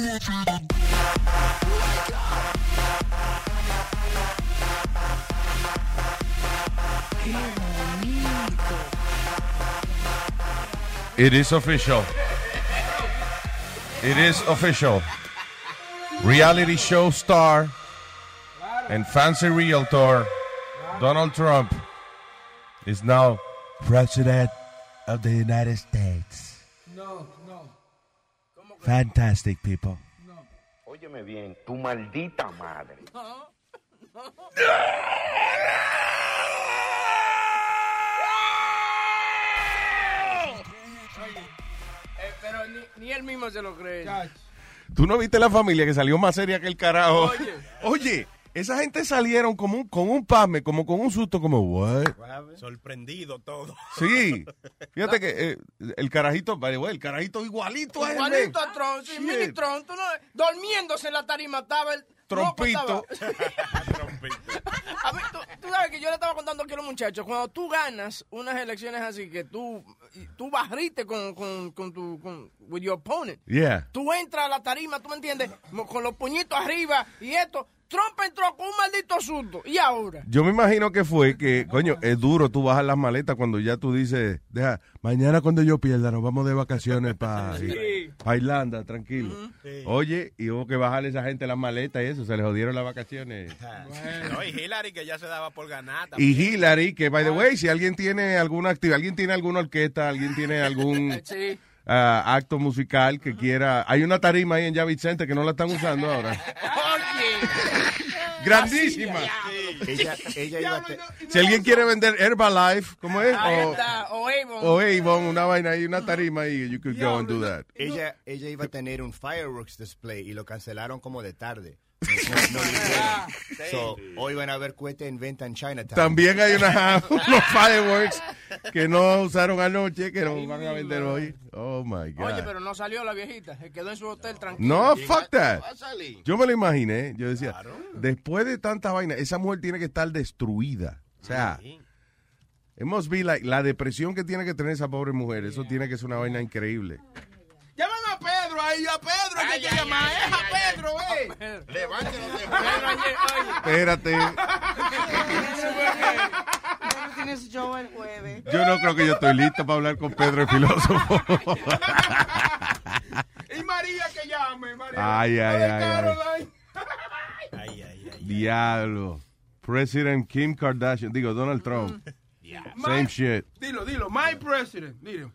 It is official. It is official. Reality show star and fancy realtor Donald Trump is now president of the United States. Fantastic people. Óyeme bien, tu maldita madre. Eh, pero ni, ni él mismo se lo cree. ¿Tú no viste la familia que salió más seria que el carajo? Oye. Oye, esa gente salieron como un, con un pasme, como con un susto, como, what? Sorprendido todo. Sí. Fíjate que eh, el carajito, el carajito igualito a él. Igualito a Trump, sí, mini Trump. Tú no, durmiéndose en la tarima estaba el... Trompito. estaba- A mí, tú, tú sabes que yo le estaba contando aquí a los muchachos, cuando tú ganas unas elecciones así, que tú, tú barriste con, con, con tu, con, with your opponent. Yeah. Tú entras a la tarima, tú me entiendes, con los puñitos arriba y esto. Trump entró con un maldito susto. ¿Y ahora? Yo me imagino que fue que, coño, es duro tú bajar las maletas cuando ya tú dices, deja, mañana cuando yo pierda nos vamos de vacaciones para Sí. Irlanda, tranquilo. Oye, y hubo que bajarle a esa gente las maletas y eso, se les jodieron las vacaciones. No, y Hillary que ya se daba por ganada. Y Hillary, que by the way, si alguien tiene alguna actividad, alguien tiene alguna orquesta, alguien tiene algún Sí. Ah, acto musical que quiera, hay una tarima ahí en Ya Vicente que no la están usando ahora. Oye. Grandísima. Ella, ella iba a te- Si alguien quiere vender Herbalife, ¿cómo es? Ahí O- está. O Avon. O Avon, una vaina ahí, una tarima ahí, you could go and do that. ella, ella iba a tener un fireworks display y lo cancelaron como de tarde. No, no. So, hoy van a ver cohetes en venta en Chinatown. También hay una, unos fireworks que no usaron anoche, que nos van a vender hoy. Oh my God. Oye, pero no salió la viejita. Se quedó en su hotel tranquilo. No, fuck that. Yo me lo imaginé. Yo decía, después de tanta vaina, esa mujer tiene que estar destruida. O sea, it must be like, la depresión que tiene que tener esa pobre mujer. Eso tiene que ser una vaina increíble. Pedro ahí, a Pedro. que hay que llamar. Es a Pedro, eh. Levántelo de Pedro. Espérate. Tienes show el jueves. Yo no creo que yo estoy listo para hablar con Pedro el filósofo. Y María que llame, María. Ay, ay, ay, ay. Caroline. Ay, ay, ay. Diablo. President Kim Kardashian, digo Donald Trump. Same shit. Dilo, dilo. My president. Dilo.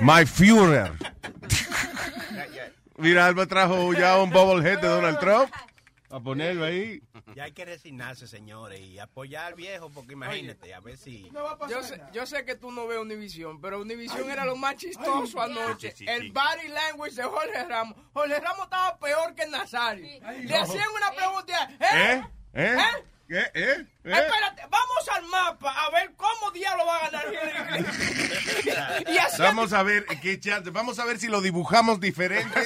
My Führer. Mira, Alba trajo ya un bobblehead de Donald Trump. A ponerlo ahí. Ya hay que resignarse, señores, y apoyar al viejo, porque imagínate, a ver si... Yo sé, yo sé que tú no ves Univision, pero Univision era lo más chistoso anoche. Sí, sí, el sí. body language de Jorge Ramos. Jorge Ramos estaba peor que Nazario. Le hacían una pregunta. ¿Eh? ¿Eh? ¿Eh? ¿Eh? ¿Qué? ¿Eh? ¿Eh? Espérate, vamos al mapa a ver cómo diablo va a ganar Hillary Clinton. Vamos a ver qué chance. Vamos a ver si lo dibujamos diferente.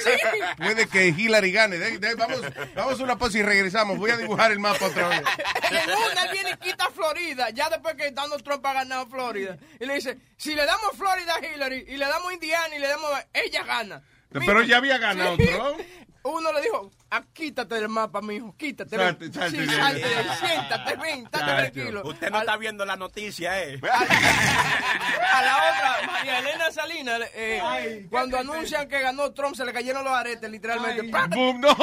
Puede que Hillary gane. De- de- vamos, vamos una pausa y regresamos. Voy a dibujar el mapa otra vez. en una él viene y quita Florida, ya después que Donald Trump ha ganado Florida. Y le dice, si le damos Florida a Hillary y le damos Indiana y le damos, ella gana. Pero ya había ganado Sí. Trump. Uno le dijo, ah, quítate del mapa, mijo, quítate. Salte, ven. salte Sí, siéntate, ven, estate tranquilo. Usted no a, está viendo la noticia, ¿eh? a la otra, María Elena Salinas, eh, cuando anuncian que ganó Trump, se le cayeron los aretes, literalmente. Boom, no.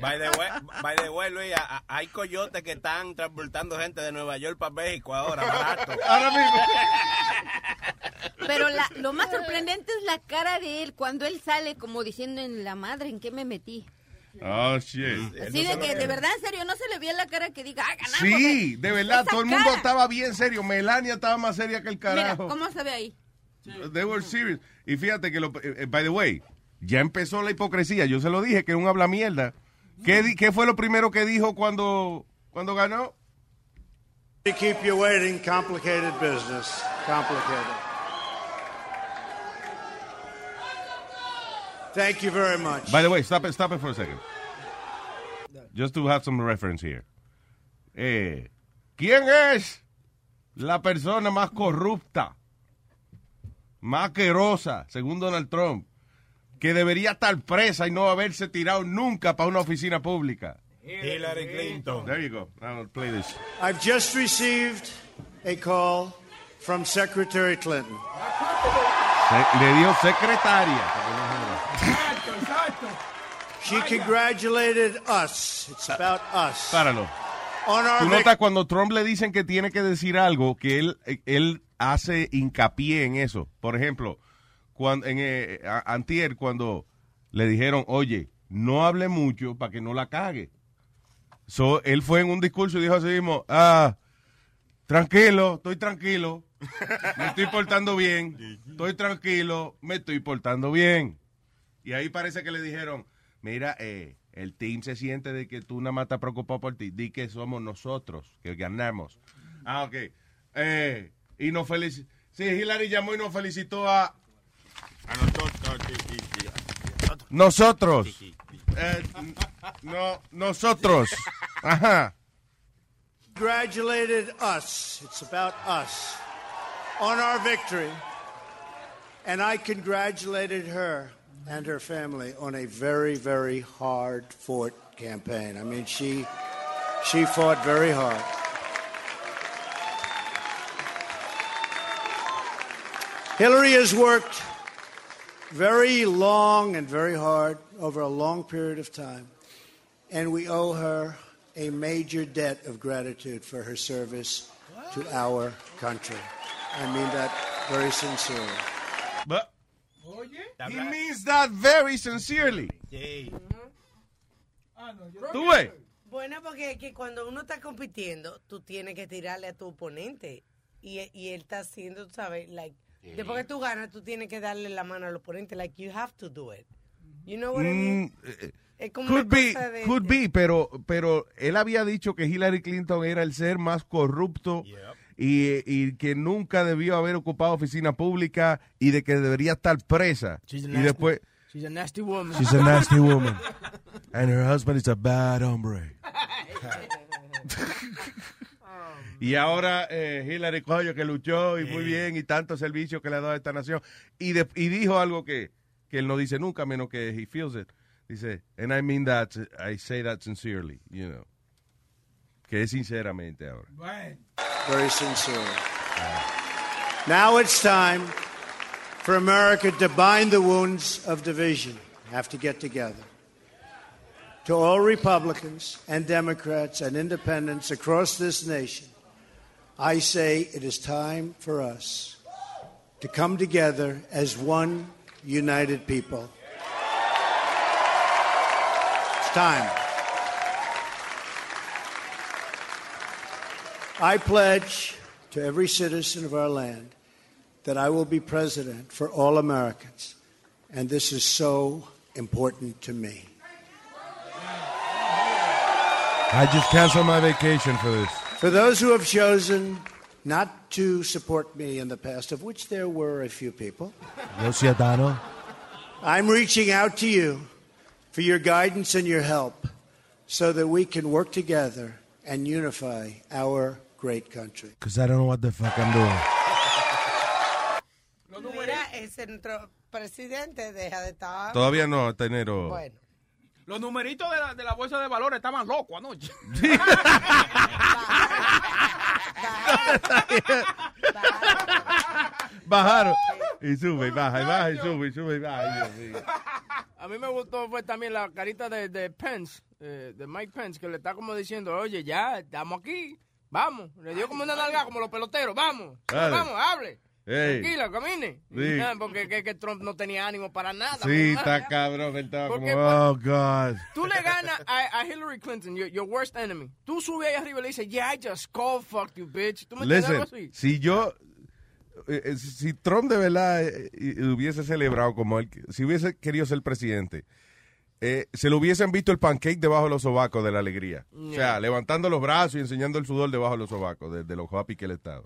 By the way, by the way, Luis, a- a- hay coyotes que están transportando gente de Nueva York para México ahora, barato. Ahora mismo. Pero la- lo más sorprendente es la cara de él cuando él sale como diciendo en la madre en qué me metí. Oh, shit. Así de que de verdad en serio no se le veía la cara que diga, ah, ganamos. Sí, de verdad, Esa todo el mundo cara. estaba bien serio. Melania estaba más seria que el Mira, carajo. ¿cómo se ve ahí? They were serious. Y fíjate que, lo, eh, eh, by the way, ya empezó la hipocresía. Yo se lo dije, que es un habla mierda. ¿Qué, di- qué fue lo primero que dijo cuando, cuando ganó? To keep you waiting, complicated business. Complicated. Thank you very much. By the way, stop it, stop it for a second. Just to have some reference here. Eh, ¿Quién es la persona más corrupta, más querosa, según Donald Trump, que debería estar presa y no haberse tirado nunca para una oficina pública? Hillary Clinton. There you go. I'll play this. I've just received a call from Secretary Clinton. Se- le dio secretaria. She congratulated us. It's about us. Páralo. Tú notas cuando Trump le dicen que tiene que decir algo, que él, él hace hincapié en eso. Por ejemplo, cuando, en eh, Antier, cuando le dijeron, oye, no hable mucho para que no la cague. So, él fue en un discurso y dijo así mismo, ah, tranquilo, estoy tranquilo, me estoy portando bien, estoy tranquilo, me estoy portando bien. Y ahí parece que le dijeron, mira, eh, el team se siente de que tú nada más estás preocupado por ti. Di que somos nosotros, que ganamos. Ah, ok. Eh, y nos felicitó. Sí, Hillary llamó y nos felicitó a... A nosotros. Nosotros. Eh, no, nosotros. Ajá. congratulated us. It's about us on our victory. And I congratulated her and her family on a very, very hard fought campaign. I mean, she she fought very hard. Hillary has worked very long and very hard over a long period of time, and we owe her a major debt of gratitude for her service to our country. I mean that very sincerely. But he means that very sincerely. Sí. ¿Tú ves? Bueno, porque es que cuando uno está compitiendo, tú tienes que tirarle a tu oponente. Y, y él está haciendo, tú sabes, like, después que tú ganas, tú tienes que darle la mano al oponente. Like, you have to do it. You know what I mean? Mm, eh, Es como Could be, de- could be, pero, pero él había dicho que Hillary Clinton era el ser más corrupto y, y que nunca debió haber ocupado oficina pública y de que debería estar presa. She's a Y nasty- después, She's a nasty woman. she's a nasty woman. And her husband is a bad hombre. Y ahora eh, Hillary coño que luchó y muy bien y tanto servicio que le ha dado a esta nación. Y, de- y dijo algo que, que él no dice nunca, menos que he feels it. Dice, and I mean that, I say that sincerely, you know. Que es sinceramente ahora. Very sincere. Now it's time for America to bind the wounds of division. Have to get together. To all Republicans and Democrats and independents across this nation, I say it is time for us to come together as one united people. It's time. I pledge to every citizen of our land that I will be president for all Americans, and this is so important to me. I just canceled my vacation for this. For those who have chosen not to support me in the past, of which there were a few people, I'm reaching out to you for your guidance and your help so that we can work together and unify our great country. Because I don't know what the fuck I'm doing. Mira, ese nuestro presidente deja de estar. Todavía no, hasta enero. Bueno. Los numeritos de la, de la bolsa de valores estaban locos anoche. Bajaron. Y sube, y baja, y baja, y sube, y sube, y baja. Dios mío. A mí me gustó fue también la carita de, de Pence, eh, de Mike Pence, que le está como diciendo, oye, ya, estamos aquí, vamos. Le dio como una nalga como los peloteros, vamos, Dale. vamos, hable. Ey. Tranquila, camine. Sí. Porque que, que Trump no tenía ánimo para nada. Sí, mi está cabrón. Estaba como, Porque, oh, God. Tú le ganas a, a Hillary Clinton, your, your worst enemy. Tú subes ahí arriba y le dices, yeah, I just called, fuck you, bitch. ¿Tú me entiendes algo Listen, así? si yo, eh, eh, si Trump de verdad eh, eh, hubiese celebrado como él, si hubiese querido ser presidente, eh, se lo hubiesen visto el pancake debajo de los sobacos de la alegría. O sea, levantando los brazos y enseñando el sudor debajo de los sobacos, de, de lo happy que él estaba.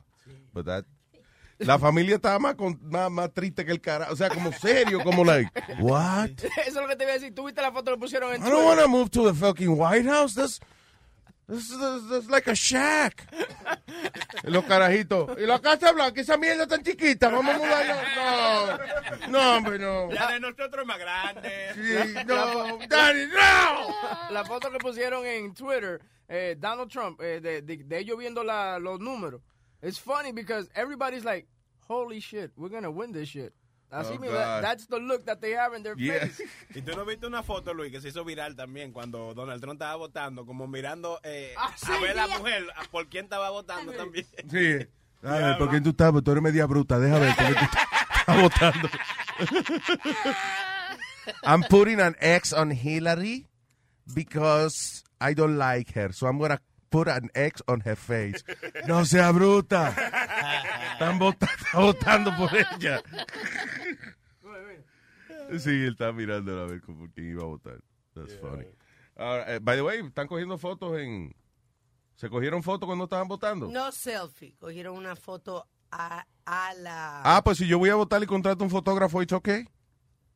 La familia estaba más, con- más, más triste que el cara. O sea, como serio, como like, what? Eso es lo que te voy a decir. ¿Tú viste la foto que lo pusieron en I don't want to move to the fucking White House. That's, that's, that's- that's like a shack. Los carajitos. Y la casa blanca, esa mierda tan chiquita. Vamos a mudarla. No, no, hombre, no. La de nosotros es más grande. Sí, no, Daddy, no. La foto que pusieron en Twitter, eh, Donald Trump, eh, de, de- de ellos viendo la- los números. It's funny because everybody's like, holy shit, we're gonna win this shit. Así Oh, mismo, God. that- that's the look that they have in their Yeah. face. Y tú no viste una foto, Luis, que se hizo viral también cuando Donald Trump estaba votando, como mirando eh, Ah, sí, a ver la sí. mujer, a por quién estaba votando también. Sí. A ver, ¿por qué tú estás? Tú eres media bruta. Deja ver por qué tú estás votando. I'm putting an X on Hillary because I don't like her. So I'm going to put an X on her face. No sea bruta. Están vota- está votando por ella. Sí, él está mirando a ver por quién iba a votar. That's funny. Ahora, eh, by the way, están cogiendo fotos en... ¿Se cogieron fotos cuando estaban votando? No selfie. Cogieron una foto a, a la... Ah, pues si yo voy a votar y contrato un fotógrafo, ¿it's okay?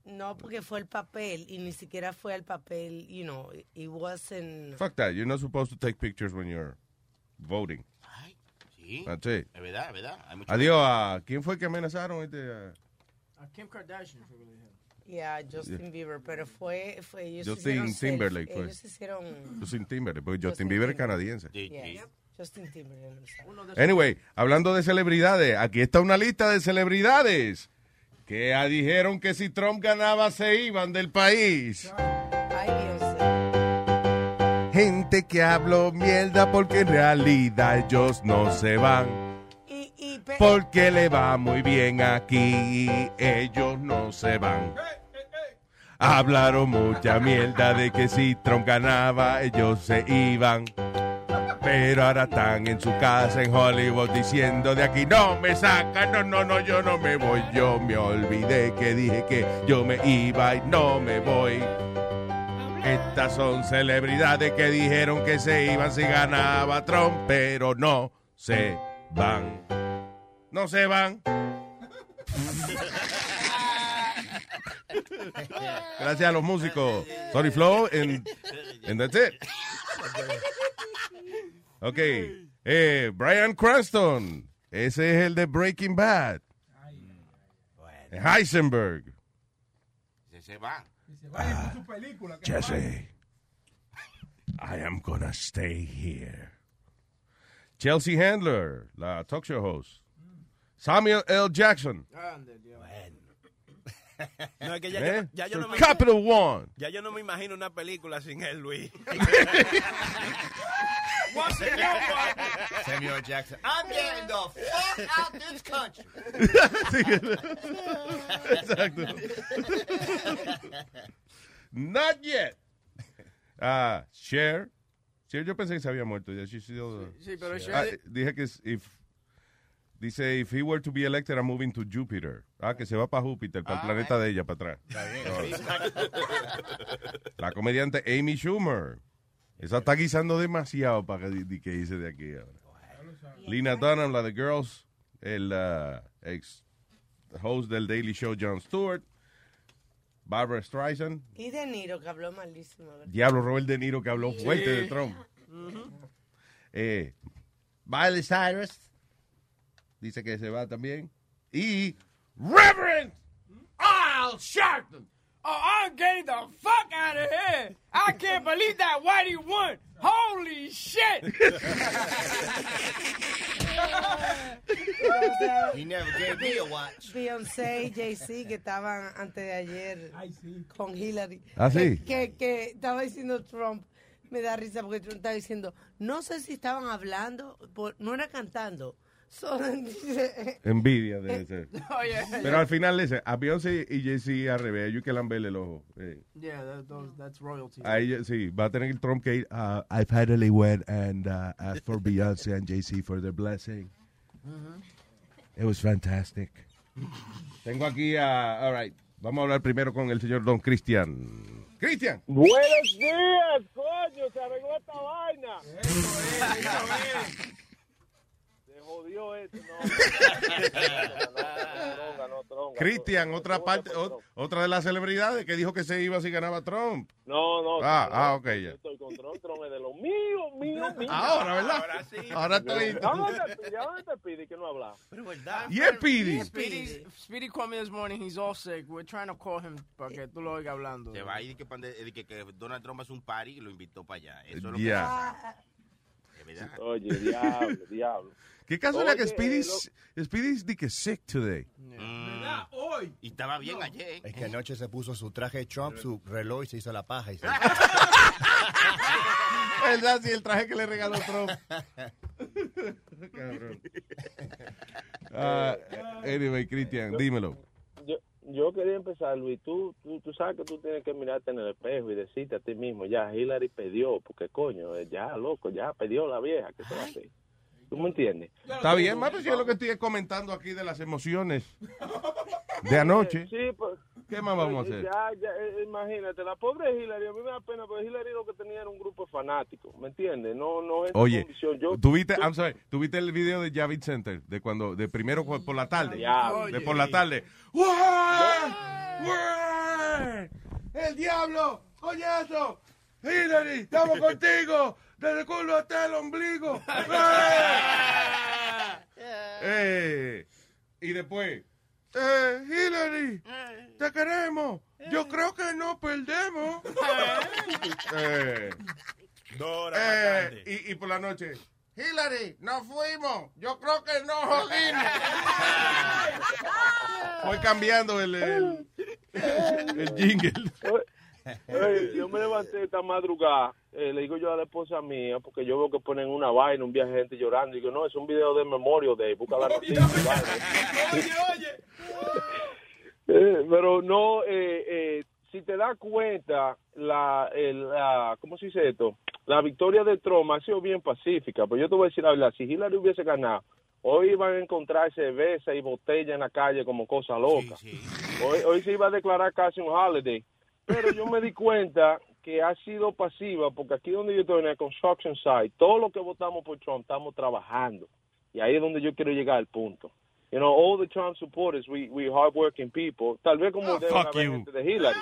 No, porque fue el papel y ni siquiera fue el papel, you know, it wasn't... Fuck that. You're not supposed to take pictures when you're voting. Ay, sí. That's it. Es verdad, es verdad. Hay Adiós a... ¿Quién fue que amenazaron? Este, a- A Kim Kardashian fue. Yeah, Justin Bieber, pero fue... fue ellos Justin hicieron Timberlake fue. Ellos hicieron... Justin Timberlake, porque Justin Justin Bieber es canadiense. Yeah. Justin Timberlake. Anyway, hablando de celebridades, aquí está una lista de celebridades que dijeron que si Trump ganaba se iban del país. Ay, Beyoncé. Gente que habló mierda porque en realidad ellos no se van. Y, y, pe- Porque le va muy bien aquí, ellos no se van. Hablaron mucha mierda de que si Trump ganaba, ellos se iban. Pero ahora están en su casa en Hollywood diciendo de aquí no me sacan, no, no, no, yo no me voy. Yo me olvidé que dije que yo me iba y no me voy. Estas son celebridades que dijeron que se iban si ganaba Trump, pero no se van. No se van. Gracias a los músicos. Sorry Flow, and, and that's it. Ok. Eh, Brian Cranston. Ese es el de Breaking Bad. Heisenberg. Se, se van. Jesse. I am gonna stay here. Chelsea Handler, la talk show host. Samuel L. Jackson. No, es que ya, ¿eh? yo, ya, yo no me, Capital One. ya yo no me imagino una película sin él, Luis. What's the new one? Samuel Jackson. I'm getting the fuck out this country. Exacto. Not yet. Ah, Cher. Cher, yo pensé que se había muerto. ya, she's still- Sí, pero Ah, Cher- dije que if dice if he were to be elected, I'm moving to Jupiter. Ah, que se va para Júpiter, para el planeta de ella, para atrás. La comediante Amy Schumer. Esa está guisando demasiado para que, di- que dice de aquí ahora. Lina Dunham, la de Girls, el ah, ex host del Daily Show, Jon Stewart. Barbara Streisand. Y De Niro, que habló malísimo. ¿verdad? Diablo Robert De Niro que habló fuerte de Trump. Eh, Miley Cyrus dice que se va también. Y Reverend Al Sharpton. Oh, I'm getting the fuck out of here. I can't believe that Whitey won. Holy shit. He never gave me a watch. Beyoncé y Jay-Z que estaban antes de ayer con Hillary. Ah, sí. Que, que, que estaba diciendo Trump, me da risa porque Trump estaba diciendo, no sé si estaban hablando, por- no era cantando. So, dice, Envidia debe ser. Oh, yeah. Pero al final dice, a Beyoncé y Jay-Z al revés, ellos que lamberle el ojo. Eh, Yeah, that, those, that's royalty. a ella, sí, va a tener el Trump que ir, uh, I finally went and uh, asked for Beyoncé and Jay-Z for their blessing. It was fantastic. Tengo aquí a. All right. Vamos a hablar primero con el señor Don Cristian. Cristian. Buenos días, coño, se arregló esta vaina. Se jodió esto, no. Cristian, otra parte, otra de las celebridades que dijo que se iba si ganaba Trump. No, no. Ah, no, ah, ok, ya. Yo estoy con Trump, Trump es de lo mío, mío, mío. Ahora, ¿verdad? Ahora sí. Ahora estoy. ¿A dónde te pide? ¿A que no habla? Pero verdad. Y es Pidi. Speedy, Speedy called me this morning. He's all sick. We're trying to call him para que tú lo oigas hablando. Se va ahí de que, de que, que Donald Trump hace un party y lo invitó para allá. Eso es lo que verdad. Oye, diablo, diablo. ¿Qué casualidad que Speedy, eh, Speedy's di que sick today? Mm. Hoy. Y estaba bien ayer. Es que anoche se puso su traje Trump, su reloj y se hizo la paja. Y se... ¿Verdad? Sí, el traje que le regaló Trump. Cabrón. Ah, anyway, Cristian, dímelo. Yo, yo quería empezar, Luis. Tú, tú, tú sabes que tú tienes que mirarte en el espejo y decirte a ti mismo, ya, Hillary perdió, porque coño, ya, loco, ya perdió la vieja, ¿qué se va a hacer? ¿Tú me entiendes? Está bien, más pues yo lo que estoy comentando aquí de las emociones de anoche. Sí, pues. ¿Qué más vamos a hacer? Ya, ya, eh, imagínate, la pobre Hillary, a mí me da pena, porque Hillary lo que tenía era un grupo de fanáticos, ¿me entiendes? No, no es Oye. Yo, ¿tuviste, I'm sorry, ¿tuviste el video de Javid Center? De cuando, de primero por la tarde. Ya. De por la tarde. ¡War! ¡El diablo! ¡Coñazo! ¡Hillary! ¡Estamos contigo! ¡Desde el culo hasta el ombligo! ¡Eh! Y después... ¡Eh, Hillary! ¡Te queremos! Yo creo que no perdemos. eh, Dora eh, y, y por la noche... Hillary, nos fuimos. Yo creo que no jodimos. Voy cambiando el, el, el jingle. Yo me levanté esta madrugada, eh, le digo yo a la esposa mía, porque yo veo que ponen una vaina, un viaje de gente llorando, y digo, no, es un video de Memorial Day, busca la noticia. vaina. Oye, oye. Eh, pero no, eh, eh, si te das cuenta, la, el, la, ¿cómo se dice esto? La victoria de Trump ha sido bien pacífica, pero yo te voy a decir la verdad, si Hillary hubiese ganado, hoy iban a encontrar cerveza y botella en la calle como cosa loca. Hoy, hoy se iba a declarar casi un holiday. Pero yo me di cuenta que ha sido pasiva, porque aquí donde yo estoy en el construction site, todos los que votamos por Trump estamos trabajando. Y ahí es donde yo quiero llegar al punto. You know, all the Trump supporters, we, we hardworking people. Tal vez como Oh, deben fuck haber you. gente de Hillary.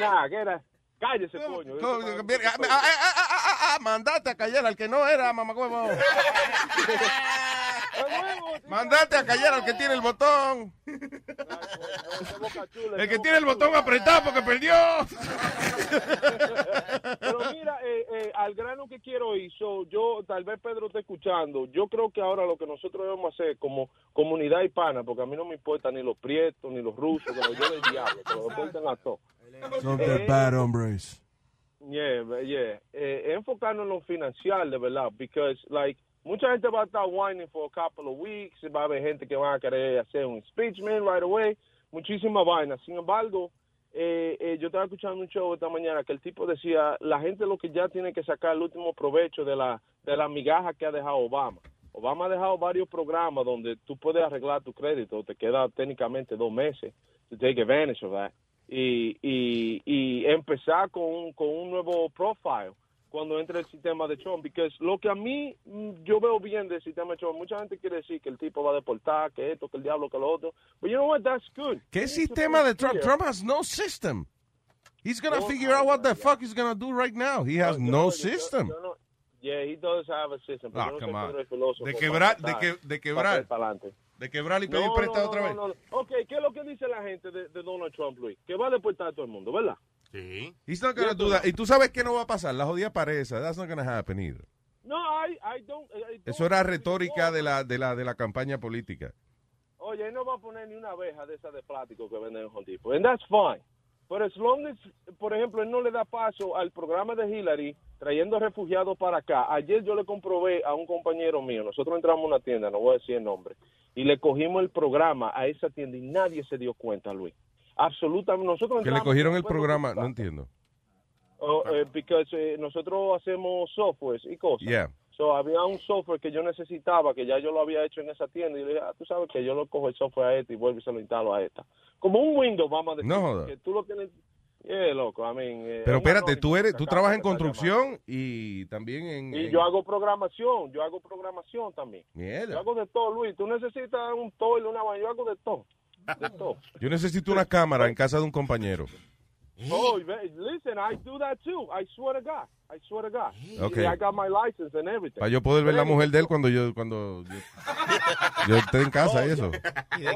Nah, que era, cállese, coño. Ah, ah, ah, ah, ah, ah, Mandate a callar al que no era, mamagüevo. Mandate a callar al que tiene el botón. El que tiene el botón apretado porque perdió. Pero mira, eh, eh, al grano que quiero ir, so, yo, tal vez Pedro está escuchando, yo creo que ahora lo que nosotros debemos hacer como comunidad hispana, porque a mí no me importa ni los prietos, ni los rusos, los yo del diablo, que los deporten a todos. Son Eh, bad hombres. Yeah, yeah. Eh, enfocarnos en lo financiero, de verdad, because, like, mucha gente va a estar whining for a couple of weeks, va a haber gente que va a querer hacer un impeachment right away, muchísima vaina. Sin embargo, eh, eh, yo estaba escuchando un show esta mañana que el tipo decía, la gente lo que ya tiene que sacar el último provecho de la, de la migaja que ha dejado Obama. Obama ha dejado varios programas donde tú puedes arreglar tu crédito, te queda técnicamente dos meses to take advantage of that. Y, y, y empezar con con un nuevo profile cuando entre el sistema de Trump, porque lo que a mí mm, yo veo bien del sistema de Trump, mucha gente quiere decir que el tipo va a deportar, que esto, que el diablo, que lo otro, but you know what, that's good. ¿Qué sistema de Trump? Trump has no system. He's gonna Oh, figure out what the fuck he's gonna do right now. He has no yo- system. no- yeah, he does have a system. pero Ah, no come on. De quebrar, de, que, de quebrar, de quebrar y pedir No, prestado no, otra no, vez. no, no. Ok, ¿qué es lo que dice la gente de, de Donald Trump, Luis? Que va a deportar a todo el mundo, ¿verdad? Sí. He's not gonna do that. Y tú sabes que no va a pasar. La jodida pared esa. That's not gonna happen either. No, I, I don't, I don't Eso era retórica de la, de la, de la campaña política. Oye, él no va a poner ni una abeja de esa de plástico que venden en Home Depot. And that's fine. But as long as, por ejemplo, él no le da paso al programa de Hillary trayendo refugiados para acá. Ayer yo le comprobé a un compañero mío, nosotros entramos a una tienda, no voy a decir el nombre, y le cogimos el programa a esa tienda y nadie se dio cuenta, Luis. Absolutamente. Nosotros Que le cogieron el programa. No entiendo. Oh, eh, because eh, nosotros hacemos softwares y cosas. Yeah. So, había un software que yo necesitaba, que ya yo lo había hecho en esa tienda, y le dije, ah, tú sabes que yo lo cojo el software a este y vuelvo y se lo instalo a esta. Como un Windows, vamos a decir. No. Que tú lo tienes... Yeah, loco, I mean, eh, Pero espérate, tú eres, tú trabajas en construcción y también en... Y en- yo hago programación, yo hago programación también. Mierda. Yo hago de todo, Luis. Tú necesitas un toile, una vaina, yo hago de todo. De. Yo necesito una cámara en casa de un compañero. Oh, listen, I do that too. I swear to God. I swear to God. Okay. I got my license and everything. Para yo poder ver la mujer de él cuando yo cuando yo, yo esté en casa y eso.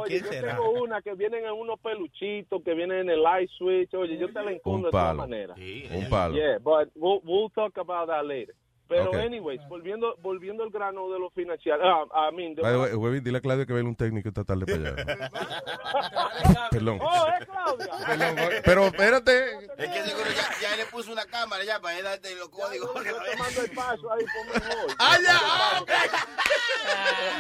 Oye, yo tengo una que vienen en unos peluchitos, que vienen en el light switch. Oye, yo te la encuentro de todas maneras. Un palo. Yeah, but we'll, we'll talk about that later. Pero, Okay. anyways, volviendo, volviendo al grano de lo financiero. Ah, I mean, de- dile a Claudia que vea un técnico esta tarde para allá. Perdón. Oh, es Claudia. Pero espérate. Es que seguro ya, ya le puso una cámara ya para él darte los códigos. Yo te mando el paso ahí, ponme. ¡Ah, ya!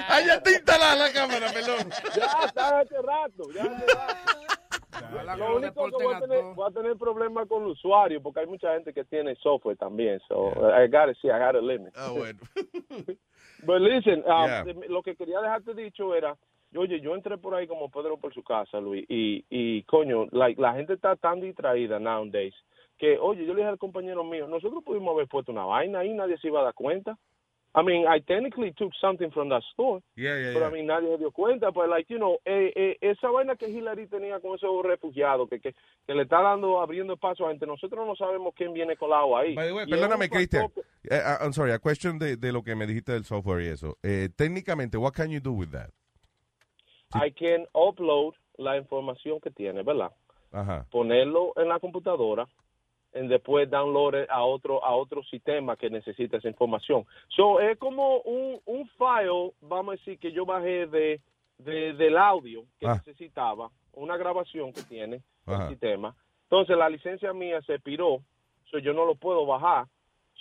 ¡Ah, ya está instalada la cámara, perdón! Ya, está hace rato. Ya hace rato. Lo único que voy a, tener, voy a tener problemas con el usuario porque hay mucha gente que tiene software también. So I got to see, I got a limit. Ah, bueno. But listen, um, Yeah. lo que quería dejarte dicho era, oye, yo entré por ahí como Pedro por su casa, Luis, y, y coño, like, la gente está tan distraída nowadays que, oye, yo le dije al compañero mío, nosotros pudimos haber puesto una vaina ahí, nadie se iba a dar cuenta. I mean, I technically took something from that store, Yeah, yeah, pero yeah. a mí nadie se dio cuenta, pues, like, you know, eh, eh, esa vaina que Hillary tenía con esos refugiados, que, que, que le está dando, abriendo paso a gente, nosotros no sabemos quién viene colado ahí. By the way, perdóname, Cristian. factor Eh, ah, I'm sorry, a question de, de lo que me dijiste del software y eso. Eh, técnicamente, what can you do with that? I can upload la información que tiene, ¿verdad? Ajá. Ponerlo en la computadora y después download a otro a otro sistema que necesita esa información. So es como un, un file, vamos a decir que yo bajé de, de- del audio que Ah. necesitaba, una grabación que tiene Ajá. el sistema. Entonces la licencia mía se piró, so yo no lo puedo bajar.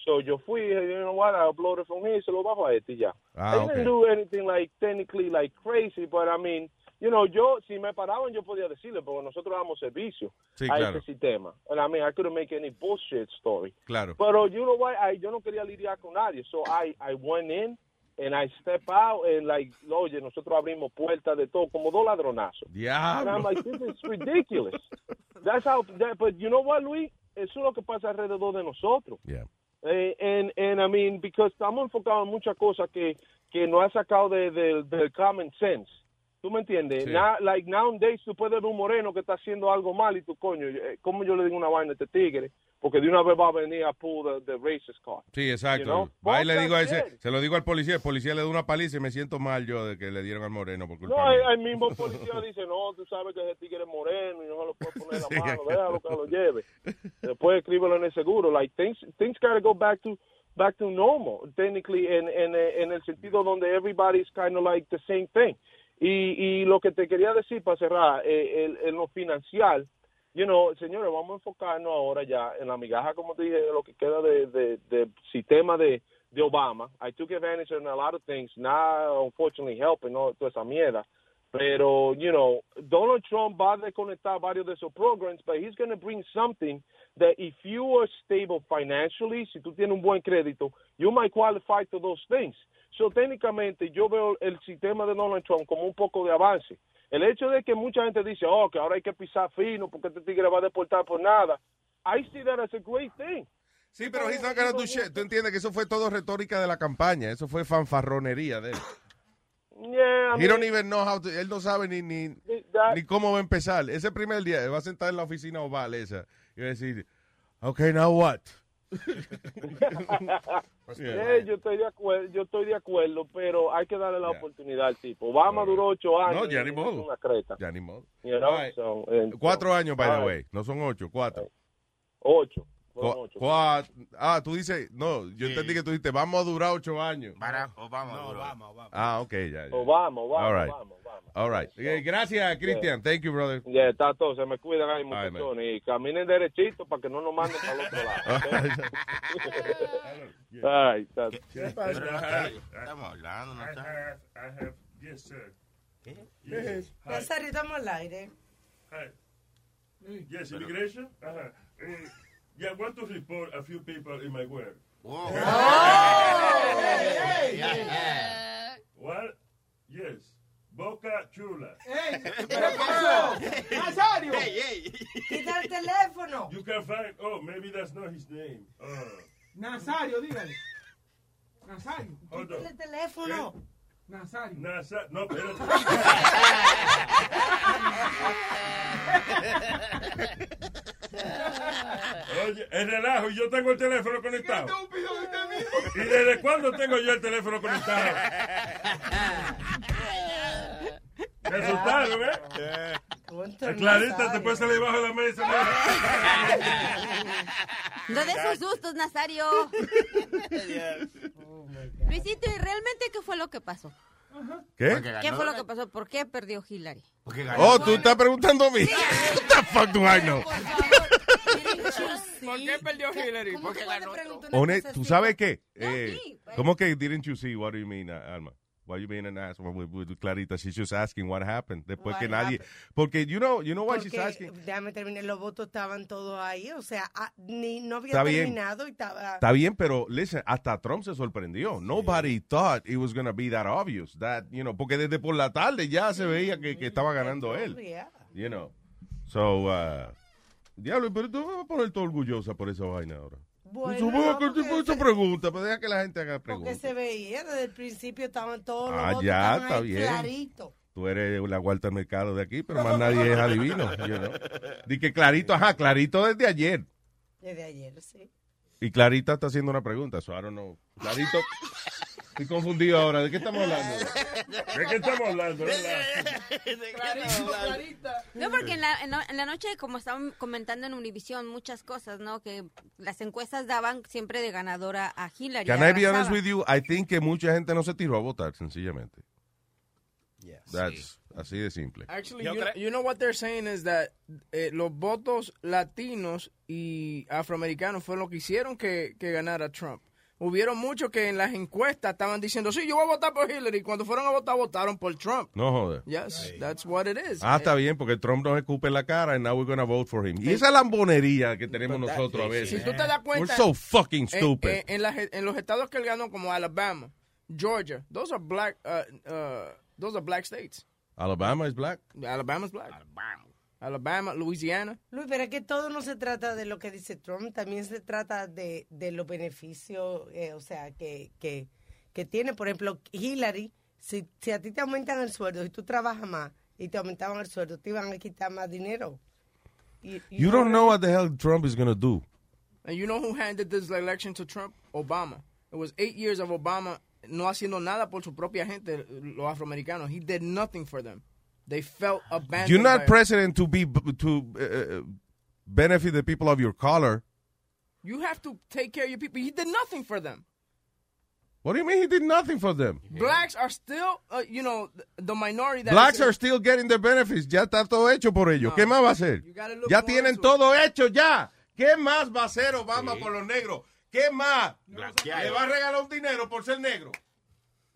So yo fui, you know what, I uploaded from here, se lo bajo a este y ya. Ah, I ok. didn't do anything like technically like crazy, but I mean, you know, yo si me paraban yo podía decirle porque nosotros damos servicio Sí, a claro. este sistema. And I mean, I couldn't make any bullshit story. Claro. Pero you know what, I, yo no quería lidiar con nadie, so I I went in and I step out and like, oye, nosotros abrimos puertas de todo como dos ladronazos. And I'm Diablo. like, this is ridiculous. That's how, that, but you know what, Luis? Eso es lo que pasa alrededor de nosotros. Yeah. Eh, and, and I mean, because estamos enfocados en muchas cosas que, que no ha sacado de, de- del common sense. ¿Tú me entiendes? Sí. Like nowadays tú puedes ver un moreno que está haciendo algo mal y tú, coño, eh, ¿cómo yo le digo una vaina a este tigre? Porque de una vez va a venir a pull the, the racist card. Sí, exacto. You know? Va y le digo a ese, se lo digo al policía, el policía le da una paliza y me siento mal yo de que le dieron al moreno por culpa No, el, el mismo policía dice, no, tú sabes que ese tigre es moreno y no se lo puede poner la Sí. mano, déjalo que lo lleve. Después escríbelo en el seguro. Like, things, things gotta go back to back to normal, technically, en, en, en el sentido donde everybody's kind of like the same thing. Y, y lo que te quería decir para cerrar, eh, en lo financiar, you know, señores, vamos a enfocarnos ahora ya en la migaja, como te dije, lo que queda de, de, de sistema de, de Obama. I took advantage of a lot of things, not unfortunately helping, no, toda esa mierda. Pero, you know, Donald Trump va a desconectar varios de esos programs, but he's going to bring something that if you are stable financially, si tú tienes un buen crédito, you might qualify to those things. So, técnicamente, yo veo el sistema de Donald Trump como un poco de avance. El hecho de que mucha gente dice, oh, que ahora hay que pisar fino porque este tigre va a deportar por nada, I see that as a great thing. Sí, pero he's not gonna do shit. Tú entiendes que eso fue todo retórica de la campaña. Eso fue fanfarronería de él. Yeah, I He don't mean, even know how to, él no sabe ni, ni, that- ni cómo va a empezar. Ese primer día, él va a sentar en la oficina oval esa y va a decir, okay, now what? Eh, yo estoy de acuerdo, yo estoy de acuerdo, pero hay que darle la oportunidad al tipo. Obama duró ocho años. No, ya ni modo. Una creta. Ya ni modo. You know, right. so, and- Cuatro años, by the all way. No son ocho, cuatro. Ocho. Ocho. ah, tú dices, no, yo entendí que tú dijiste, vamos a durar ocho años. Barack Obama. No. Obama, Obama. Ah, ok, ya. ya. Obama, Obama, All right. Obama, Obama. All right. Eh, gracias, Cristian. Thank you, brother. Ya está todo, se me cuidan ahí, muchachones. Y caminen derechito para que no nos manden para el otro lado. Ay, está- Estamos hablando, ¿no? está? have, I have, yes, sir. Yes. Nazario, estamos al aire. Hi. Yes, immigration? Uh-huh. Uh, yeah, I want to report a few people in my work. What? Yes. Boca Chula. Ey, ¿Pero qué pasó? Nazario. Hey, hey. Quita el teléfono. You can find. Oh, maybe that's not his name. Uh, Nazario, dígale. Nazario. hold Quita el on. teléfono. Nazario. Nasa- no, espérate. Oye, el relajo, yo tengo el teléfono conectado. ¿Y desde cuándo tengo yo el teléfono conectado? Me asustaron, ¿eh? Clarita, te puedes salir bajo la mesa. No de esos sustos, Nazario. Luisito, ¿y realmente qué fue lo que pasó? ¿Qué? ¿Qué fue lo que pasó? ¿Por qué perdió Hillary? Oh, tú estás preguntando a mí. What the fuck do I know? ¿Por qué perdió Hillary? Porque ganó ¿Tú sabes qué? Eh, sí, pues. ¿Cómo que didn't you see? What do you mean, uh, Alma? Why you being an asshole with, with Clarita? She's just asking what happened. Después What que nadie... happened? Porque, you know, you know why she's Porque, asking? déjame terminar, los votos estaban todos ahí, o sea, ah, ni no había Está bien. terminado y estaba... Está bien, pero listen, hasta Trump se sorprendió. Nobody thought it was going to be that obvious. That, you know, porque desde por la tarde ya se veía que, que estaba ganando él. Yeah. You know. So, uh, diablo, pero tú vas a poner todo orgullosa por esa vaina ahora. Bueno, Supongo que porque se- pregunta, pero deja que la gente haga Porque preguntas. se veía, desde el principio estaban todos los Ah, ya, está bien. clarito. Tú eres la Walter Mercado de aquí, pero más nadie es adivino. You know. Di que Clarito, ajá, Clarito desde ayer. Desde ayer, sí. Y Clarita está haciendo una pregunta, so I don't know. Clarito, estoy confundido ahora. ¿De qué estamos hablando? ¿De qué estamos hablando? Clarita. No, porque en la, en la- en la noche, como estaban comentando en Univision, muchas cosas, ¿no? Que las encuestas daban siempre de ganadora a Hillary. Can I be honest with you? I think que mucha gente no se tiró a votar, sencillamente. That's así de simple. Actually, Yo you, you know what they're saying is that eh, los votos latinos y afroamericanos fueron lo que hicieron que, que ganara Trump. Hubieron muchos que en las encuestas estaban diciendo, sí, yo voy a votar por Hillary. Cuando fueron a votar, votaron por Trump. No joder. Yes, that's what it is. Ah, está bien, porque Trump nos escupe en la cara and now we're gonna vote for him. Y esa lambonería que tenemos But that- nosotros a veces. Si tú te das cuenta... We're so fucking en- stupid. En, en las- en los estados que él ganó, como Alabama, Georgia, those are black, uh, uh, those are black states. Alabama is black. Alabama's black. Alabama, Louisiana. Luis, pero es que todo no se trata de lo que dice Trump, también se trata de, de los beneficios, eh, o sea, que, que, que tiene, por ejemplo, Hillary, si, si a ti te aumentan el sueldo y tú trabajas más y te aumentaban el sueldo, te iban a quitar más dinero. Y- y You don't know what the hell Trump is gonna do. And you know who handed this election to Trump? Obama. It was eight years of Obama no haciendo nada por su propia gente, los afroamericanos. He did nothing for them. They felt abandoned. You're not by- president to be to uh, benefit the people of your color. You have to take care of your people. He did nothing for them. What do you mean he did nothing for them? Blacks are still, uh, you know, the, the minority that Blacks is- are still getting their benefits. Ya está todo hecho por ellos. ¿Qué más va a hacer? Ya tienen it. todo hecho ya. ¿Qué más va a hacer Obama por los negros? ¿Qué más? Le va a regalar un dinero por ser negro.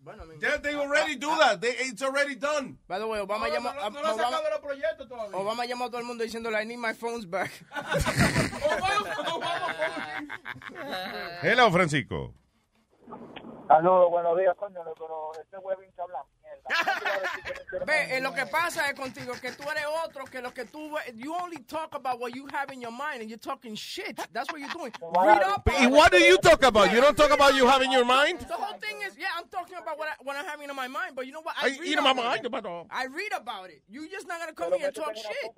Bueno, I mean- They, already do that. They, it's already done. By the way, Obama No, llamó, no, no, no lo Obama- han sacado de los proyectos todavía. Obama llamó a todo el mundo diciéndole, I need my phones back. Hello, Francisco. Saludos, buenos días, coño, pero este huevín se habla mierda. Ve, eh, lo que pasa es contigo que tú eres otro que lo que tú you only talk about what you have in your mind and you're talking shit. That's what you're doing. Read up. And what do you talk about? You don't talk about you have in your mind? The whole thing is, yeah, I'm talking about what, I, what I'm having in my mind, but you know what? I- read in my about mind, about- I read about it. You just not gonna come here and talk shit.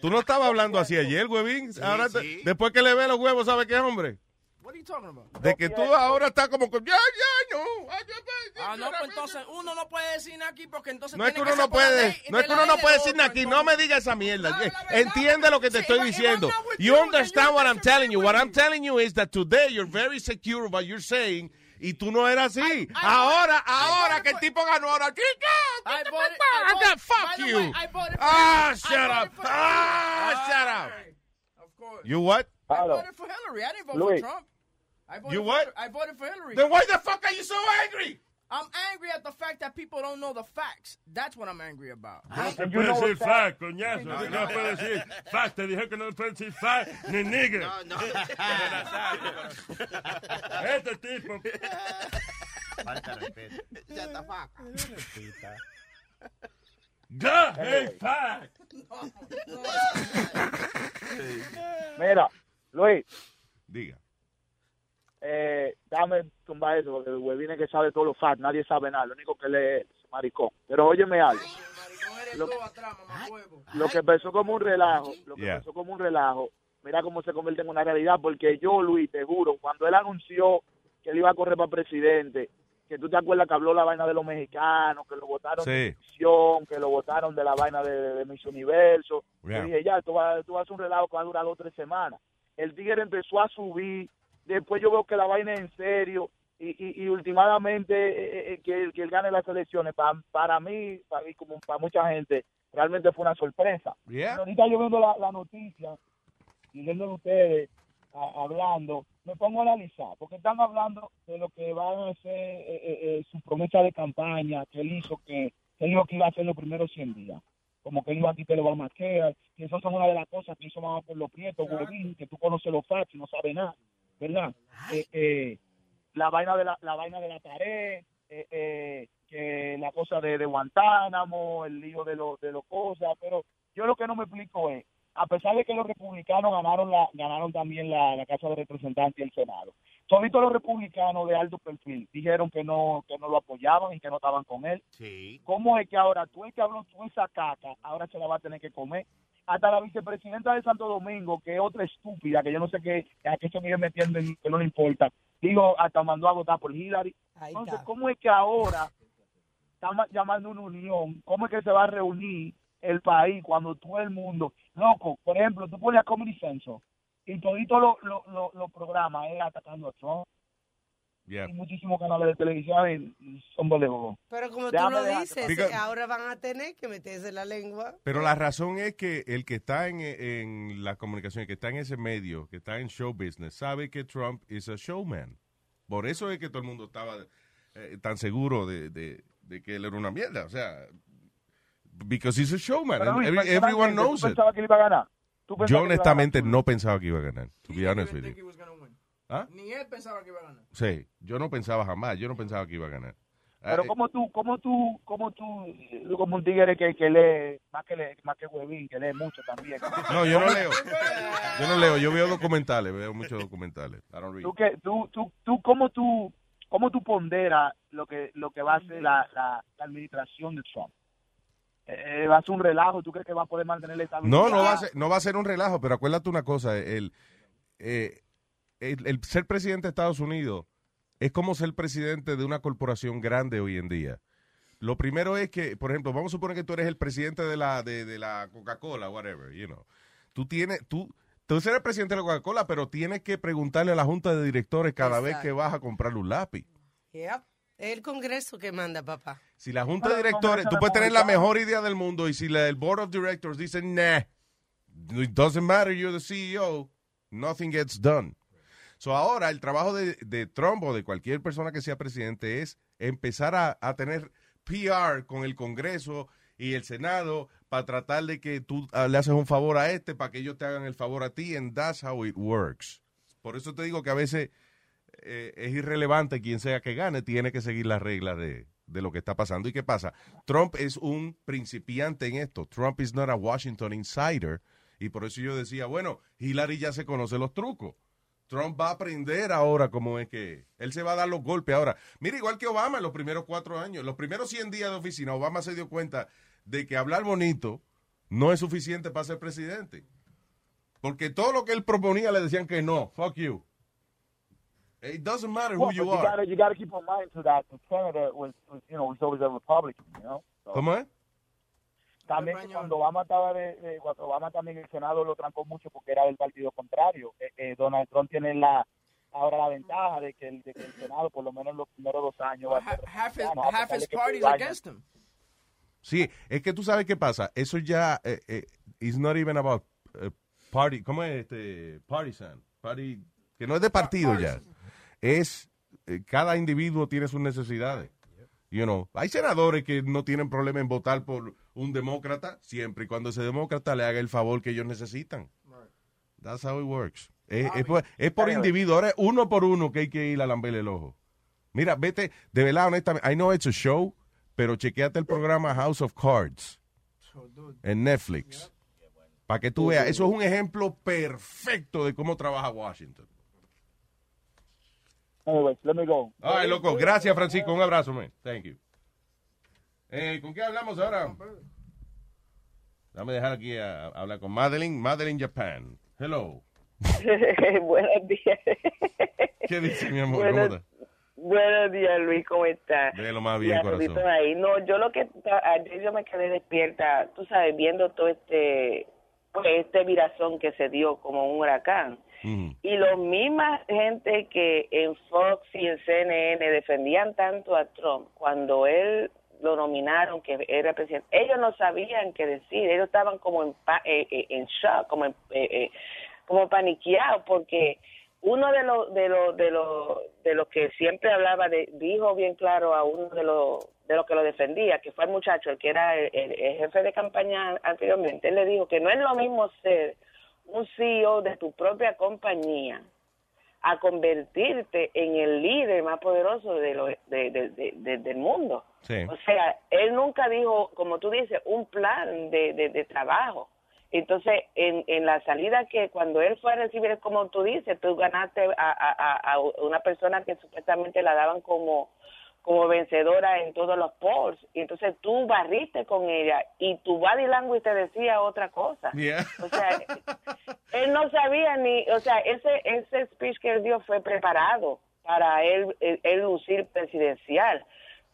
tú no estabas hablando así ayer, huevín. Ahora, después que le ve los huevos, ¿sabe qué, hombre? What are you talking about? De que tú ahora estás como con... Ya, ya, no. Ay, ya, ya, Ah, no, pues entonces uno no puede decir nada aquí porque entonces No es que uno no puede, no es que uno no puede de decir nada aquí. No me entonces. diga esa mierda. No, la verdad. Entiende lo que te Sí, estoy I- diciendo. You understand you what I'm telling you. What I'm telling you is that today you're very secure what you're saying y tú no eras así. Ahora, ahora que el tipo ganó ahora, I ¿qué? I voted- Fuck you. way, I Ah. I shut up. Ah, shut up. You what? I voted for Hillary. I didn't vote Luis. for Trump. I voted You for, what? I voted for Hillary. Then why the fuck are you so angry? I'm angry at the fact that people don't know the facts. That's what I'm angry about. No se puede decir fact, coñazo. No, no puede decir fact. Te dijo que no puede decir fact ni nigger. No, no. Este tipo. Falta respeto. Ya está faca. God hate fact. Mira, Luis, Diga. Eh, dame tumbar eso, porque el huevín es que sabe todos los facts, nadie sabe nada, lo único que lee es maricón. Pero óyeme algo. Lo, lo que empezó como un relajo, lo que Yeah. empezó como un relajo, mira cómo se convierte en una realidad, porque yo, Luis, te juro, cuando él anunció que él iba a correr para presidente, que tú te acuerdas que habló la vaina de los mexicanos, que lo votaron de televisión, que lo votaron de la vaina de, de Miss Universo. Yeah. Dije, ya, tú vas, tú vas a hacer un relajo que va a durar dos o tres semanas. El tigre empezó a subir, después yo veo que la vaina es en serio, y, y, y últimamente eh, eh, que, él- que él gane las elecciones, pa- para mí, para mí, como para mucha gente, realmente fue una sorpresa. Yeah. Pero ahorita yo viendo la, la noticia y viendo ustedes a- hablando, me pongo a analizar, porque están hablando de lo que van a ser eh, eh, eh, su promesa de campaña, que él hizo que, que él dijo que iba a hacer los primeros 100 días. Como que él iba a quitar el Obamacare, que eso son una de las cosas que hizo mamá por los prietos, que tú conoces los facts y no sabes nada, ¿verdad? Eh, eh, la vaina de la, la vaina de la pared, eh, eh, que la cosa de, de Guantánamo, el lío de los de los cosas, pero yo lo que no me explico es, a pesar de que los republicanos ganaron la ganaron también la, la Casa de Representantes y el Senado, todos los republicanos de alto perfil dijeron que no que no lo apoyaban y que no estaban con él. Sí. ¿Cómo es que ahora tú es que habló tú esa caca, ahora se la va a tener que comer? Hasta la vicepresidenta de Santo Domingo, que es otra estúpida, que yo no sé qué, a qué se vive metiendo en que no le importa, digo, hasta mandó a votar por Hillary. Entonces, ¿cómo es que ahora estamos llamando una unión? ¿Cómo es que se va a reunir el país cuando todo el mundo, loco, por ejemplo, tú pones a Comedy Central y todito los lo, lo, los programas es atacando a Trump Yeah. y muchísimos canales de televisión y son bolegos. Pero como tú lo dices, Because- ahora van a tener que meterse la lengua. Pero la razón es que el que está en, en la comunicación, el que está en ese medio, que está en show business, sabe que Trump es a showman. Por eso es que todo el mundo estaba eh, tan seguro de, de- de que él era una mierda. O sea, because he's a showman. Pero, and every- everyone ¿tú knows it. pensabas que él iba a ganar? ¿Tú pensabas Yo honestamente ganar? no pensaba que iba a ganar. To be honest with you. ¿Ah? Ni él pensaba que iba a ganar. Sí, yo no pensaba jamás, yo no pensaba que iba a ganar. Pero Ah, como tú, como tú, como tú, eh, como un tigre que, que lee, más que lee, más que huevín, que lee mucho también. No, yo no leo. Yo no leo, yo veo documentales, veo muchos documentales. I don't read. Tú que, tú, tú, tú, cómo tú, cómo tú ponderas lo que, lo que va a ser la, la, la administración de Trump. Eh, va a ser un relajo, ¿tú crees que va a poder mantener la estabilidad? No, no va, a ser, no va a ser un relajo, pero acuérdate una cosa, el, eh, el, el ser presidente de Estados Unidos es como ser presidente de una corporación grande hoy en día. Lo primero es que, por ejemplo, vamos a suponer que tú eres el presidente de la, de, de la Coca-Cola, whatever, you know. Tú tienes, tú, tú eres el presidente de la Coca-Cola, pero tienes que preguntarle a la junta de directores cada vez que vas a comprar un lápiz. Yep. Es el Congreso que manda, papá. Si la junta de directores, tú puedes tener la mejor idea del mundo y si la, el board of directors dice, nah, it doesn't matter, you're the CEO, nothing gets done. So ahora el trabajo de, de Trump o de cualquier persona que sea presidente es empezar a, a tener PR con el Congreso y el Senado para tratar de que tú ah, le haces un favor a este para que ellos te hagan el favor a ti and that's how it works. Por eso te digo que a veces eh, es irrelevante quien sea que gane, tiene que seguir las reglas de, de lo que está pasando. ¿Y qué pasa? Trump es un principiante en esto. Trump is not a Washington insider. Y por eso yo decía, bueno, Hillary ya se conoce los trucos. Trump va a aprender ahora cómo es que él se va a dar los golpes ahora. Mira, igual que Obama en los primeros cuatro años, los primeros 100 días de oficina, Obama se dio cuenta de que hablar bonito no es suficiente para ser presidente. Porque todo lo que él proponía le decían que no, fuck you. It doesn't matter who you are. gotta, you gotta keep in mind to that senator was, was, you know, was always a Republican, you know. So, ¿Cómo es? También que cuando Obama estaba de, de- cuando Obama también el Senado lo trancó mucho porque era del partido contrario. Eh, eh, Donald Trump tiene la ahora la ventaja de que, el, de que el Senado por lo menos los primeros dos años va a ser Half his, a half his party's against him. Sí, es que tú sabes qué pasa. Eso ya eh, eh, it's not even about eh, party. ¿Cómo es este partisan? Party que no es de partido ya. Es eh, cada individuo tiene sus necesidades. You know, hay senadores que no tienen problema en votar por un demócrata siempre y cuando ese demócrata le haga el favor que ellos necesitan. That's how it works. Es, es por, es por individuo, ahora es uno por uno que hay que ir a lamberle el ojo. Mira, vete, de verdad, honestamente, I know it's a show, pero chequeate el programa House of Cards en Netflix. Para que tú veas, eso es un ejemplo perfecto de cómo trabaja Washington. Anyways, let me go. Ay, loco, gracias, Francisco. Un abrazo, man. Thank you. Eh, ¿Con qué hablamos ahora? Dame dejar aquí a, a hablar con Madeline. Madeline Japan. Hello. Buenos días. ¿Qué dice, mi amor? Buenos- días, Luis, ¿cómo estás? Lo más bien, corazón. Ahí. No, yo lo que ayer yo me quedé despierta, tú sabes, viendo todo este pues este virazón que se dio como un huracán. Y los misma gente que en Fox y en CNN defendían tanto a Trump cuando él lo nominaron que era presidente, ellos no sabían qué decir, ellos estaban como en, pa- eh, eh, en shock, como eh, eh, como paniqueados porque uno de los de los de los de los que siempre hablaba de dijo bien claro a uno de los de los que lo defendía que fue el muchacho el que era el, el- el jefe de campaña anteriormente. Él le dijo que no es lo mismo ser un CEO de tu propia compañía a convertirte en el líder más poderoso de lo- de- de- de- de- del mundo Sí. o sea, él nunca dijo, como tú dices, un plan de, trabajo. Entonces, en, en la salida que cuando él fue a recibir, como tú dices, tú ganaste a, a- a una persona que supuestamente la daban como, como vencedora en todos los polls. Y entonces tú barriste con ella y tu body language te decía otra cosa. Yeah. O sea, él no sabía ni, o sea, ese ese speech que él dio fue preparado para él, él, él lucir presidencial.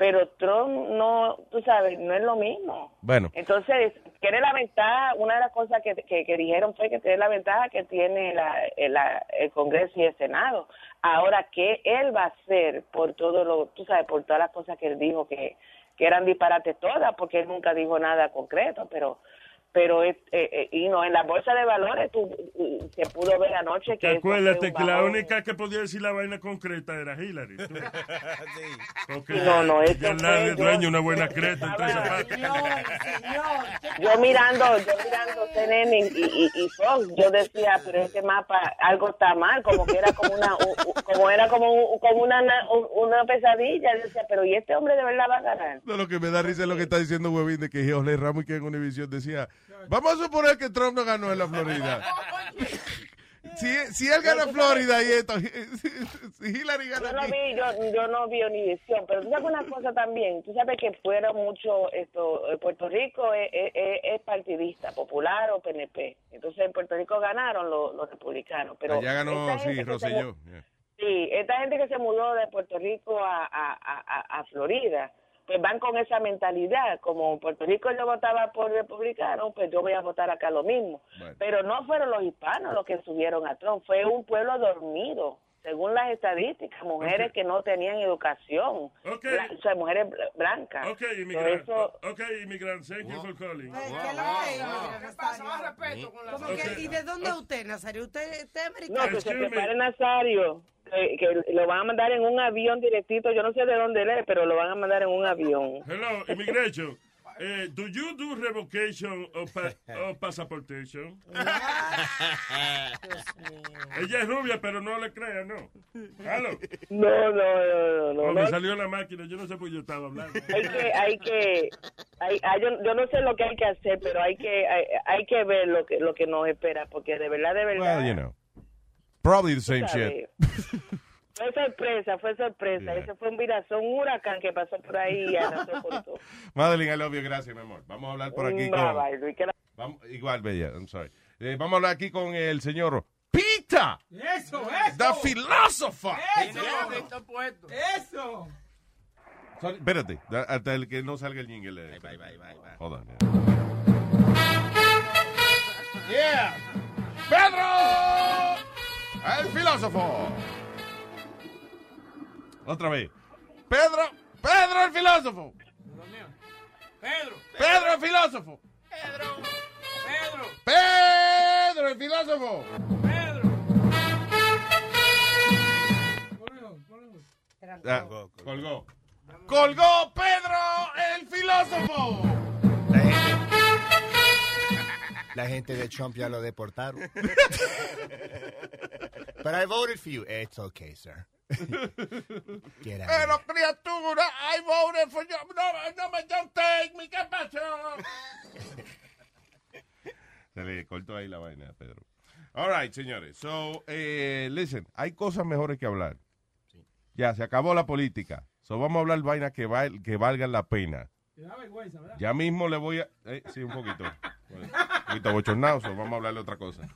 Pero Trump no, tú sabes, no es lo mismo. Bueno, Entonces, tiene la ventaja, una de las cosas que, que, que dijeron fue que tiene la ventaja que tiene la, el, la- el Congreso y el Senado. Ahora, ¿qué él va a hacer por todo lo, tú sabes, por todas las cosas que él dijo que, que eran disparates todas, porque él nunca dijo nada concreto, pero pero es, eh, eh, y no en la bolsa de valores tú se pudo ver anoche que Acuérdate que la única que podía decir la vaina concreta era Hillary. tú. Porque No, no, eso ya dueña una buena creta tres zapatos. yo mirando yo mirando CNN y, y, y Fox yo decía pero este mapa algo está mal como que era como una u- u- como era como un- como una na- un- una pesadilla yo decía pero y este hombre de verdad va a ganar no, lo que me da risa es lo que está diciendo Huevín de que Jorge Ramos y que en Univision decía, vamos a suponer que Trump no ganó en la Florida. Si, si él gana Florida y esto, si Hillary yo gana no aquí. vi yo, yo no vi Univisión pero tú sabes una cosa también tú sabes que fueron mucho esto eh, Puerto Rico es, es- es- es partidista popular o PNP entonces en Puerto Rico ganaron los, los republicanos pero Allá ganó, sí, Rosselló. Yeah. Sí, esta gente que se mudó de Puerto Rico a, a- a Florida, pues van con esa mentalidad. Como Puerto Rico yo votaba por republicano, pues yo voy a votar acá lo mismo. Pero no fueron los hispanos los que subieron a Trump, fue un pueblo dormido. Según las estadísticas, mujeres que no tenían educación, Ok. bla- o sea, mujeres bl- blancas. Ok, inmigrante. eso- Ok, inmigrante. Thank you for calling. ¿Qué pasa? Más respeto con la ¿Cómo que- ¿Y de dónde es usted, Nazario? ¿Usted, usted es No, americano? que se prepare Nazario, que, que lo van a mandar en un avión directito. Yo no sé de dónde él es, pero lo van a mandar en un avión. Hello, immigration. Eh, do you do revocation of, pa of passportation? Ella es rubia, pero no le crean, ¿no? Hello. No, no, no, no, no. Me salió la máquina, yo no sé por qué yo estaba hablando. Hay que, hay que, hay- hay- yo, yo no sé lo que hay que hacer, pero hay que, hay, hay que ver lo que, lo que nos espera, porque de verdad, de verdad. Well, you know. Probably the same shit. Fue sorpresa, fue sorpresa. Ese fue un virazón, un huracán que pasó por ahí y arrasó con todo. Madeline, I love you. Gracias, mi amor. Vamos a hablar por aquí Bye, con... bye, la- Vamos- igual, Bella, I'm sorry. Eh, vamos a hablar aquí con el señor Pita. Eso, eso. The philosopher. Eso. Eso. Sorry, espérate, hasta el que no salga el jingle. Bye, bye, bye, bye. Hold on. Yeah. Pedro, el filósofo. Otra vez. Pedro, Pedro el filósofo. Pedro. Pedro el filósofo. Pedro. Pedro. Pedro el filósofo. Ah, colgó. colgó Pedro el filósofo. La gente, la gente de Trump ya lo deportaron. But I voted for you. It's okay, sir. Get out. Pero criatura, I voted for you. No, no me don't take me. ¿Qué pasó? Se le cortó ahí la vaina a Pedro. All right, señores. So, eh, listen, hay cosas mejores que hablar. Ya, se acabó la política. So, vamos a hablar vainas que, val- que valgan la pena. Te da vergüenza, ¿verdad? Ya mismo le voy a... eh, sí, un poquito. Bueno, un poquito bochornado, so vamos a hablar de otra cosa.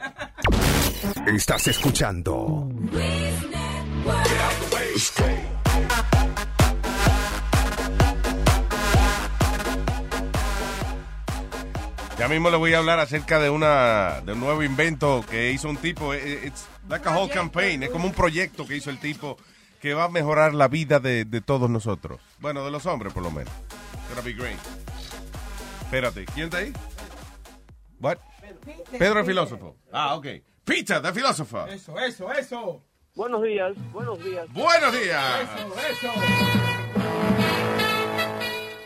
Estás escuchando Ya mismo le voy a hablar acerca de una de un nuevo invento que hizo un tipo. Eh, It's like a whole campaign. Es como un proyecto que hizo el tipo que va a mejorar la vida de, de todos nosotros. Bueno, de los hombres por lo menos. Gonna be great. Espérate, ¿quién está ahí? What? Pedro el filósofo. Ah, ok. Peter, the philosopher. Eso, eso, eso. Buenos días, buenos días. Buenos días. Eso, eso.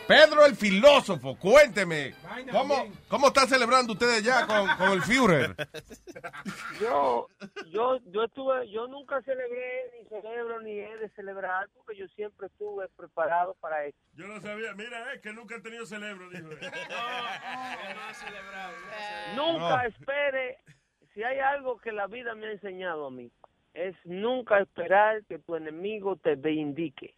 Pedro el filósofo, cuénteme. ¿Cómo, cómo está celebrando ustedes ya con, con el Führer? Yo, yo, yo estuve, yo nunca celebré, ni celebro, ni he de celebrar, porque yo siempre estuve preparado para esto. Yo no sabía. Mira, es que nunca he tenido cerebro, dijo. él. Nunca No. espere, si hay algo que la vida me ha enseñado a mí, es nunca esperar que tu enemigo te vindique.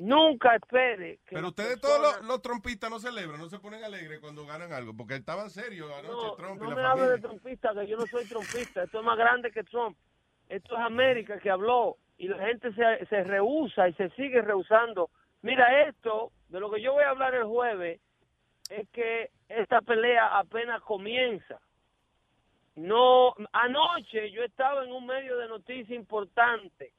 Nunca espere que Pero ustedes persona- todos los, los trompistas no celebran, no se ponen alegres cuando ganan algo, porque estaban serios anoche No, Trump no y me la de familia. trompista, que yo no soy trompista. Esto es más grande que Trump. Esto es América que habló y la gente se, se rehúsa y se sigue rehusando. Mira, esto, de lo que yo voy a hablar el jueves, es que esta pelea apenas comienza. No, anoche yo estaba en un medio de noticias importante.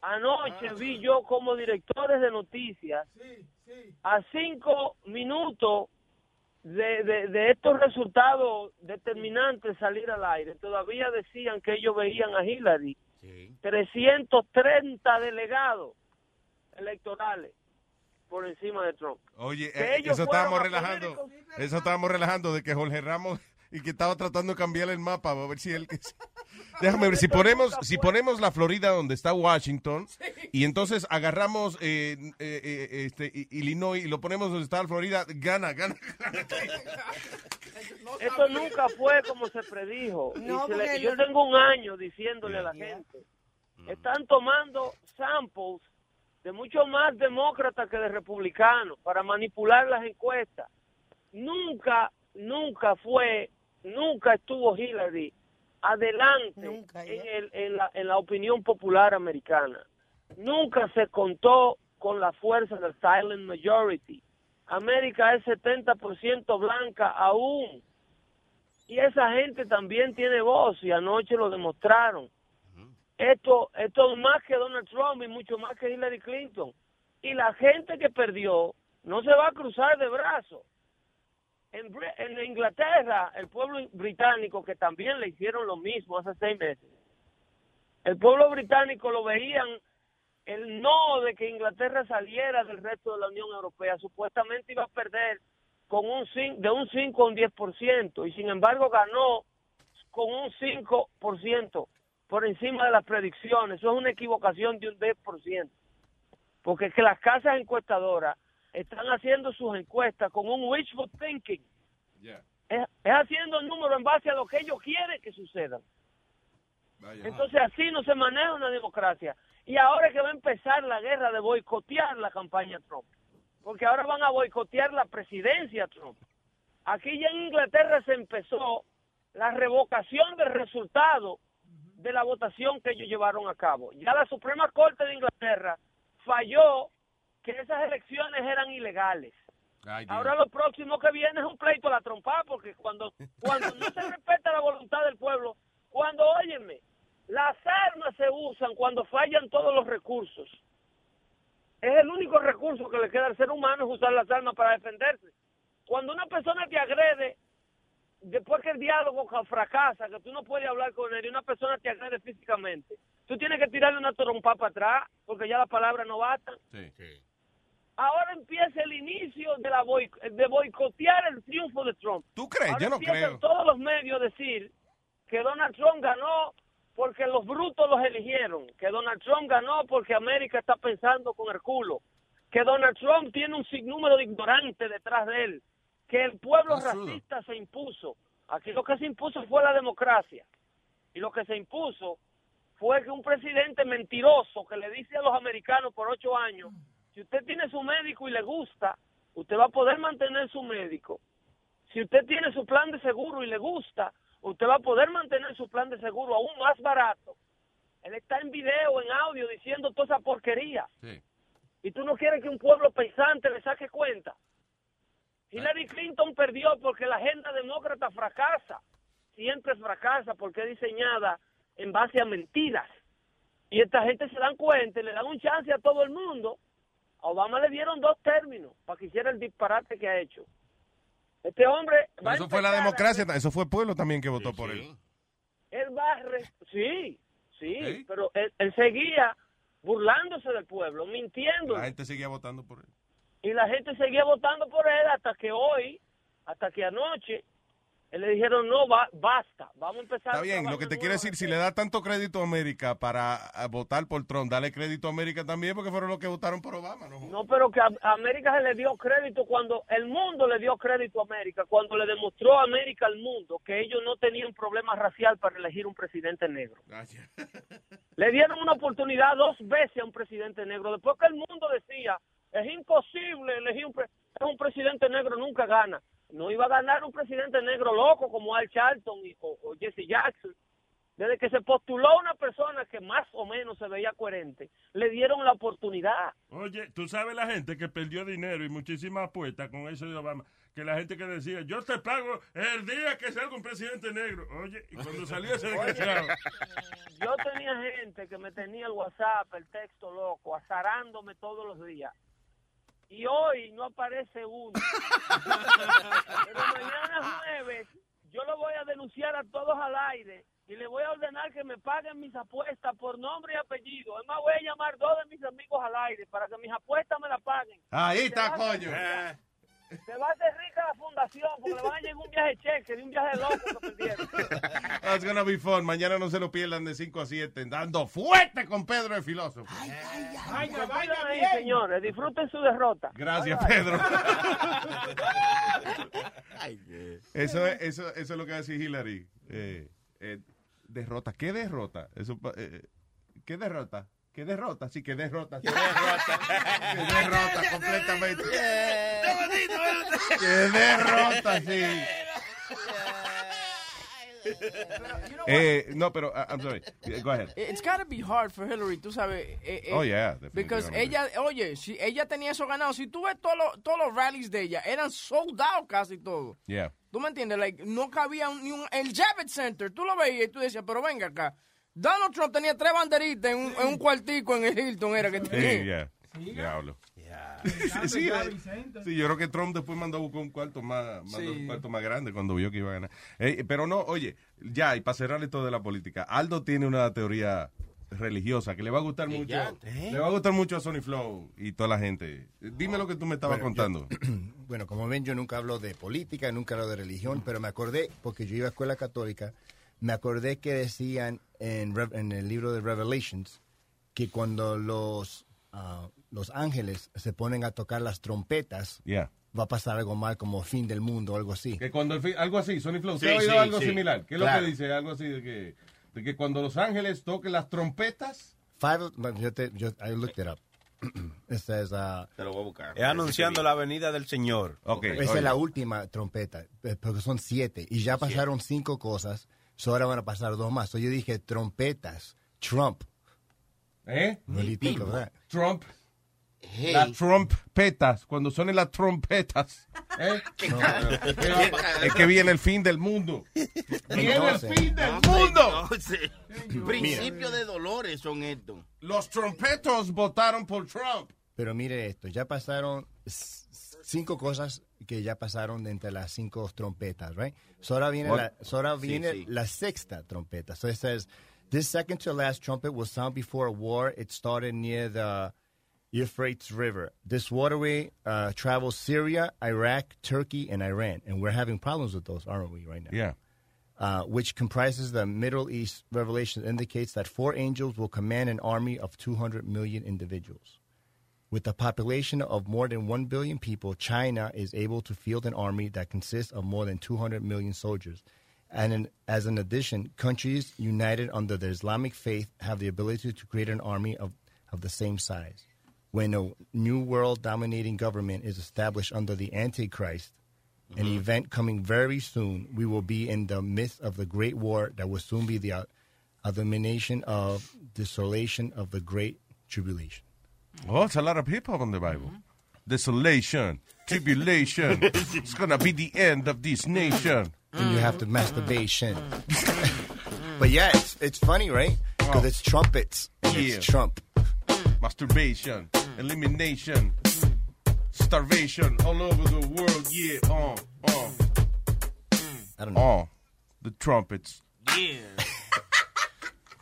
Anoche vi yo como directores de noticias a cinco minutos de, de, de estos resultados determinantes salir al aire. Todavía decían que ellos veían a Hillary 330 delegados electorales por encima de Trump. Oye, eh, eso estábamos relajando, eso estábamos relajando de que Jorge Ramos y que estaba tratando de cambiar el mapa a ver si él que Déjame ver si ponemos si ponemos la Florida donde está Washington y entonces agarramos eh, eh, eh, este Illinois y lo ponemos donde está la Florida, gana, gana. Esto nunca fue como se predijo. Y No, se le- porque yo tengo un año diciéndole a la gente, están tomando samples de mucho más demócratas que de republicanos para manipular las encuestas. Nunca, nunca fue, nunca estuvo Hillary adelante en, el- en la, en la opinión popular americana. Nunca se contó con la fuerza del silent majority. América es 70% blanca aún. Y esa gente también tiene voz y anoche lo demostraron. Esto, esto es más que Donald Trump y mucho más que Hillary Clinton. Y la gente que perdió no se va a cruzar de brazos. En, en Inglaterra, el pueblo británico, que también le hicieron lo mismo hace seis meses, el pueblo británico lo veían el no de que Inglaterra saliera del resto de la Unión Europea. Supuestamente iba a perder con un de un 5 a un 10%, y sin embargo ganó con un 5% por encima de las predicciones. Eso es una equivocación de un 10%. Porque es que las casas encuestadoras están haciendo sus encuestas con un wishful thinking. Es, es haciendo el número en base a lo que ellos quieren que suceda. Entonces así no se maneja una democracia. Y ahora es que va a empezar la guerra de boicotear la campaña Trump. Porque ahora van a boicotear la presidencia Trump. Aquí ya en Inglaterra se empezó la revocación del resultado de la votación que ellos llevaron a cabo. Ya la Suprema Corte de Inglaterra falló que esas elecciones eran ilegales. Ahora lo próximo que viene es un pleito a la trompa, porque cuando, cuando no se respeta la voluntad del pueblo, cuando, óyeme, las armas se usan cuando fallan todos los recursos. Es el único recurso que le queda al ser humano es usar las armas para defenderse. Cuando una persona te agrede, después que el diálogo ca- fracasa, que tú no puedes hablar con él y una persona te agrede físicamente, tú tienes que tirarle una trompa para atrás, porque ya las palabras no bastan. Ahora empieza el inicio de, la de boicotear el triunfo de Trump. ¿Tú crees? Ahora Yo no creo. todos los medios decir que Donald Trump ganó porque los brutos los eligieron, que Donald Trump ganó porque América está pensando con el culo, que Donald Trump tiene un sinnúmero de ignorantes detrás de él, que el pueblo racista se impuso. Aquí lo que se impuso fue la democracia. Y lo que se impuso fue que un presidente mentiroso que le dice a los americanos por ocho años, si usted tiene su médico y le gusta, usted va a poder mantener su médico. Si usted tiene su plan de seguro y le gusta, usted va a poder mantener su plan de seguro aún más barato. Él está en video, en audio, diciendo toda esa porquería. Y tú no quieres que un pueblo pensante le saque cuenta. Hillary Clinton perdió porque la agenda demócrata fracasa. Siempre fracasa porque es diseñada en base a mentiras. Y esta gente se dan cuenta y le dan un chance a todo el mundo. A Obama le dieron dos términos para que hiciera el disparate que ha hecho. Este hombre a eso fue la a- democracia, eso fue el pueblo también que votó por él. él va a re- sí, sí, pero él, él seguía burlándose del pueblo, mintiendo. La gente seguía votando por él. Y la gente seguía votando por él hasta que hoy, hasta que anoche, le dijeron, no, va, basta, vamos a empezar. Está bien, lo que te quiero nuevo". decir, si le da tanto crédito a América para votar por Trump, dale crédito a América también porque fueron los que votaron por Obama, ¿no? No, pero que a América se le dio crédito cuando el mundo le dio crédito a América, cuando le demostró a América al mundo que ellos no tenían problema racial para elegir un presidente negro. Le dieron una oportunidad dos veces a un presidente negro. Después que el mundo decía, es imposible elegir un, pre- un presidente negro, nunca gana. No iba a ganar un presidente negro loco como Al Charlton y- o, o Jesse Jackson. Desde que se postuló una persona que más o menos se veía coherente, le dieron la oportunidad. Oye, tú sabes la gente que perdió dinero y muchísimas apuestas con eso de Obama, que la gente que decía, yo te pago el día que salga un presidente negro. Oye, y cuando salió ese desgraciado, Yo tenía gente que me tenía el WhatsApp, el texto loco, azarándome todos los días. Y hoy no aparece uno. Pero mañana jueves yo lo voy a denunciar a todos al aire y le voy a ordenar que me paguen mis apuestas por nombre y apellido. Es más, voy a llamar dos de mis amigos al aire para que mis apuestas me la paguen. Ahí está, coño. Se va a hacer rica la fundación porque le van a llegar un viaje cheque de un viaje loco que perdieron. That's gonna be fun. Mañana no se lo pierdan de 5 a 7, dando fuerte con Pedro el filósofo. Vaya, vaya ahí, señores. Disfruten su derrota. Gracias, Pedro. Eso es, eso, eso es lo que va a decir Hillary. Eh, eh, derrota. ¿Qué derrota? Eso, eh, ¿Qué derrota? ¿Qué derrota? Sí, que derrota. ¿Qué derrota? ¿Qué derrota completamente? ¡Qué derrota, sí! Eh, no, pero, uh, I'm sorry. Go ahead. It's gotta be hard for Hillary, tú sabes. eh, eh, Oh, yeah, Because ella, oye, si ella tenía eso ganado, si tú ves todos los, todos los rallies de ella, eran sold out casi todos. Yeah. ¿Tú me entiendes? Like, no cabía un- ni un... El Javits Center, tú lo veías y tú decías, pero venga acá. Donald Trump tenía tres banderitas en un, en un cuartico en el Hilton, era que Sí, tenía. ya. Diablo. sí, eh, sí, yo creo que Trump después mandó a buscar un cuarto más, mandó Sí. un cuarto más grande cuando vio que iba a ganar. Eh, pero no, oye, ya, y para cerrar esto de la política, Aldo tiene una teoría religiosa que le va a gustar mucho. ya, Le va a gustar mucho a Sony Flow y toda la gente. Dime lo que tú me estabas Bueno, contando. Bueno, como ven, yo nunca hablo de política, nunca hablo de religión, pero me acordé, porque yo iba a escuela católica, me acordé que decían en el libro de Revelations que cuando los, ah, los ángeles se ponen a tocar las trompetas, Yeah. va a pasar algo mal como fin del mundo o algo así. Que cuando el fi- algo así, Sony Flow, ¿usted Sí, ha oído sí, algo sí. similar? ¿Qué es Claro. lo que dice? Algo así de que, de que cuando los ángeles toquen las trompetas. Five, yo te, yo, I looked it up. Esta es, ah, Te lo voy a buscar. Es anunciando la venida del Señor. Esa es la última trompeta, eh, porque son siete. Y ya pasaron cinco cosas, so ahora van a pasar dos más. So yo dije trompetas, Trump. ¿Eh? Trump. Las trompetas, cuando suenen las trompetas. ¿eh? No, no. es que viene el fin del mundo. Viene el fin del No, mundo. Principio de dolores son estos. Los trompetos votaron por Trump. Pero mire esto, ya pasaron cinco cosas que ya pasaron de entre las cinco trompetas, right? So ahora viene, What? la, so ahora viene sí. la sexta trompeta. So esta es This second to last trumpet will sound before a war. It started near the Euphrates River. This waterway uh, travels Syria, Iraq, Turkey, and Iran. And we're having problems with those, aren't we, right now? Yeah. Uh, which comprises the Middle East. Revelation indicates that four angels will command an army of 200 million individuals. With a population of more than 1 billion people, China is able to field an army that consists of more than 200 million soldiers. And in, as an addition, countries united under the Islamic faith have the ability to create an army of, of the same size. When a new world dominating government is established under the Antichrist, an mm-hmm. event coming very soon, we will be in the midst of the great war that will soon be the uh, abomination of desolation of the great tribulation. Oh, it's a lot of people hop in the Bible. Mm-hmm. Desolation, tribulation. it's gonna be the end of this nation. And you have to mm-hmm. masturbation. but yeah, it's, it's funny, right? Because it's trumpets. Yeah. It's Trump. Masturbation, elimination, starvation all over the world. Yeah, uh, uh. I don't know. Oh, the trumpets. Yeah.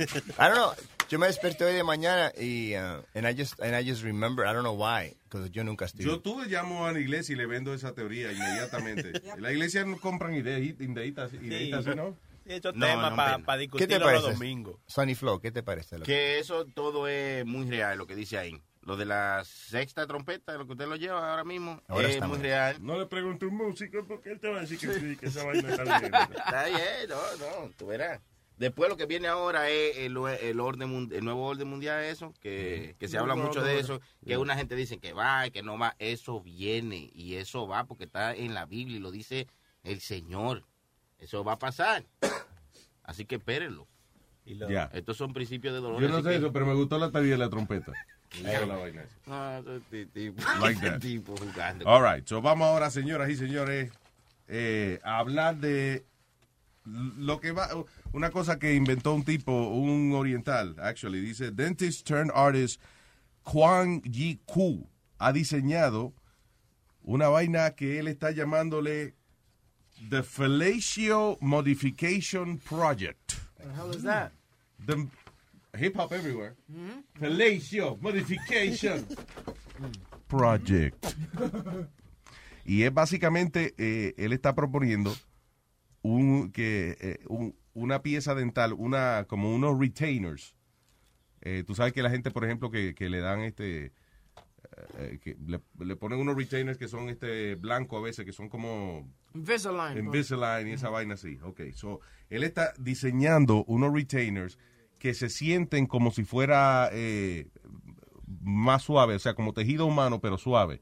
I don't know. Yo me desperté hoy de mañana y uh, and I just and I just remember I don't know why because yo nunca estoy. Yo tú le llamo a la iglesia y le vendo esa teoría inmediatamente. La iglesia no compran ideas, ideitas, ideitas, Sí. ¿no? Sí, esos No, temas no, para pa ¿Qué te discutirlo los domingos. Sonny Flow, ¿qué te parece? loco? Que eso todo es muy real, lo que dice ahí. Lo de la sexta trompeta, lo que usted lo lleva ahora mismo, Ahora es muy real. No le pregunte a un músico porque él te va a decir que sí, que esa vaina está bien. Está bien, no, no, tú verás. Después lo que viene ahora es el, el orden el nuevo orden mundial, eso, que, que se habla mucho de eso, que una gente dice que va y que no va, eso viene y eso va porque está en la Biblia y lo dice el Señor. Eso va a pasar. Así que espérenlo. Y lo- Ya. Estos son principios de dolor. Yo no sé que- eso, pero me gustó la teoría de la trompeta. Tipo, Like that. tipo jugando. All right, so vamos ahora, señoras y señores, eh, a hablar de lo que va, una cosa que inventó un tipo, un oriental, actually, dice, dentist turned artist Kwang Yi Ku ha diseñado una vaina que él está llamándole The Fellatio Modification Project. What the hell is that? The hip hop everywhere. Fellatio Modification Project. Y es básicamente, eh, él está proponiendo un, que, eh, un- una pieza dental, una como unos retainers. Eh, tú sabes que la gente, por ejemplo, que, que le dan este, eh, eh, que le, le ponen unos retainers que son este blanco a veces, que son como Invisalign. bro. Invisalign y esa vaina así. Ok, so, él está diseñando unos retainers que se sienten como si fuera eh, más suave, o sea, como tejido humano, pero suave.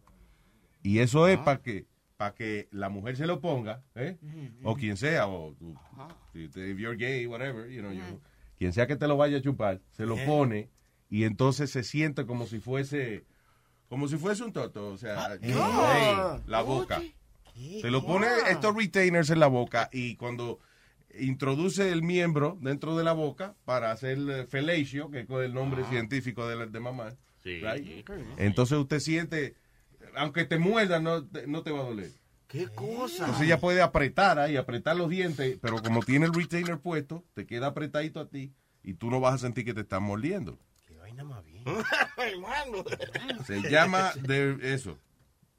Y eso es para que para que la mujer se lo ponga, ¿eh? o quien sea, o tú- te- if you're gay, whatever, you know, you- quien sea que te lo vaya a chupar, se lo Yeah. pone y entonces se siente como si fuese como si fuese un toto, o sea, Ah. hey, la boca. Se lo pone estos retainers en la boca y cuando introduce el miembro dentro de la boca para hacer eh, fellatio, que es el nombre científico de, la- de mamá, Sí. right? entonces usted siente, aunque te muerda, no, te- no te va a doler. ¿Qué cosa? Entonces ella puede apretar ahí, apretar los dientes, pero como tiene el retainer puesto, te queda apretadito a ti y tú no vas a sentir que te están mordiendo. Qué vaina más bien. Hermano. Se llama de eso,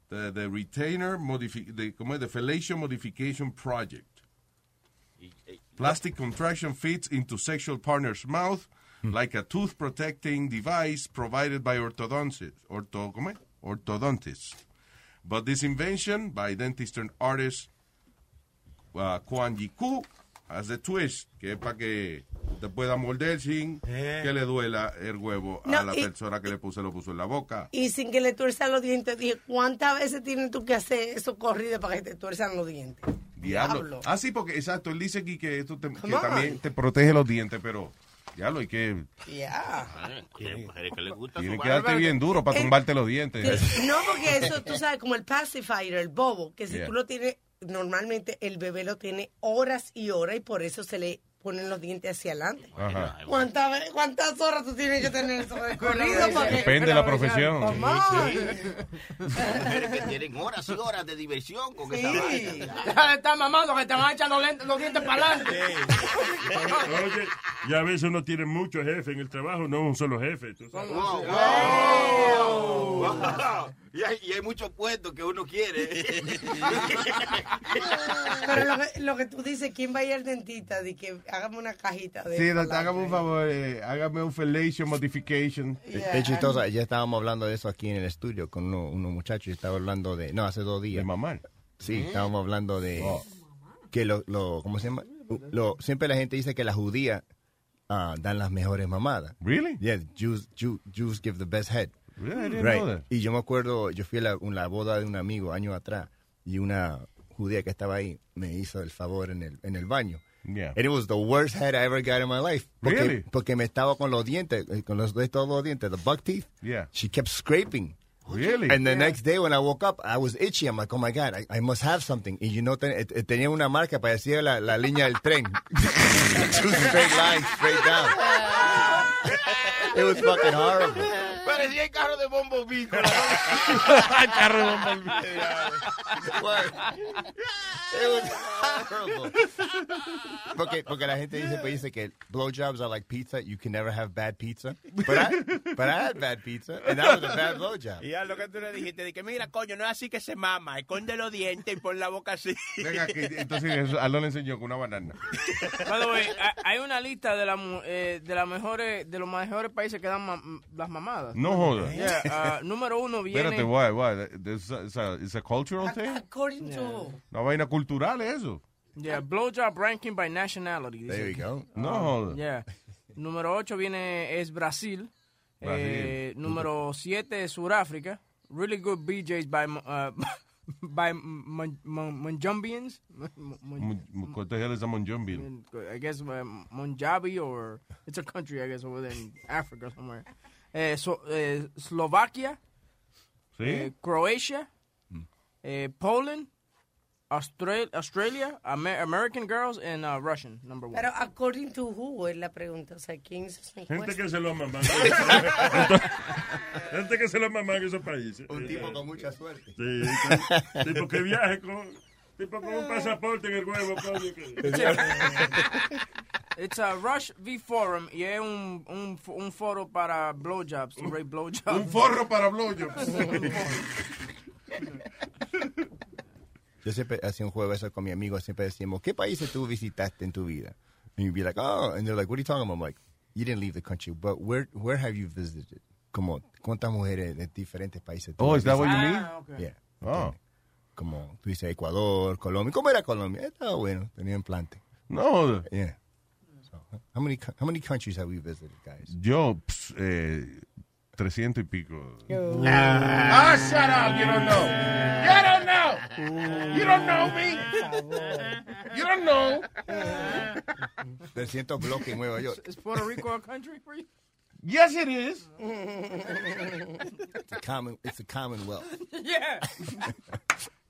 the, the Retainer Modifi the, ¿cómo es? The Fellatio Modification Project. Plastic contraction fits into sexual partner's mouth like a tooth protecting device provided by orthodontists. Ortho. Orthodontists. But this invention by dentist and artist uh, Kwan Yi Ku has a twist, que para que te pueda morder sin que le duela el huevo a la y- persona que le puso, lo puso en la boca. Y sin que le tuerzan los dientes, dije, ¿cuántas veces tienes tú que hacer eso corrido para que te tuerzan los dientes? Diablo. Diablo. Ah, sí, porque exacto, él dice aquí que esto te- que también te protege los dientes, pero diablo, hay que, Ya. Hay mujeres que les gusta tiene que darte bien duro para Eh, tumbarte los dientes. No, porque eso, tú sabes, como el pacifier, el bobo, que si Yeah. tú lo tienes, normalmente el bebé lo tiene horas y horas y por eso se le ponen los dientes hacia adelante. ¿Cuántas, ve- ¿Cuántas horas tú tienes que tener eso de corrido? Depende de la profesión. Mamá. Mujeres que tienen horas y horas de diversión con esa vaina. De estar mamando que te van a echar los, lentes- los dientes para adelante. Oye, y a veces uno tiene muchos jefes en el trabajo, no un solo jefe. tú sabes. Wow, wow. Wow. Y, hay, y hay muchos puestos que uno quiere. Pero lo que, lo que tú dices, ¿quién va a ir al dentista? De que hágame una cajita de... Sí, doctor, hágame un favor, eh, hágame un fellatio modification. Es chistoso, ya estábamos hablando de eso aquí en el estudio con uno- unos muchachos y estaba hablando de, no, hace dos días. De mamar. Sí, ¿Eh? estábamos hablando de que lo, lo, ¿cómo se llama? Lo, siempre la gente dice que las judías ah, dan las mejores mamadas. Really? Yeah, Jews, Jew- Jews give the best head. I didn't Right. know that. Y yo me acuerdo, yo fui a la, la boda de un amigo años atrás y una judía que estaba ahí me hizo el favor en el, en el baño. Yeah. And it was the worst head I ever got in my life. Porque, Really? porque me estaba con los dientes, eh, con los de todos los dientes, the buck teeth. Yeah. She kept scraping. Really? And the next day when I woke up, I was itchy. I'm like, oh my God, I, I must have something. Y you know, ten- eh, eh, tenía una marca, parecía la, la línea del tren. Two straight lines, straight down. It was fucking horrible. Parecía el carro de Bombo Bico. El carro de Bombo It was horrible. Porque, porque la gente dice, pues, dice que blowjobs are like pizza. You can never have bad pizza. But I, but I had bad pizza, and that was a bad blowjob. Y ya lo que tú le dijiste, que mira, coño, no es así que se mama, esconde los dientes y pon la boca así. Venga, aquí, entonces Aldo le enseñó con una banana. By the way, ha- hay una lista de, la, eh, de, las mejores, de los mejores países que dan ma- las mamadas. No joda. Yeah, ah, número uno viene... Espérate, why, why? It's a, it's a, it's a cultural thing? According to... Una vaina cultural es eso. Yeah, blowjob ranking by nationality. There you go. No Ah, joda. Yeah. Número 8 viene es Brasil. Brasil. Eh, número 7 es Sudáfrica. Really good BJs by uh, by Mon- Mon- Monjumbians. What the hell is a monjumbil? I guess uh, Monjabi or it's a country I guess over there in Africa somewhere. Eh, so, eh, Slovakia, ¿Sí? eh, Croatia, eh, Poland, Austra- Australia, Amer- American girls and uh, Russian number one. Pero according to who es la pregunta. O sea, ¿quién hizo esa Gente que se lo maman. Gente que se lo maman en esos países. Un tipo con mucha suerte. Sí, sí. tipo que viaje con, tipo con un pasaporte en el huevo, coño. It's a Rush V Forum y es un, un, un foro para blowjobs, to rate blowjobs. Un forro para blowjobs. Yo siempre hacía un juego eso con mi amigo, siempre decíamos, ¿qué países tú visitaste en tu vida? And you'd be like, oh, and they're like, what are you talking about? I'm like, you didn't leave the country, but where where have you visited? Como, ¿cuántas mujeres de diferentes países? tú Oh, is that what you mean? Ah, okay. Yeah. Oh. Como, tú dices Ecuador, Colombia. ¿Cómo era Colombia? Estaba bueno, tenía implante. No. Yeah. So, how many how many countries have we visited, guys? Yo, ps, eh, 300 y pico. Ah, shut up. You don't know. You don't know. You don't know me. You don't know. 300 bloques en Nueva York. Is Puerto Rico a country for you? Yes, it is. It's a, common, it's a commonwealth. yeah.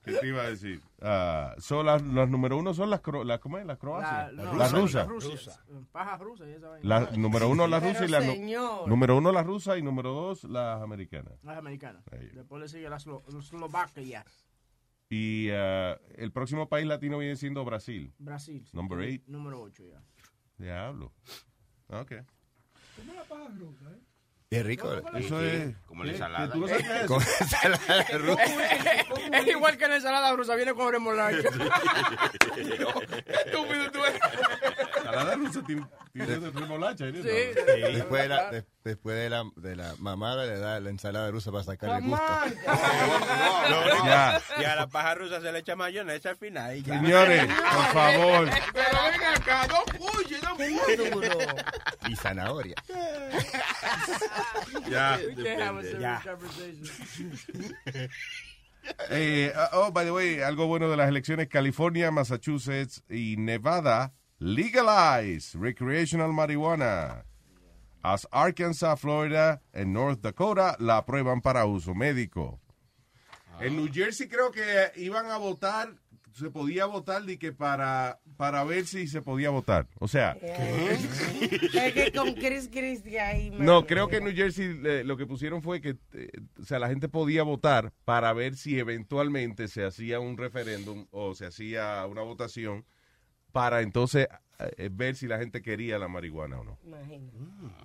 ¿Qué te iba a decir? Ah, son las, las número uno son las, cro- las ¿cómo es? Las croacias. no, las rusas. Las rusas. Paja rusa y esa vaina. La, número uno las rusas y la señor. número uno las rusas y número dos las americanas. Las americanas. Ahí. Después le sigue la Eslo- Eslovaquia. Y ah, el próximo país latino viene siendo Brasil. Brasil. sí. Number eight. Número 8 ya. Diablo. Ok. Es rico. Eso es. Como la ensalada. ¿Que tú no sabes qué es Con eso? ensalada rusa. es igual que la ensalada rusa, viene con remolacha. Estúpido tú eres. Ensalada rusa tiene, remolacha. Sí. Después de la, de- después de la, de la mamada le da la ensalada rusa para sacarle el gusto. Ya. Y a la paja rusa se le echa mayonesa al final. y ya. Señores, por favor. Pero ven acá, no puye, no duro. Y zanahoria. Ya. We can't have a serious Ya. conversation. Eh, oh, by the way, algo bueno de las elecciones, California, Massachusetts y Nevada legalize recreational marijuana. As Arkansas, Florida y North Dakota la aprueban para uso médico. En New Jersey creo que iban a votar se podía votar de que para, para ver si se podía votar. O sea, Es que con Chris Christie ahí. me- no, creo que en New Jersey eh, lo que pusieron fue que, eh, o sea, la gente podía votar para ver si eventualmente se hacía un referéndum o se hacía una votación para entonces eh, ver si la gente quería la marihuana o no. Imagínate.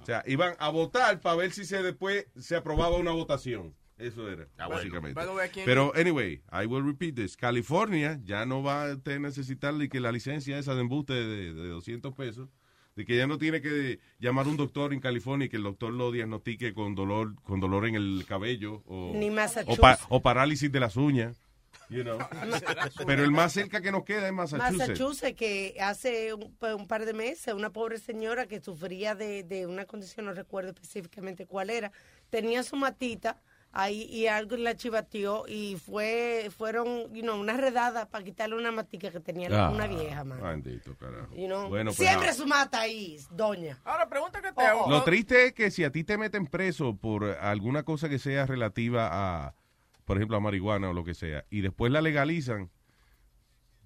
O sea, iban a votar para ver si se después se aprobaba una votación. Eso era, Ah, básicamente. Pero, anyway, I will repeat this. California ya no va a necesitar de que la licencia esa de embuste de, de 200 pesos, de que ya no tiene que llamar a un doctor en California y que el doctor lo diagnostique con dolor con dolor en el cabello o, Ni o, pa- o parálisis de las uñas. You know. Pero el más cerca que nos queda es Massachusetts. Massachusetts, que hace un, un par de meses, una pobre señora que sufría de, de una condición, no recuerdo específicamente cuál era, tenía su matita ahí y algo la chivateó y fue fueron you know, una redada para quitarle una matica que tenía Ah, una vieja, man. Bendito, carajo. You know, Bueno, pues, Siempre ah. su mata ahí, doña. Ahora, pregunta que te Oh, hago. Lo triste es que si a ti te meten preso por alguna cosa que sea relativa a, por ejemplo, a marihuana o lo que sea, y después la legalizan,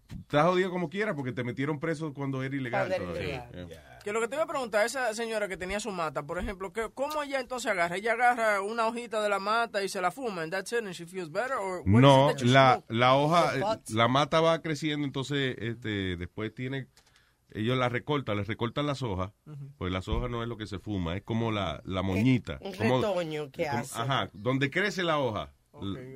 estás jodido como quieras porque te metieron preso cuando era ilegal. Todavía. Yeah. Que lo que te iba a preguntar, esa señora que tenía su mata, por ejemplo, que, ¿cómo ella entonces agarra? ¿Ella agarra una hojita de la mata y se la fuma and that's it and she feels better? Or No, la, la hoja, The eh, la mata va creciendo, entonces este, después tiene, ellos la recortan, les recortan las hojas, pues las hojas no es lo que se fuma, es como la, la moñita. Un como- retoño que como- hace. Ajá, donde crece la hoja,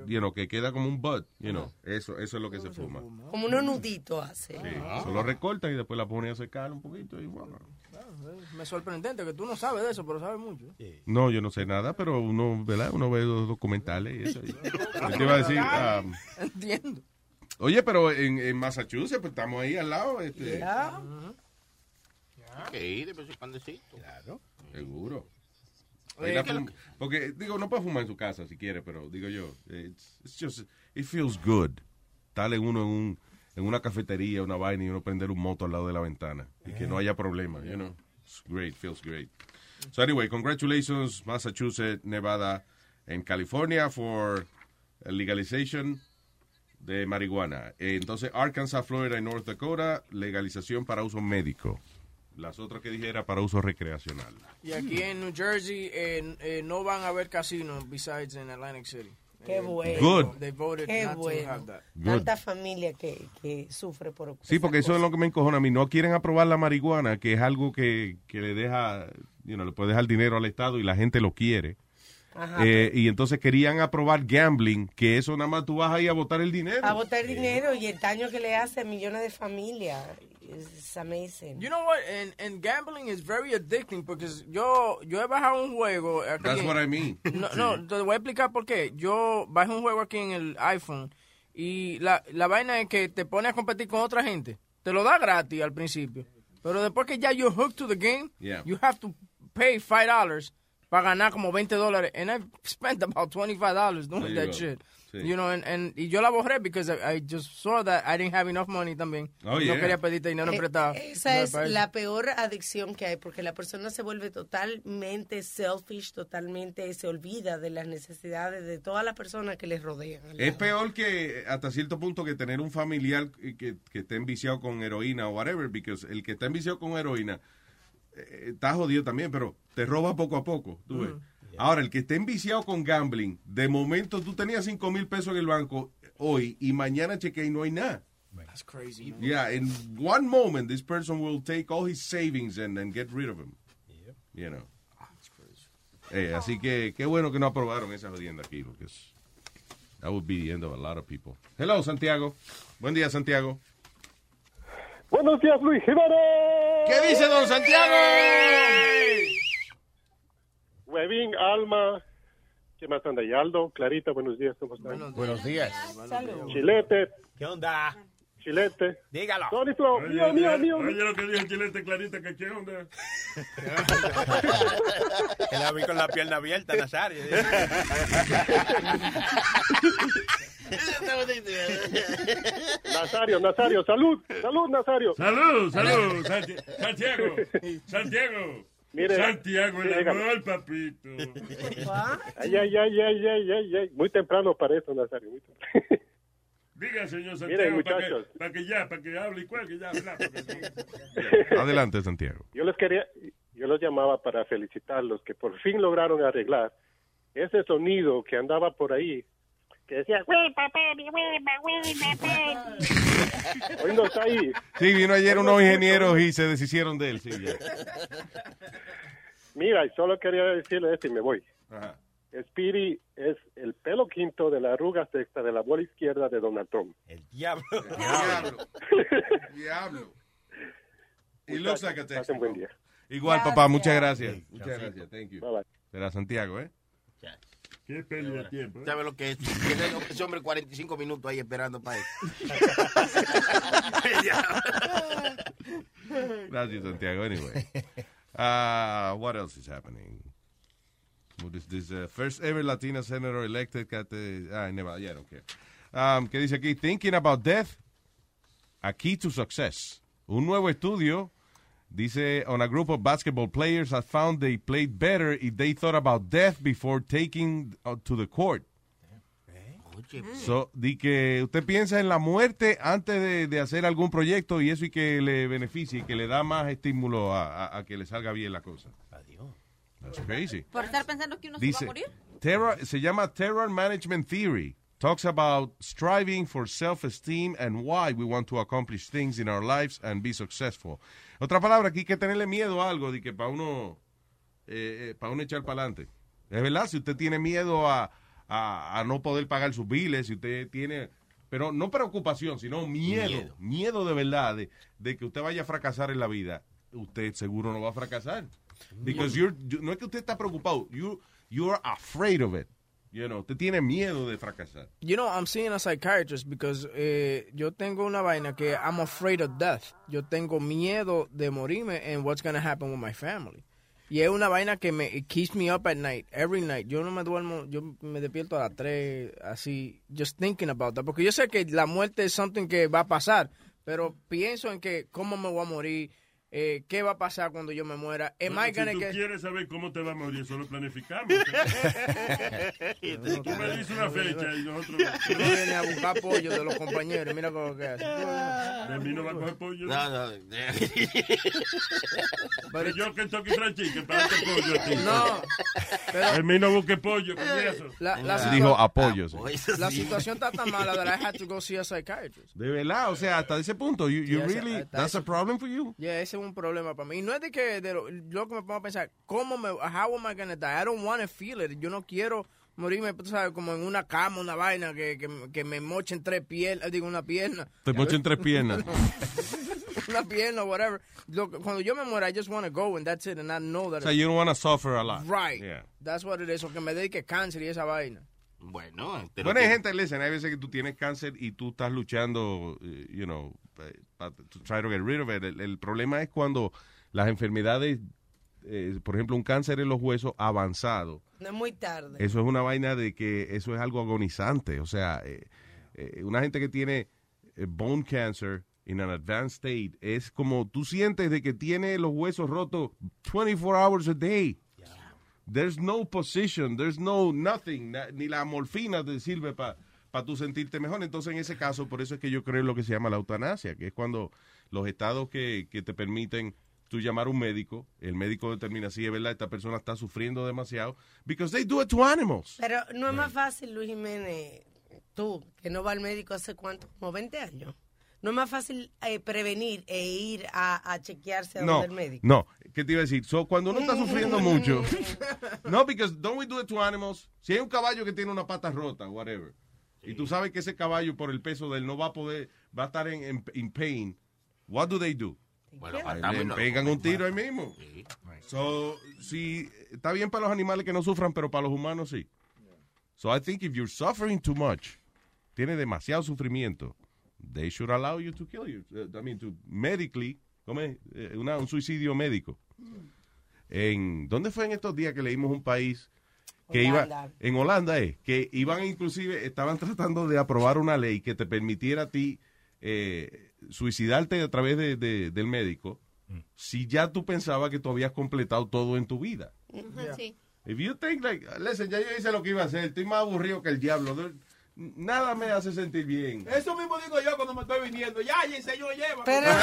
you know, que queda como un bud, you know, eso, eso es lo que se fuma. Como unos nuditos hace. Sí, Solo recortan y después la ponen a secar un poquito y bueno. Me es sorprendente que tú no sabes de eso, pero sabes mucho. No, yo no sé nada, pero uno, ¿verdad? Uno ve los documentales y eso. y- te iba a decir, ah, Entiendo. oye, pero en, en Massachusetts, pues estamos ahí al lado. Este, Hay que ir de vez en cuandecito. Claro. Seguro. Oye, Ahí la ¿qué es lo fum- Porque, digo, no puede fumar en su casa si quiere, pero digo yo, it's, it's just, it feels good. En uno en, un, en una cafetería, una vaina y uno prender un moto al lado de la ventana y que no haya problema, you know. It's great, feels great. So anyway, congratulations Massachusetts, Nevada, and California for legalization de marihuana. Eh, Entonces, Arkansas, Florida y North Dakota, legalización para uso médico. Las otras que dije era para uso recreacional. Y aquí en New Jersey eh, eh, no van a haber casinos besides en Atlantic City. Qué Eh, bueno. Good. They voted Qué not to bueno. have that. Good. Tanta familia que, que sufre por Sí, porque eso es lo que me encojona a mí. No quieren aprobar la marihuana, que es algo que, que le deja, you know, le puede dejar dinero al Estado y la gente lo quiere. Ajá. Eh, y entonces querían aprobar gambling, que eso nada más tú vas ahí a votar el dinero. a botar dinero y el daño que le hace a millones de familias. Es amazing. You know what? And, and gambling is very addicting because yo, yo he bajado un juego. aquí That's what I mean. No, Sí. no, te voy a explicar por qué. Yo bajé un juego aquí en el iPhone y la, la vaina es que te pone a competir con otra gente. Te lo da gratis al principio. Pero después que ya you're hooked to the game, Yeah. you have to pay $5 para ganar como 20 dólares. And I've spent about $25 doing that go. shit. Sí. You know, and, and- y yo la borré because I, I just saw that I didn't have enough money también. Oh, no quería pedirte dinero Eh, prestado. Esa No, es la peor adicción que hay porque la persona se vuelve totalmente selfish, totalmente se olvida de las necesidades de todas las personas que les rodean. Es peor que hasta cierto punto que tener un familiar que, que esté enviciado con heroína o whatever, because el que está enviciado con heroína eh, está jodido también, pero te roba poco a poco. tú ves. Ahora, el que esté enviciado con gambling, de momento tú tenías 5 mil pesos en el banco hoy y mañana chequeé y no hay nada. That's crazy. man. Yeah, in one moment, this person will take all his savings and, and get rid of them. You know. Eh, así que qué bueno que no aprobaron esa jodienda aquí, porque that would be the end of a lot of people. Hello, Santiago. Buen día, Santiago. Buenos días, Luis Jiménez. ¿Qué dice don Santiago? Huevín, Alma, ¿qué más anda? Yaldo, Clarita, buenos días, ¿cómo están? Buenos días. Chilete, ¿Qué onda? Chilete. Dígalo. Tony Flow, mío, mío, mío. oye lo que dijo Chilete Clarita, que qué onda. Que la vi con la pierna abierta, Nazario. Nazario, Nazario, salud, salud, Nazario. Salud, salud, Santi- Santiago, Santiago. Mire, Santiago, el sí, amor, papito. Ay, ay, ay, ay, ay, ay, ay. Muy temprano para eso, Nazario. muy temprano. Diga, señor Santiago, para que, muchachos. para que ya, para que hable y cuelgue ya. Porque- Adelante, Santiago. Yo les quería, yo los llamaba para felicitarlos que por fin lograron arreglar ese sonido que andaba por ahí, que decía, "Güey, papá, mi güey, güey, papá". Hoy no está ahí. Sí, vino ayer unos ingenieros y se deshicieron de él. Sí, ya. Mira, y solo quería decirle esto y me voy. Ajá. Speedy es el pelo quinto de la arruga sexta de la bola izquierda de Donald Trump. El diablo. Diablo. Diablo. He looks like a Pasen buen día. Igual, papá, muchas gracias. Muchas gracias. Thank you. Bye, bye. Será Santiago, ¿eh? Qué pérdida de tiempo. ¿eh? ¿Sabe lo que es? Tiene ese hombre 45 minutos ahí esperando para eso. Gracias, Santiago. Anyway. Uh, what else is happening? What is this? Uh, first ever Latina senator elected at the... Ah, never, yeah, I don't care. Um, ¿Qué dice aquí? Thinking about death, a key to success. Un nuevo estudio dice, on a group of basketball players has found they played better if they thought about death before taking uh, to the court. So, di que usted piensa en la muerte antes de, de hacer algún proyecto y eso y que le beneficie y que le da más estímulo a, a- a que le salga bien la cosa. Adiós. That's crazy. Por estar pensando que uno se va a Dice, morir. terror, se llama Terror Management Theory. Talks about striving for self-esteem and why we want to accomplish things in our lives and be successful. Otra palabra, aquí hay que tenerle miedo a algo, de que para uno, eh, eh, para uno echar para adelante. Es verdad, si usted tiene miedo a, a, a no poder pagar sus biles, si usted tiene, pero no preocupación, sino miedo, miedo, Miedo. de verdad, de, de que usted vaya a fracasar en la vida, usted seguro no va a fracasar. Because you're, you- no es que usted está preocupado, you, you're afraid of it. You know, usted tiene miedo de fracasar. You know, I'm seeing a psychiatrist because eh, yo tengo una vaina que I'm afraid of death. Yo tengo miedo de morirme and what's going to happen with my family. Y es una vaina que me keeps me up at night, every night. Yo no me duermo, yo me despierto a las 3, así, just thinking about that. Porque yo sé que la muerte es something que va a pasar, pero pienso en que cómo me voy a morir, eh, qué va a pasar cuando yo me muera. Am Bueno, I gonna si tú get- quieres saber cómo te va a morir, eso lo planificamos. tú me dices una fecha y nosotros... Tú vienes a buscar pollo de los compañeros, mira lo que hace. De mí no va a coger pollo. No, no. Pero yo que Kentucky Fried Chicken para pollo a ti. No, pero- De mí no busque pollo, con eso. La, la Dijo apoyo. sí. La situación está tan mala that I had to go see a psychiatrist. De verdad, o sea, hasta ese punto, you, you Yes, really, that's a problem for you. Yeah, ese es un problema para mí. Y no es de que de lo, lo que me pongo a pensar, ¿cómo me, how am I gonna die? I don't want to feel it. Yo no quiero morirme, tú sabes, como en una cama, una vaina, que, que, que me mochen tres piernas, digo, una pierna. Te mochen tres piernas. una pierna, whatever. Lo cuando yo me muera, I just want to go and that's it, and I know that. O sea, you don't want to suffer a lot. Right. Yeah. That's what it is. O que me dedique cáncer y esa vaina. Bueno, Bueno, hay gente, listen, hay veces que tú tienes cáncer y tú estás luchando, eh, you know, eh, to try to get rid of it. El, el problema es cuando las enfermedades, eh, por ejemplo, un cáncer en los huesos avanzado, No es muy tarde. eso es una vaina de que eso es algo agonizante. O sea, eh, eh, una gente que tiene bone cancer in an advanced state es como tú sientes de que tiene los huesos rotos 24 hours a day. There's no position, there's no nothing, ni la morfina te sirve para tú sentirte mejor. Entonces, en ese caso, por eso es que yo creo en lo que se llama la eutanasia, que es cuando los estados que, que te permiten tú llamar a un médico, el médico determina si es verdad, esta persona está sufriendo demasiado, because they do it to animals. Pero no es más fácil, Luis Jiménez, tú, que no va al médico hace cuánto, como 20 años. No es más fácil eh, prevenir e ir a, a chequearse a No, donde el médico. no, ¿qué te iba a decir? So, cuando uno está sufriendo mucho, no, because don't we do it to animals? Si hay un caballo que tiene una pata rota, whatever, y tú sabes que ese caballo por el peso de él no va a poder, va a estar en, en, in pain, what do they do? Bueno, le pegan un tiro ahí mismo. So, si está bien para los animales que no sufran, pero para los humanos sí. So I think if you're suffering too much, tiene demasiado sufrimiento, they should allow you to kill you. I mean, to medically, ¿cómo es? Eh, una- un suicidio médico. En, ¿Dónde fue en estos días que leímos un país que Holanda. iba, en Holanda es, que iban inclusive, estaban tratando de aprobar una ley que te permitiera a ti eh, suicidarte a través de, de- del médico si ya tú pensabas que tú habías completado todo en tu vida. Sí. If you think like, listen, ya yo hice lo que iba a hacer, estoy más aburrido que el diablo. nada me hace sentir bien. Eso mismo digo yo cuando me estoy viniendo. Ya, y el señor lleva. Pero,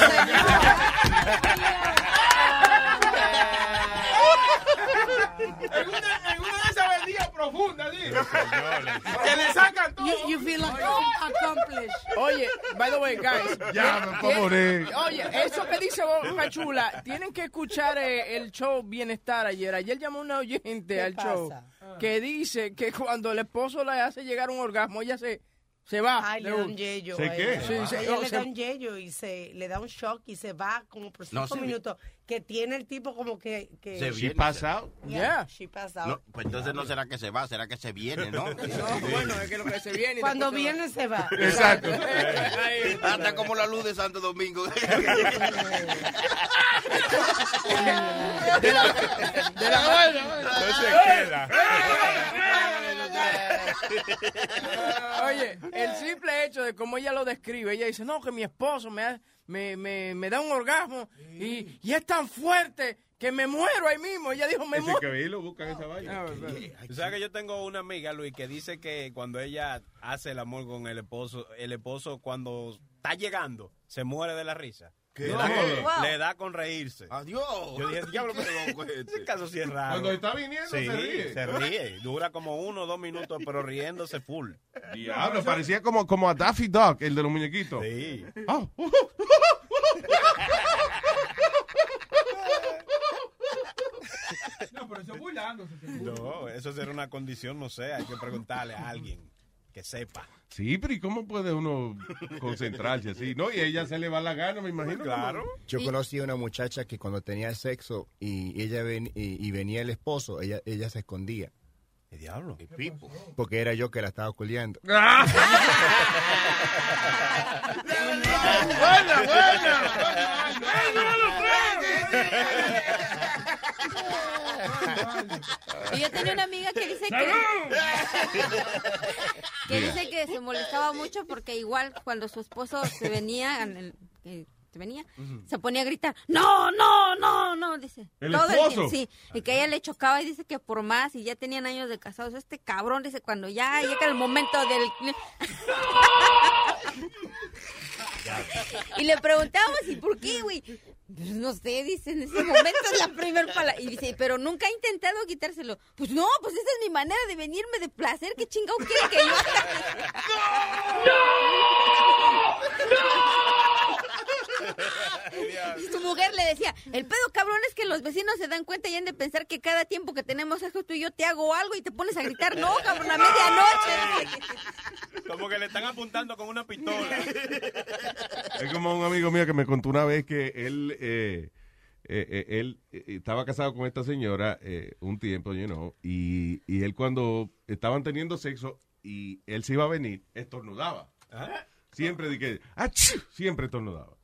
en, una, en una de esas vendidas profundas, ¿sí? Que le sacan todo. You, you feel like accomplished. Oye, by the way, guys. Ya, me puedo morir. Oye, eso que dice Boca Chula, tienen que escuchar eh, el show Bienestar ayer. Ayer llamó una oyente ¿Qué al show pasa? que dice que cuando el esposo le hace llegar un orgasmo, ella se, se va. Ay, le da un- yello. ¿Se qué? Sí, se- ella oh, le se- da un yello y se le da un shock y se va como por No, cinco se vi- minutos. Que tiene el tipo como que. que Se She viene, pass out? Yeah. She passed out. No, pues entonces no será que se va, será que se viene, ¿no? No, bueno, es que lo que se viene. Cuando se viene se va. Exacto. Anda como la luz de Santo Domingo. De la, de la Oye, el simple hecho de cómo ella lo describe, ella dice, no, que mi esposo me, ha- me, me, me da un orgasmo y, y es tan fuerte que me muero ahí mismo. Ella dijo, me muero. que lo buscan esa vaina. Tú sabes que yo tengo una amiga, Luis, que dice que cuando ella hace el amor con el esposo, el esposo cuando está llegando, se muere de la risa. Le, No. da con, Wow. le da con reírse. Adiós. Yo dije, diablo, pero ese caso sí es raro. Cuando está viniendo, Sí, se ríe. se ríe. Dura como uno o dos minutos, pero riéndose full. Diablo, parecía como, como a Daffy Duck, el de los muñequitos. Sí. Ah. No, pero eso es burlándose. No, eso será una condición, no sé. Hay que preguntarle a alguien que sepa. Sí, pero ¿y cómo puede uno concentrarse así? No, y a ella se le va la gana, me imagino. Claro. Yo conocí a una muchacha que cuando tenía sexo y ella ven- y, y venía el esposo, ella, ella se escondía. ¿Qué diablo? El pipo. Porque era yo que la estaba culiando. ¡Buena, Y yo tenía una amiga que dice que, que dice que se molestaba mucho porque igual cuando su esposo se venía, el- se venía, se ponía a gritar, no, no, no, no, dice. ¿El Todo esposo? tiempo, sí, y que a ella le chocaba y dice que por más, y ya tenían años de casados, este cabrón, dice, cuando ya llega el momento del... y le preguntábamos, ¿y por qué, güey? Pues no sé, dice, en ese momento la primer palabra. Y dice, pero nunca ha intentado quitárselo. Pues no, pues esa es mi manera de venirme de placer. ¿Qué chingado quiere que yo Y su mujer le decía, el pedo cabrón es que los vecinos se dan cuenta y han de pensar que cada tiempo que tenemos sexo tú y yo te hago algo y te pones a gritar, no, cabrón, a medianoche. Como que le están apuntando con una pistola. Es como un amigo mío que me contó una vez que él, eh, eh, eh, él eh, estaba casado con esta señora eh, un tiempo, you know, y, y él cuando estaban teniendo sexo y él se iba a venir, estornudaba. Siempre de que, ¡achú! siempre estornudaba.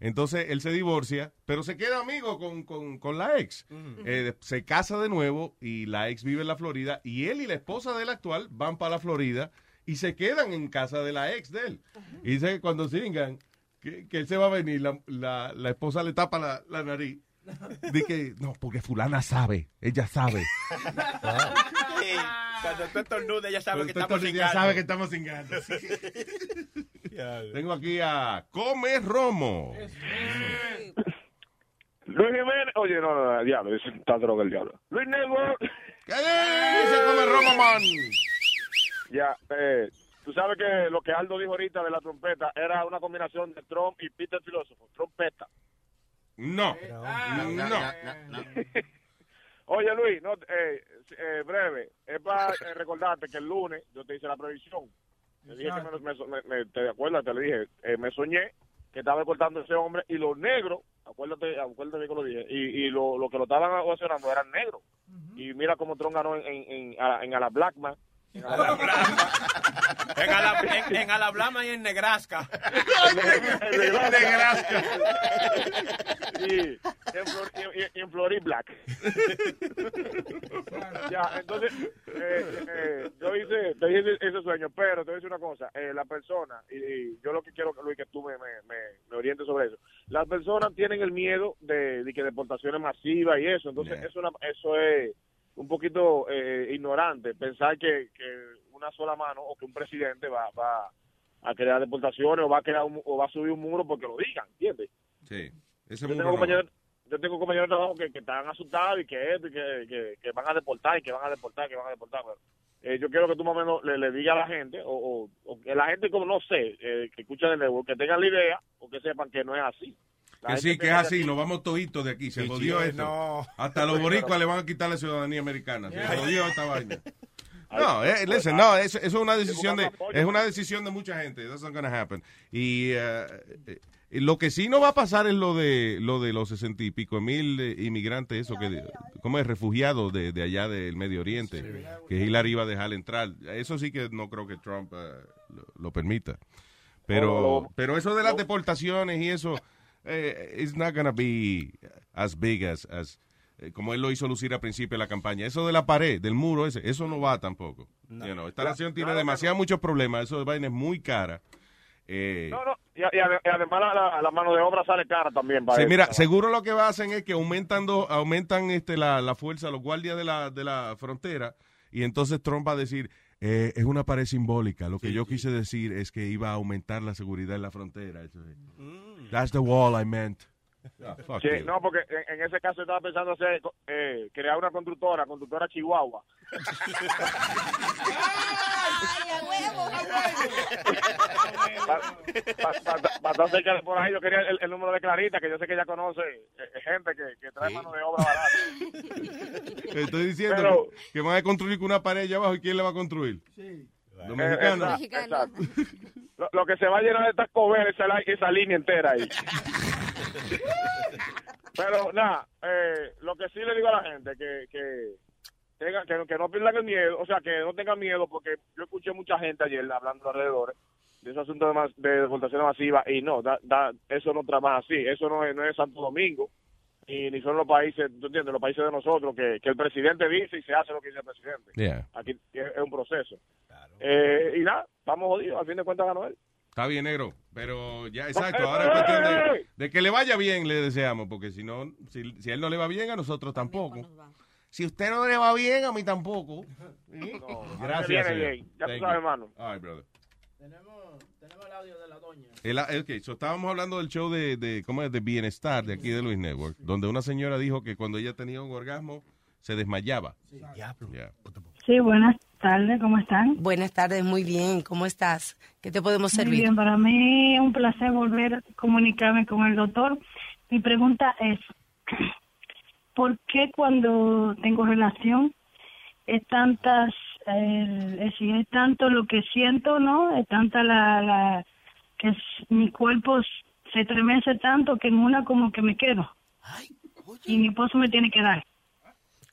Entonces él se divorcia, pero se queda amigo con, con- con la ex. Eh, se casa de nuevo y la ex vive en la Florida y él y la esposa del actual van para la Florida y se quedan en casa de la ex de él. Y dice que cuando singan, que, que él se va a venir, la, la- la esposa le tapa la, la nariz. Dice que, no, porque fulana sabe, ella sabe. Sí, Cuando tú estornudas, ya sabes que estamos sin ya sabe que estamos sin ganas. Tengo aquí a Come Romo. Luis Jiménez, oye, no, no, no, diablo, está droga el diablo. Luis Network. ¿Qué dice Come Romo, man? Ya, eh, tú sabes que lo que Aldo dijo ahorita de la trompeta era una combinación de Trump y Peter Filósofo, trompeta. No, no. Oye, Luis, no, eh, eh, breve, es para eh, recordarte que el lunes yo te hice la previsión. Te dije que me, me- me- me- te acuerdas, te le dije, eh, me soñé que estaba cortando ese hombre y los negros, acuérdate, acuérdate que lo dije, y, y lo, lo que lo estaban ovacionando eran negros. Y mira cómo Tron ganó en, en, en, a, la- en a la Blackman. En a la En, Ala- en, y en Nebraska. Nebraska. Y en, Flor, y- y- y en Florida Black. ya, entonces, eh, eh, yo hice, te dije ese sueño, pero te voy a decir una cosa, eh, la persona, y, y yo lo que quiero, Luis, que tú me, me, me, me orientes sobre eso, las personas tienen el miedo de, de que deportaciones masivas y eso, entonces Yeah. eso, una- eso es un poquito eh, ignorante pensar que, que una sola mano o que un presidente va, va a crear deportaciones o va a crear un- o va a subir un muro porque lo digan, ¿entiendes? Sí. Ese Yo muro tengo no. compañeros, yo tengo compañeros de trabajo que, que están asustados y que que, que, van a deportar y que van a deportar, que van a deportar. pero, eh, yo quiero que tú más o menos le, le digas a la gente, o, o, o que la gente como no sé, eh, que escucha el network, que tengan la idea o que sepan que no es así. Que sí, que es así, nos vamos toditos de aquí. Se Sí, jodió sí, esto. no. Hasta los boricuas le van a quitar la ciudadanía americana. Se Yeah. jodió esta vaina. No, eh, listen, no, eso, eso es una decisión de es una decisión de mucha gente. That's not gonna happen. Y eh, lo que sí no va a pasar es lo de lo de los sesenta y pico mil inmigrantes, eso que como es refugiados de, de allá del Medio Oriente, que Hillary iba a dejar entrar. Eso sí que no creo que Trump eh, lo, lo permita. Pero no, pero eso de las deportaciones y eso eh, it's not gonna be as big as, as eh, como él lo hizo lucir al principio de la campaña. Eso de la pared, del muro ese, eso no va tampoco. You know, esta nación tiene demasiados muchos problemas. Eso de vaina es muy cara. Eh, No, no, y, y ade- y además la, la- la mano de obra sale cara también. para Sí, mira, seguro lo que va a hacer es que aumentando, aumentan este, la, la fuerza, los guardias de la, de la frontera, y entonces Trump va a decir, eh, es una pared simbólica. Lo que yo quise decir es que iba a aumentar la seguridad en la frontera. Eso es. That's the wall I meant. Ah, Sí, no, porque en, en ese caso estaba pensando hacer, eh, crear una constructora, constructora Chihuahua. Bastante cerca de por ahí, yo quería el, el número de Clarita, que yo sé que ella conoce eh, gente que, que trae mano de obra barata. Estoy diciendo Pero- que, que van a construir con una pared allá abajo y quién la va a construir. Los mexicanos. Eh, exacto, exacto. Lo, lo que se va a llenar de estas coberas esa, esa línea entera ahí. Pero nada, eh, lo que sí le digo a la gente que que tengan que, no- que no pierdan el miedo, o sea, que no tengan miedo porque yo escuché mucha gente ayer hablando alrededor de ese asunto de, mas- de deportaciones masivas y no, da, da- eso no trabaja así, eso no es, no es Santo Domingo y ni son los países, ¿tú entiendes? Los países de nosotros que, que el presidente dice y se hace lo que dice el presidente. Yeah. Aquí es es un proceso. Eh, y nada, estamos jodidos, al fin de cuentas ganó él. Está bien, negro. Pero ya, exacto. Ahora es cuestión de, de que le vaya bien, le deseamos. Porque si no, si, si a él no le va bien, a nosotros tampoco. Si usted no le va bien, a mí tampoco. Gracias, viene. Ya tú sabes, hermano. All right, brother. El, ok, so estábamos hablando del show de, de, ¿cómo es? de bienestar de aquí de Luis Network, donde una señora dijo que cuando ella tenía un orgasmo se desmayaba. Yeah. Sí, buenas tardes, ¿cómo están? Buenas tardes, muy bien. ¿Cómo estás? ¿Qué te podemos Muy servir? bien, para mí es un placer volver a comunicarme con el doctor. Mi pregunta es, ¿por qué cuando tengo relación es tantas, eh, es, es tanto lo que siento, ¿no? Es tanta la, la que es- mi cuerpo se estremece tanto que en una como que me quedo. Y mi esposo me tiene que dar.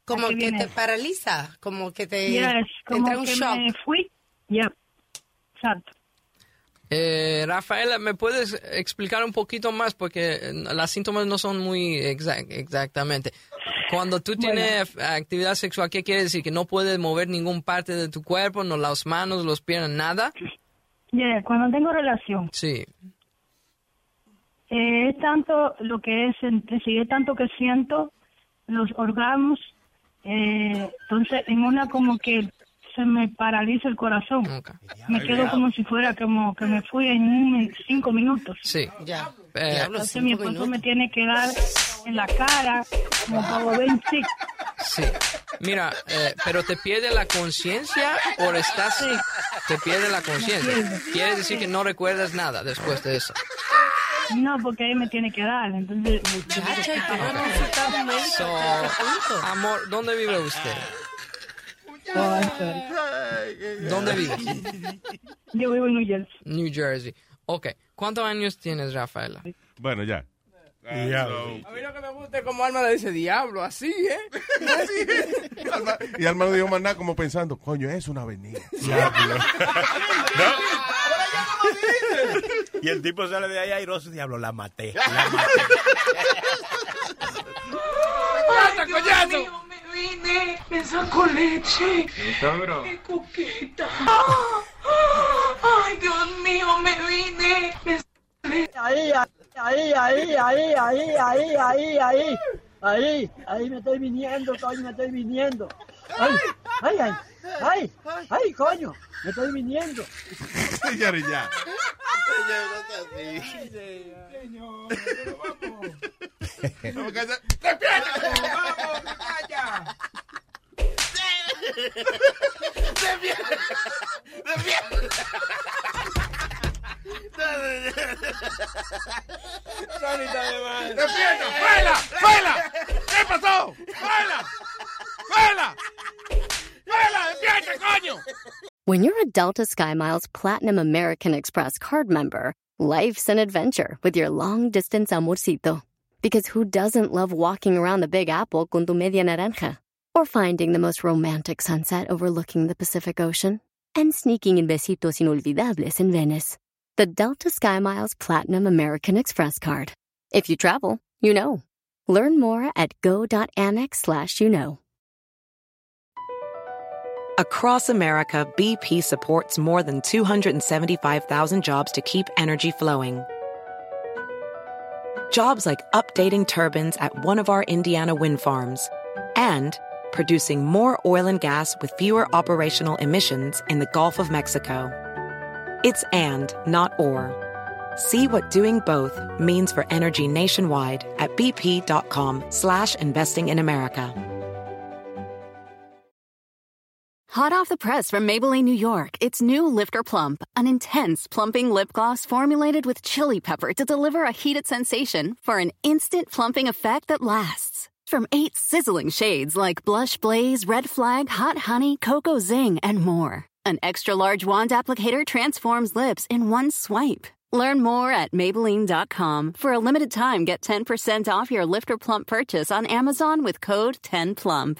Como ¿A qué que te paraliza, como que te Yes, como entra un que shock. me fui. Ya, exacto. Eh, Rafaela, ¿me puedes explicar un poquito más? Porque eh, las síntomas no son muy exac- exactamente. Cuando tú tienes actividad sexual, ¿qué quiere decir? ¿Que no puedes mover ningún parte de tu cuerpo, no las manos, los pies, nada? Ya, cuando tengo relación, Sí. eh, es tanto lo que es, es tanto que siento los orgasmos, eh, entonces en una como que se me paraliza el corazón. Me quedo como si fuera como que me fui en un- cinco minutos. Sí. Ya. Eh, Entonces mi esposo me tiene que dar en la cara como para volver en sí. Sí. Mira, eh, pero te pierde la conciencia o estás... Te pierde la conciencia. Quiere decir que no recuerdas nada después de eso. No, porque él me tiene que dar. Entonces, Muchacha, ¿y tú no So, amor, ¿dónde vive usted? Oh. ¿Dónde vive? Yo vivo en New Jersey. New Jersey. Ok. ¿Cuántos años tienes, Rafaela? Bueno, ya. So- A mí lo que me gusta es como Alma le dice, diablo, así, ¿eh? Alma- y Alma no dijo más nada como pensando, coño, es una avenida. Y el tipo sale de ahí airoso, diablo, la maté. La maté. ¡Pasa, coñazo! Me vine, me saco leche. ¡Qué coqueta! ¡Ay, Dios mío, me vine! Ahí, ahí, ahí, ahí, ahí, ahí, ahí, ahí. Ahí, ahí me estoy viniendo, coño, me estoy viniendo. Ay, ay, ay, ay, ay, coño, me estoy viniendo. Señores, ya. Señor, no vamos. ¡Despierta! ¡Vamos, calla! Se- ¡Despierta! Vamos, calla. ¡Despierta! ¡Fuela! ¡Fuela! ¿Qué pasó? ¡Fuela! ¡Fuela! ¡Fuela! ¡Despierta, coño! When you're a Delta SkyMiles Platinum American Express card member, life's an adventure with your long distance amorcito. Because who doesn't love walking around the Big Apple con tu media naranja? Or finding the most romantic sunset overlooking the Pacific Ocean? And sneaking in besitos inolvidables in Venice. The Delta SkyMiles Platinum American Express card. If you travel, you know. Learn more at go.amex slash you know. Across America, BP supports more than 275,000 jobs to keep energy flowing. Jobs like updating turbines at one of our Indiana wind farms and producing more oil and gas with fewer operational emissions in the Gulf of Mexico. It's and, not or. See what doing both means for energy nationwide at bp.com slash investing in America. Hot off the press from Maybelline, New York, it's new Lifter Plump, an intense plumping lip gloss formulated with chili pepper to deliver a heated sensation for an instant plumping effect that lasts. From eight sizzling shades like Blush Blaze, Red Flag, Hot Honey, Cocoa Zing, and more. An extra large wand applicator transforms lips in one swipe. Learn more at Maybelline.com. For a limited time, get 10% off your Lifter Plump purchase on Amazon with code 10PLUMP.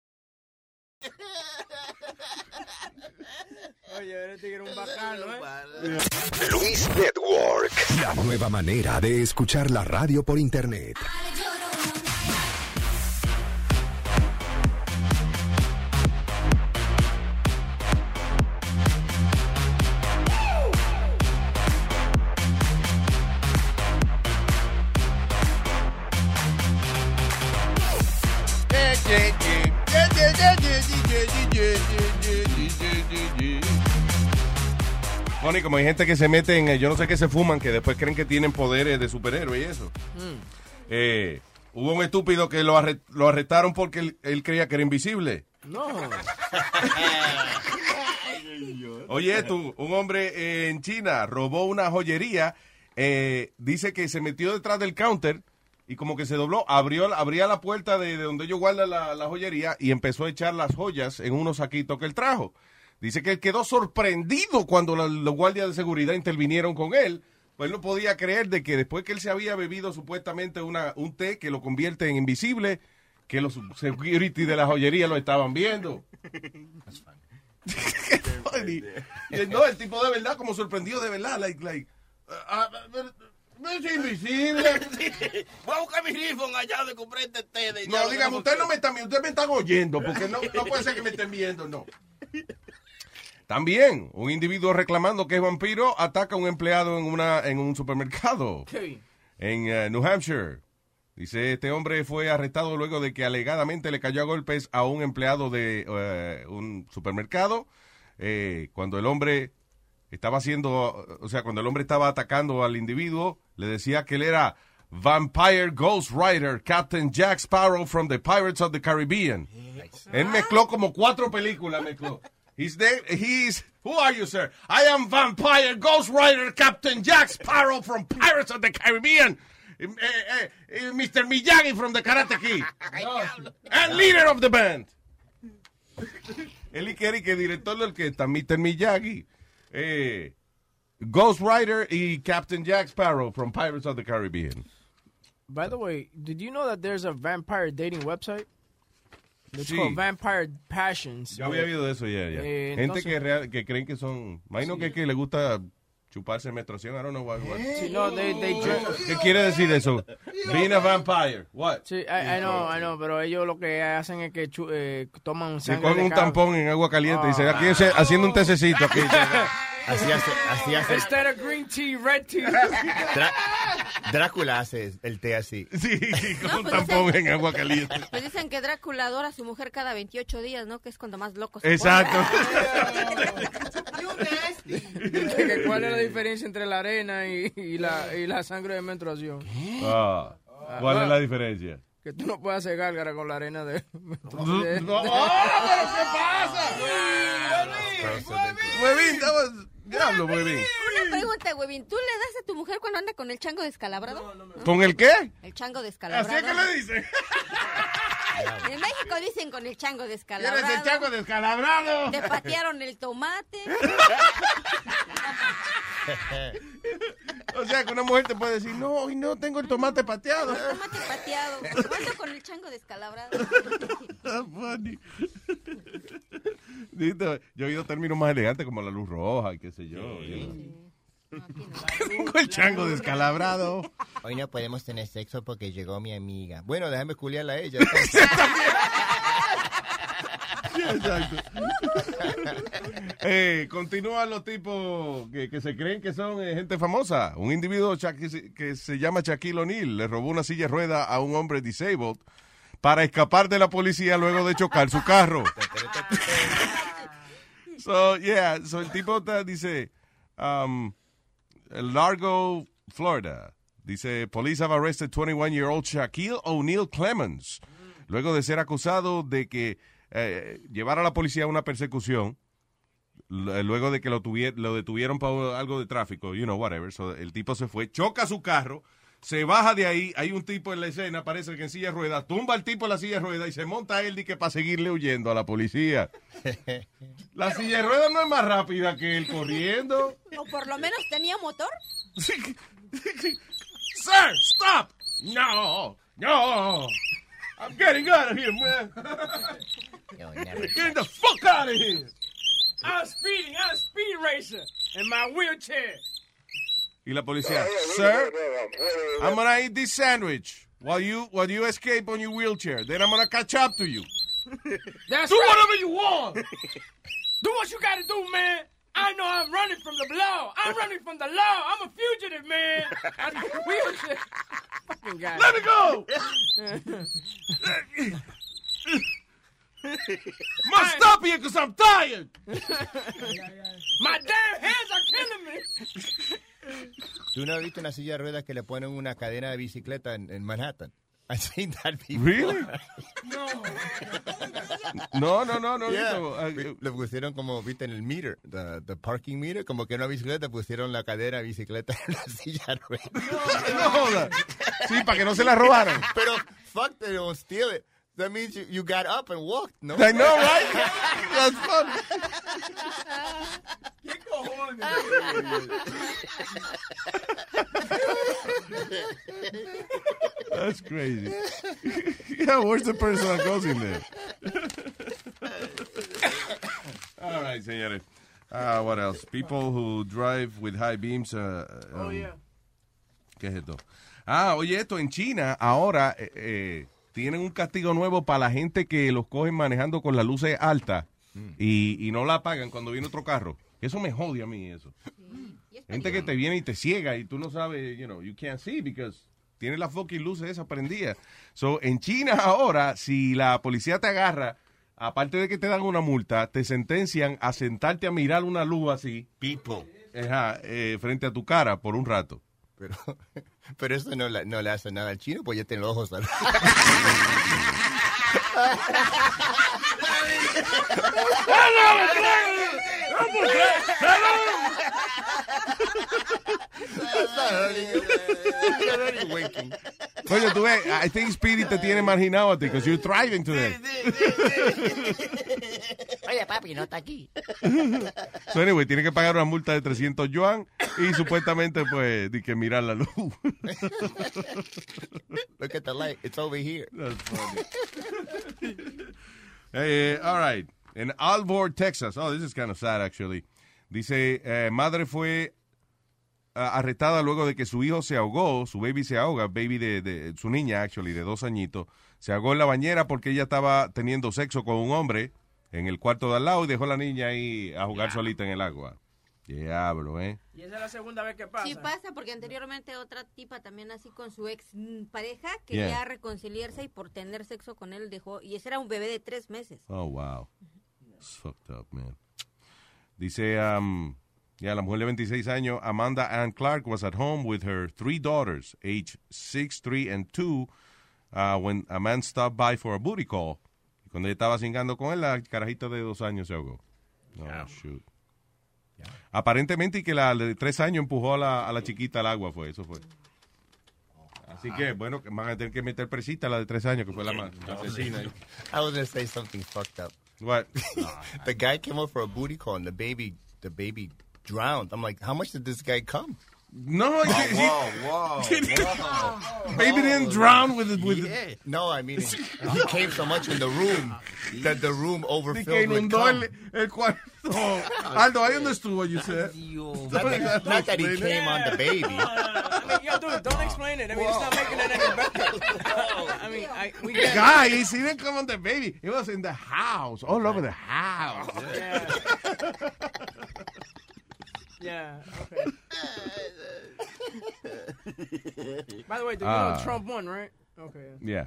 Oye, eres tigre un bacano, ¿eh? Luis Network. La nueva manera de escuchar la radio por internet. Bueno, y como hay gente que se mete en, eh, yo no sé qué se fuman, que después creen que tienen poderes de superhéroe y eso. Eh, hubo un estúpido que lo, arre- lo arrestaron porque él, él creía que era invisible. No. Oye, tú, un hombre eh, en China robó una joyería, eh, dice que se metió detrás del counter y como que se dobló, abrió, abría la puerta de, de donde ellos guardan la, la joyería y empezó a echar las joyas en unos saquitos que él trajo. Dice que él quedó sorprendido cuando la- los guardias de seguridad intervinieron con él. Pues él no podía creer de que después que él se había bebido supuestamente una, un té que lo convierte en invisible, que los security de la joyería lo estaban viendo. Y- y no, el tipo de verdad, como sorprendido de verdad, like, like, ah, ah, no es invisible. Voy a buscar mi rifle allá de comprar este té. De No, dígame, usted no me están viendo, ustedes me están oyendo, porque no, no puede ser que me estén viendo, no. También, un individuo reclamando que es vampiro ataca a un empleado en, una, en un supermercado en eh, New Hampshire. Dice, este hombre fue arrestado luego de que alegadamente le cayó a golpes a un empleado de eh, un supermercado. Eh, cuando el hombre estaba haciendo, o sea, cuando el hombre estaba atacando al individuo, le decía que él era Vampire Ghost Rider, Captain Jack Sparrow from the Pirates of the Caribbean. Él mezcló como cuatro películas, mezcló. He's there, he's, who are you, sir? I am Vampire Ghost Rider, Captain Jack Sparrow from Pirates of the Caribbean. Eh, eh, eh, Mr. Miyagi from the Karate Kid. And leader of the band. Él quiere que director del que está Mr. Miyagi, eh, Ghost Rider y Captain Jack Sparrow from Pirates of the Caribbean. By the way, did you know that there's a vampire dating website? It's Sí. called Vampire Passions. Yo había oído eso ya, ya. Eh, Gente entonces- que, real- que creen que son... Imagino que, que le gusta chuparse menstruación. I don't know what. what- Sí, no, they, they ¿Qué quiere decir eso? Being a vampire. What? Sí, I, I know, I know, pero ellos lo que hacen es que chu- eh, toman Se sangre cogen de un tampón en agua caliente y dicen, Ah. aquí estoy haciendo un tececito. Aquí. Así hace, así hace. Instead of green tea, red tea. Drá- Drácula hace el té así. Sí, con un un tampón en agua caliente. Pues dicen que Drácula adora a su mujer cada 28 días, ¿no? Que es cuando más loco se Exacto. Que ¿Cuál es la diferencia entre la arena y, y la, y la sangre de menstruación? Ah, ¿Cuál es la diferencia? Que tú no puedes hacer gárgara con la arena de... No, de- no. de- Huevín, estamos- diablo, Huevín. Una pregunta, Huevín. ¿Tú le das a tu mujer cuando anda con el chango descalabrado? ¿Con el qué? El chango descalabrado. Así es que le En México dicen con el chango descalabrado. ¿Quieres el chango descalabrado? Te patearon el tomate. O sea, que una mujer te puede decir, no, hoy no tengo el tomate pateado. Tomate pateado. Ando con el chango descalabrado. Funny. Yo he oído términos más elegantes como la luz roja y qué sé yo. you know. Tengo el chango descalabrado. Hoy no podemos tener sexo porque llegó mi amiga. Bueno, déjame culiarla a ella. Exacto. Eh, continúan los tipos que, que se creen que son eh, gente famosa. Un individuo que se, llama Shaquille O'Neal le robó una silla de rueda a un hombre disabled para escapar de la policía luego de chocar su carro. so, yeah, so el tipo está- dice, um, Largo, Florida. Dice, police have arrested 21-year-old Shaquille O'Neal Clemens luego de ser acusado de que eh, llevar a la policía a una persecución l- luego de que lo, lo detuvieron para algo de tráfico, you know, whatever. So, el tipo se fue, choca su carro, se baja de ahí, hay un tipo en la escena, parece que en silla de ruedas, tumba al tipo en la silla de ruedas y se monta él y que para seguirle huyendo a la policía. La silla de ruedas no es más rápida que él corriendo. O por lo menos tenía motor. Sir, stop! No, no. I'm getting out of here, man. Get the fuck out of here. I'm speeding, I'm a speed racer in my wheelchair. Y la policía, sir, I'm gonna eat this sandwich while you while you escape on your wheelchair. Then I'm gonna catch up to you. That's Do right. whatever you want. Do what you gotta do, man. I know I'm running from the law. I'm running from the law. I'm a fugitive, man. I'm a wheelchair. Fucking guy. Let me go. Must stop here because I'm tired. My damn hands are killing me. ¿Tú no has visto una silla de ruedas que le ponen una cadena de bicicleta en, en Manhattan? I've seen that before. Really? No. No, no, no, no. Yeah. no. Ah, Le- Le pusieron como, viste, en el meter, the, the parking meter, como que en una bicicleta pusieron la cadena de bicicleta en la silla de ruedas. No joda. Sí, para que no se la robaran. Pero, fuck, they don't steal it. That means you, you got up and walked, ¿no? I know, right? That's funny. ¿Qué cojones? That's crazy. yeah, where's the person that goes in there? All right, señores. Uh, what else? People who drive with high beams. Uh, Oh, um, yeah. ¿Qué es esto? Ah, oye, esto en China ahora eh, eh, tienen un castigo nuevo para la gente que los cogen manejando con las luces altas y, y no la apagan cuando viene otro carro. Eso me jode a mí, eso. Gente que te viene y te ciega y tú no sabes, you know, you can't see because tiene las fucking luces esas prendidas. So, en China ahora, si la policía te agarra, aparte de que te dan una multa, te sentencian a sentarte a mirar una luz así. People. Ajá, eh, frente a tu cara por un rato. Pero, pero eso no, la- no le hace nada al chino, pues ya tiene los ojos cerrados. Coño, tú ves, I think Speedy te tiene marginado a ti because you're driving today. Oye, papi, no está aquí. So anyway, tiene que pagar una multa de 300 yuan y supuestamente, pues, di que mirar la luz. Look at the light, it's over here. That's funny. Eh, all right. En Alvord, Texas. Oh, this is kind of sad, actually. Dice, eh, madre fue ah, arrestada luego de que su hijo se ahogó, su baby se ahoga, baby de, de- su niña, actually, de dos añitos, se ahogó en la bañera porque ella estaba teniendo sexo con un hombre en el cuarto de al lado y dejó a la niña ahí a jugar solita en el agua. Diablo, ¿eh? Y esa es la segunda vez que pasa. Sí pasa, porque anteriormente otra tipa también así con su ex mm, pareja Yeah. quería reconciliarse y por tener sexo con él dejó, y ese era un bebé de tres meses. Oh, wow. It's fucked up, man. Dice, um, ya la mujer de 26 años, Amanda Ann Clark, was at home with her three daughters, age 6, 3, and 2, uh, when a man stopped by for a booty call. Y cuando ella estaba cingando con él, la carajita de dos años se ahogó. Oh, shoot. Aparentemente, y que la de tres años empujó a la, a la chiquita al agua, fue, eso fue. Así que, bueno, que van a tener que meter presita a la de tres años, que fue la más asesina. I was gonna say something fucked up. What? the guy came up for a booty call and the baby, the baby drowned. I'm like, how much did this guy come? No, he, he- whoa, whoa, Baby didn't drown with it. With yeah. No, I mean, he came so much in the room that the room que overfilled with inundó cum. el, el cuarto. Aldo, ahí donde estuvo, you said. Not that, not that he came on the baby. I mean, yo, dude, don't explain it. I mean, it's not making it any better. I mean, I, we get Guys, he didn't come on the baby. It was in the house, all over the house. Yeah, okay. By the way, you Ah. Trump won, right? Okay. Yeah.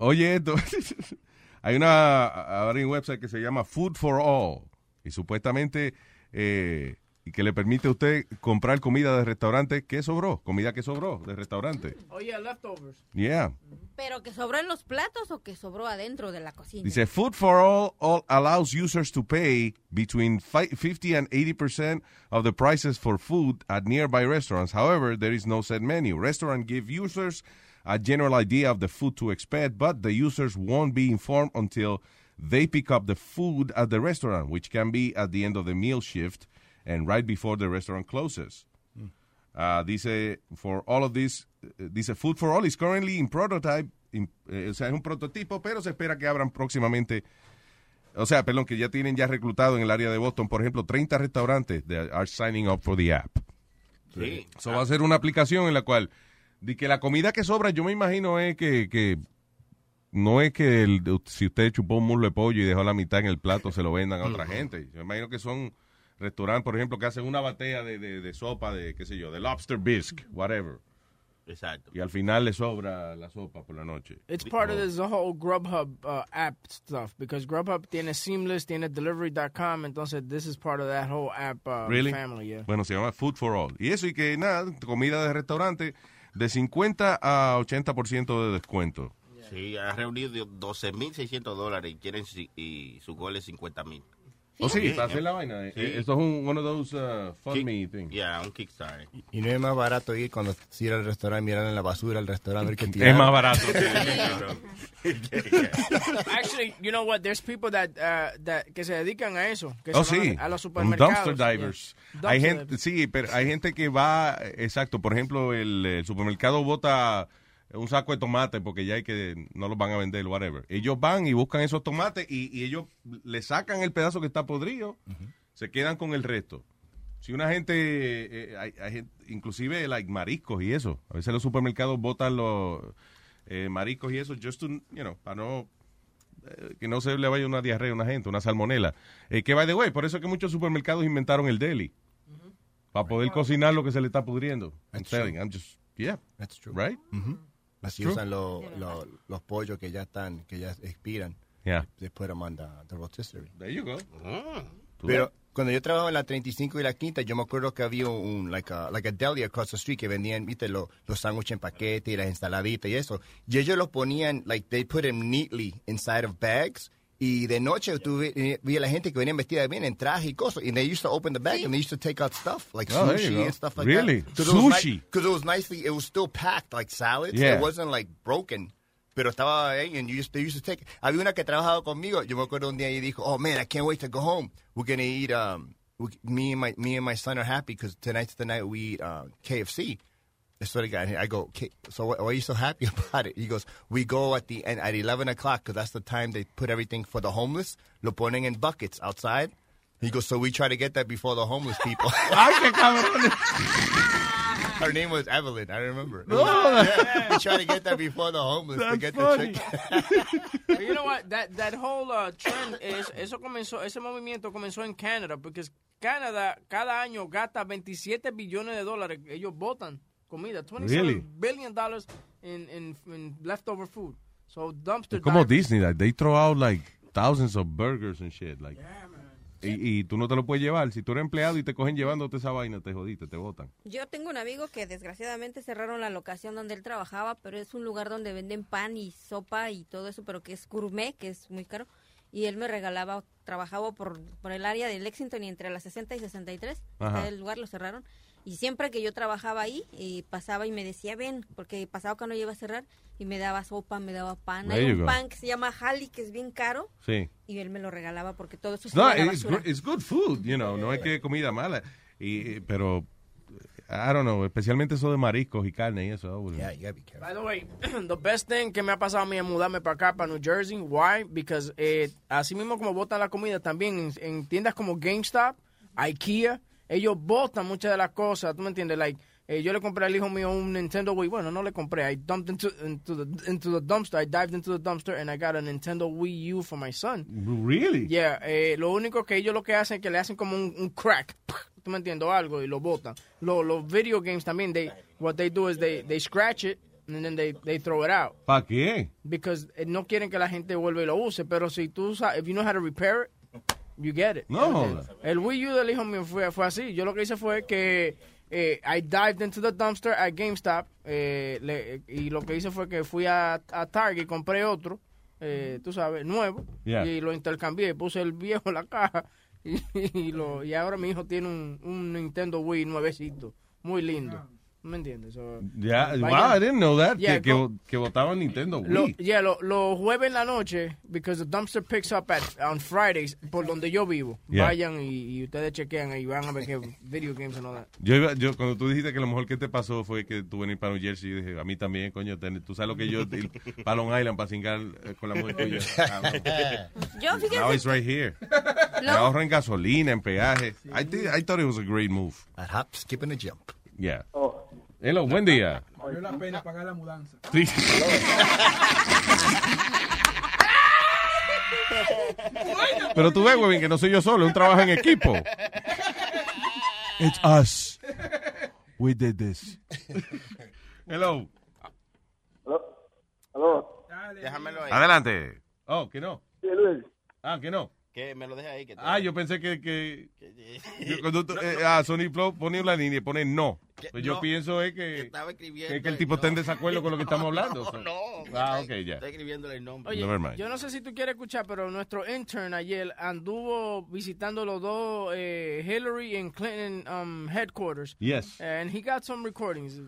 Oye, esto. Hay una ahora hay un website que se llama Food for All y supuestamente eh, y que le permite a usted comprar comida de restaurante que sobró, comida que sobró de restaurante. Oh, yeah, leftovers. Yeah. Pero que sobró en los platos o que sobró adentro de la cocina. Dice Food for All, all allows users to pay between 50 and 80% of the prices for food at nearby restaurants. However, there is no set menu. Restaurants give users a general idea of the food to expect, but the users won't be informed until they pick up the food at the restaurant, which can be at the end of the meal shift and right before the restaurant closes. Ah, dice, for all of this, dice, Food for All is currently in prototype, in- eh, o sea, es un prototipo, pero se espera que abran próximamente, o sea, perdón, que ya tienen ya reclutado en el área de Boston, por ejemplo, 30 restaurantes that are signing up for the app. Sí. Eso va a ser una aplicación en la cual, de que la comida que sobra, yo me imagino es que, que no es que el- si usted chupó un muslo de pollo y dejó la mitad en el plato, se lo vendan a otra gente. Yo me imagino que son restaurantes, por ejemplo, que hacen una batea de, de- de sopa de, qué sé yo, de lobster bisque, whatever. Exacto. Y al final le sobra la sopa por la noche. It's part of this whole Grubhub uh, app stuff because Grubhub tiene Seamless, tiene Delivery.com, entonces this is part of that whole app uh, Really? family. Yeah. Bueno, se llama Food for All. Y eso y que nada, comida de restaurante de 50 a 80% de descuento. Sí, ha reunido 12.600 dólares y quieren y su gol es 50.000. Oh, sí, para hacer la vaina. Sí. Eh, Esto es un, one of those uh, fund me things. Yeah, un Kickstarter. Y no es más barato ir cuando se ir al restaurante, mirar en la basura al restaurante, ver qué Es tirar. más barato. Actually, you know what? There's people that, uh, that que se dedican a eso. Que Oh, sí. a los supermercados. dumpster divers. Yeah. Hay Dumpster gente, sí, pero hay gente que va, exacto, por ejemplo, el, el supermercado bota un saco de tomate porque ya hay que, no los van a vender, whatever. Ellos van y buscan esos tomates y, y ellos le sacan el pedazo que está podrido, se quedan con el resto. Si una gente, eh, hay, hay gente- inclusive like mariscos y eso, a veces los supermercados botan los eh, mariscos y eso, just to, you know, para no eh, que no se le vaya una diarrea a una gente, una salmonela. Eh, que by the way, por eso es que muchos supermercados inventaron el deli. Para poder cocinar lo que se le está pudriendo. I'm telling. I'm just, yeah. That's true. Right? Ujú. Así True. usan lo- lo- los pollos que ya están, que ya expiran. Yeah. They put them on the, the rotisserie. There you go. Pero cuando yo trabajaba en la 35 y la quinta, yo me acuerdo que había un, like a, like a deli across the street que vendían, viste, lo- los sándwiches en paquete y las ensaladitas y eso. Y ellos los ponían, like, they put them neatly inside of bags. Y de noche tú vi, eh, vi a la gente que venía vestida bien en traje y cosas. And they used to open the bag and they used to take out stuff, like Oh, sushi and stuff like Really? that. Because Sushi? Because it, was nicely, it was still packed like salads. Yeah. It wasn't like broken. Pero estaba ahí and you used, they used to take Había una que trabajaba conmigo. Yo me acuerdo un día y dijo, oh man, I can't wait to go home. We're going to eat, um, we, me and my me and my son are happy because tonight's the night we eat uh, KFC. I swear to God. I go, okay, so why why are you so happy about it? He goes, we go at the end at 11 o'clock because that's the time they put everything for the homeless. Lo ponen in buckets outside. He goes, so we try to get that before the homeless people. Ay, qué cabrón. Her name was Evelyn. I remember. No. Yeah, we try to get that before the homeless to get funny. the chicken. You know what? That that whole uh, trend es eso comenzó ese movimiento comenzó en Canadá porque Canadá cada año gasta 27 billones de dólares. Ellos botan comida, 27 Really? billion dollars in, in in leftover food. So dumpster Es como. Disney, like, they throw out like thousands of burgers and shit. Like, y, y tú no te lo puedes llevar. Si tú eres empleado y te cogen llevándote esa vaina, te jodiste, te botan. Yo tengo un amigo que desgraciadamente cerraron la locación donde él trabajaba, pero es un lugar donde venden pan y sopa y todo eso, pero que es gourmet, que es muy caro. Y él me regalaba, trabajaba por, por el área de Lexington y entre las 60 y 63. Ajá. El lugar lo cerraron. Y siempre que yo trabajaba ahí, y pasaba y me decía, ven, porque pasaba cuando yo iba a cerrar, y me daba sopa, me daba pan. There Hay un go. pan que se llama Halley, que es bien caro, Sí. y él me lo regalaba porque todo eso se No, it's, gr- it's good food, you know. No es que comida mala. Y, pero, I don't know, especialmente eso de mariscos y carne y eso. Yeah, you gotta be careful. By the way, the best thing que me ha pasado a mí es mudarme para acá, para New Jersey. Why? Because eh, así mismo como botan la comida, también en, en tiendas como GameStop, IKEA, ellos botan muchas de las cosas. ¿Tú me entiendes? Like, eh, yo le compré al hijo mío un Nintendo Wii. Bueno, no le compré. I dumped into, into, the, into the dumpster. I dived into the dumpster and I got a Nintendo Wii U for my son. Really? Yeah, eh, lo único que ellos lo que hacen es que le hacen como un, un crack, tú me entiendes, algo, y lo botan. Lo- Los video games también, they, what they do is they, they scratch it and then they, they throw it out. ¿Para qué? Because eh, no quieren que la gente vuelva y lo use, pero si tú sabes, if you know how to repair it, you get it. No. El Wii U del hijo mío fue, fue así. Yo lo que hice fue que eh, I dived into the dumpster at GameStop eh, le- y lo que hice fue que fui a, a Target y compré otro, eh, tú sabes, nuevo, Yeah. y lo intercambié, puse el viejo en la caja y, y lo, y ahora mi hijo tiene un, un Nintendo Wii nuevecito, muy lindo. ¿Me entiendes? So, Ya, vayan- wow, I didn't know that. Yeah, que, que, go- que votaban Nintendo lo, Wii. yeah, lo, los jueves en la noche, because the dumpster picks up at, on Fridays, por donde yo vivo. Yeah. Vayan y, y ustedes chequean y van a ver que video games and all that. Yo, iba- yo cuando tú dijiste que lo mejor que te pasó fue que tú venir para New Jersey, yo dije, a mí también, coño, ten- tú sabes lo que yo, para Long Island para cingar eh, con la mujer tuya. Yo, Now fíjate, it's right here. Me ahorro en gasolina, en peaje. I, thi- I thought it was a great move. That hop, skip and a jump. Yeah. Hello, buen día. Valió la pena pagar la mudanza. Sí. Pero tú ves, güey, que no soy yo solo, es un trabajo en equipo. It's us. We did this. Hello. Aló. Déjamelo ahí. Adelante. Oh, que no. Sí, Luis. Ah, que no. Que me lo deje ahí. Que te- Ah, yo pensé que... que yo cuando tú- eh, ah, Sony Flow pone la línea y pone no. Pues yo no, pienso es que, estaba escribiendo que, que el tipo no. está en desacuerdo con lo que estamos hablando. No, Ah, ok, ya. Está escribiéndole el nombre. Oye, Never mind. yo no sé si tú quieres escuchar, pero nuestro intern ayer anduvo visitando los dos eh, Hillary and Clinton um, headquarters. Yes. And he got some recordings.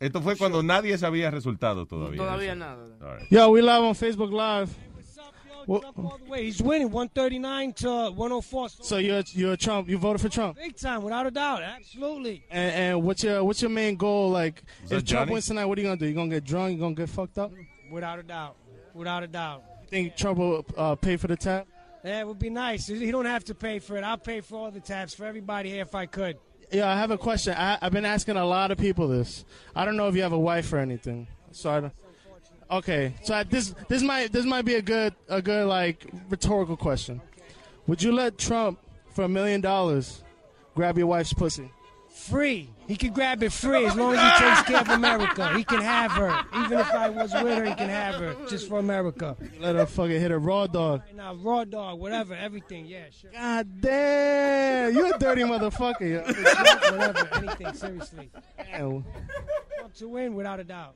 Esto fue cuando nadie sabía resultado todavía. Todavía nada. Right. Yo, we live on Facebook Live. Well, All the way. He's winning 139 to 104. so you're you're Trump. You voted for Trump. Big time, without a doubt. Absolutely. And, and what's your what's your main goal? Like, Is if Trump Johnny? wins tonight, what are you gonna do? You gonna get drunk? You gonna get fucked up? Without a doubt. Without a doubt. You think Trump will uh, pay for the tab? Yeah, it would be nice. He don't have to pay for it. I'll pay for all the tabs for everybody here if I could. Yeah, I have a question. I, I've been asking a lot of people this. I don't know if you have a wife or anything. So I don't. Okay, so I, this this might this might be a good a good like rhetorical question. Would you let Trump for a million dollars grab your wife's pussy? Free. He can grab it free as long as he takes care of America. He can have her. Even if I was with her, he can have her just for America. Let her fucking hit a raw dog. Right now, raw dog, whatever, everything. Yeah, sure. God damn, you a dirty motherfucker. whatever, anything. Seriously. Damn. Trump to win without a doubt.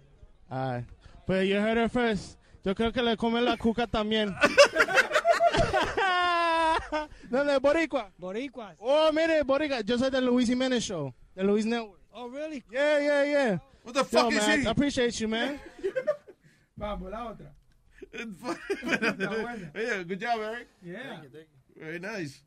Alright. But you heard her first. Yo creo que le come la cuca también. ¿Dónde? Boricua. Boricuas. Oh, mire, Boricua. Yo soy del Luis Jimenez Show. The Luis Network. Oh, really? Yeah, yeah, yeah. What the Yo, fuck is man, he? I appreciate you, man. Vamos, la otra. Yeah, good job, Eric. Yeah. Very nice.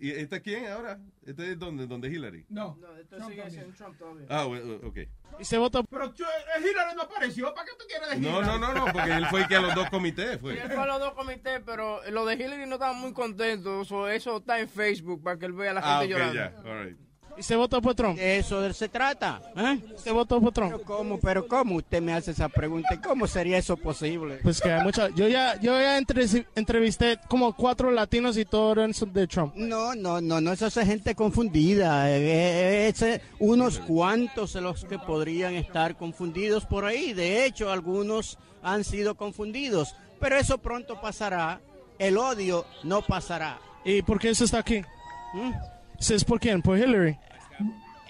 ¿Y este quién ahora? ¿Este es donde, donde Hillary? No. No, esto sigue siendo Trump todavía. Ah, bueno, ok. Y se votó. Pero eh, Hillary no apareció. ¿Para qué tú quieres de No, Hillary? no, no, no, porque él fue el que a los dos comités Sí, fue. él fue a los dos comités, pero los de Hillary no estaban muy contentos. eso está en Facebook para que él vea a la gente Ah, ok, llorando. ya. All right. ¿Y se votó por Trump? De eso se trata. ¿eh? ¿Se votó por Trump? Pero ¿cómo? Pero ¿cómo usted me hace esa pregunta? ¿Y ¿Cómo sería eso posible? Pues que hay mucha. Yo ya, yo ya entre- entrevisté como cuatro latinos y todos eran de Trump. No, no, no, no, eso es gente confundida. eh, eh, es unos cuantos de los que podrían estar confundidos por ahí. De hecho, algunos han sido confundidos. Pero eso pronto pasará. El odio no pasará. ¿Y por qué eso está aquí? ¿Mm? ¿Eso es por quién? ¿Por Hillary?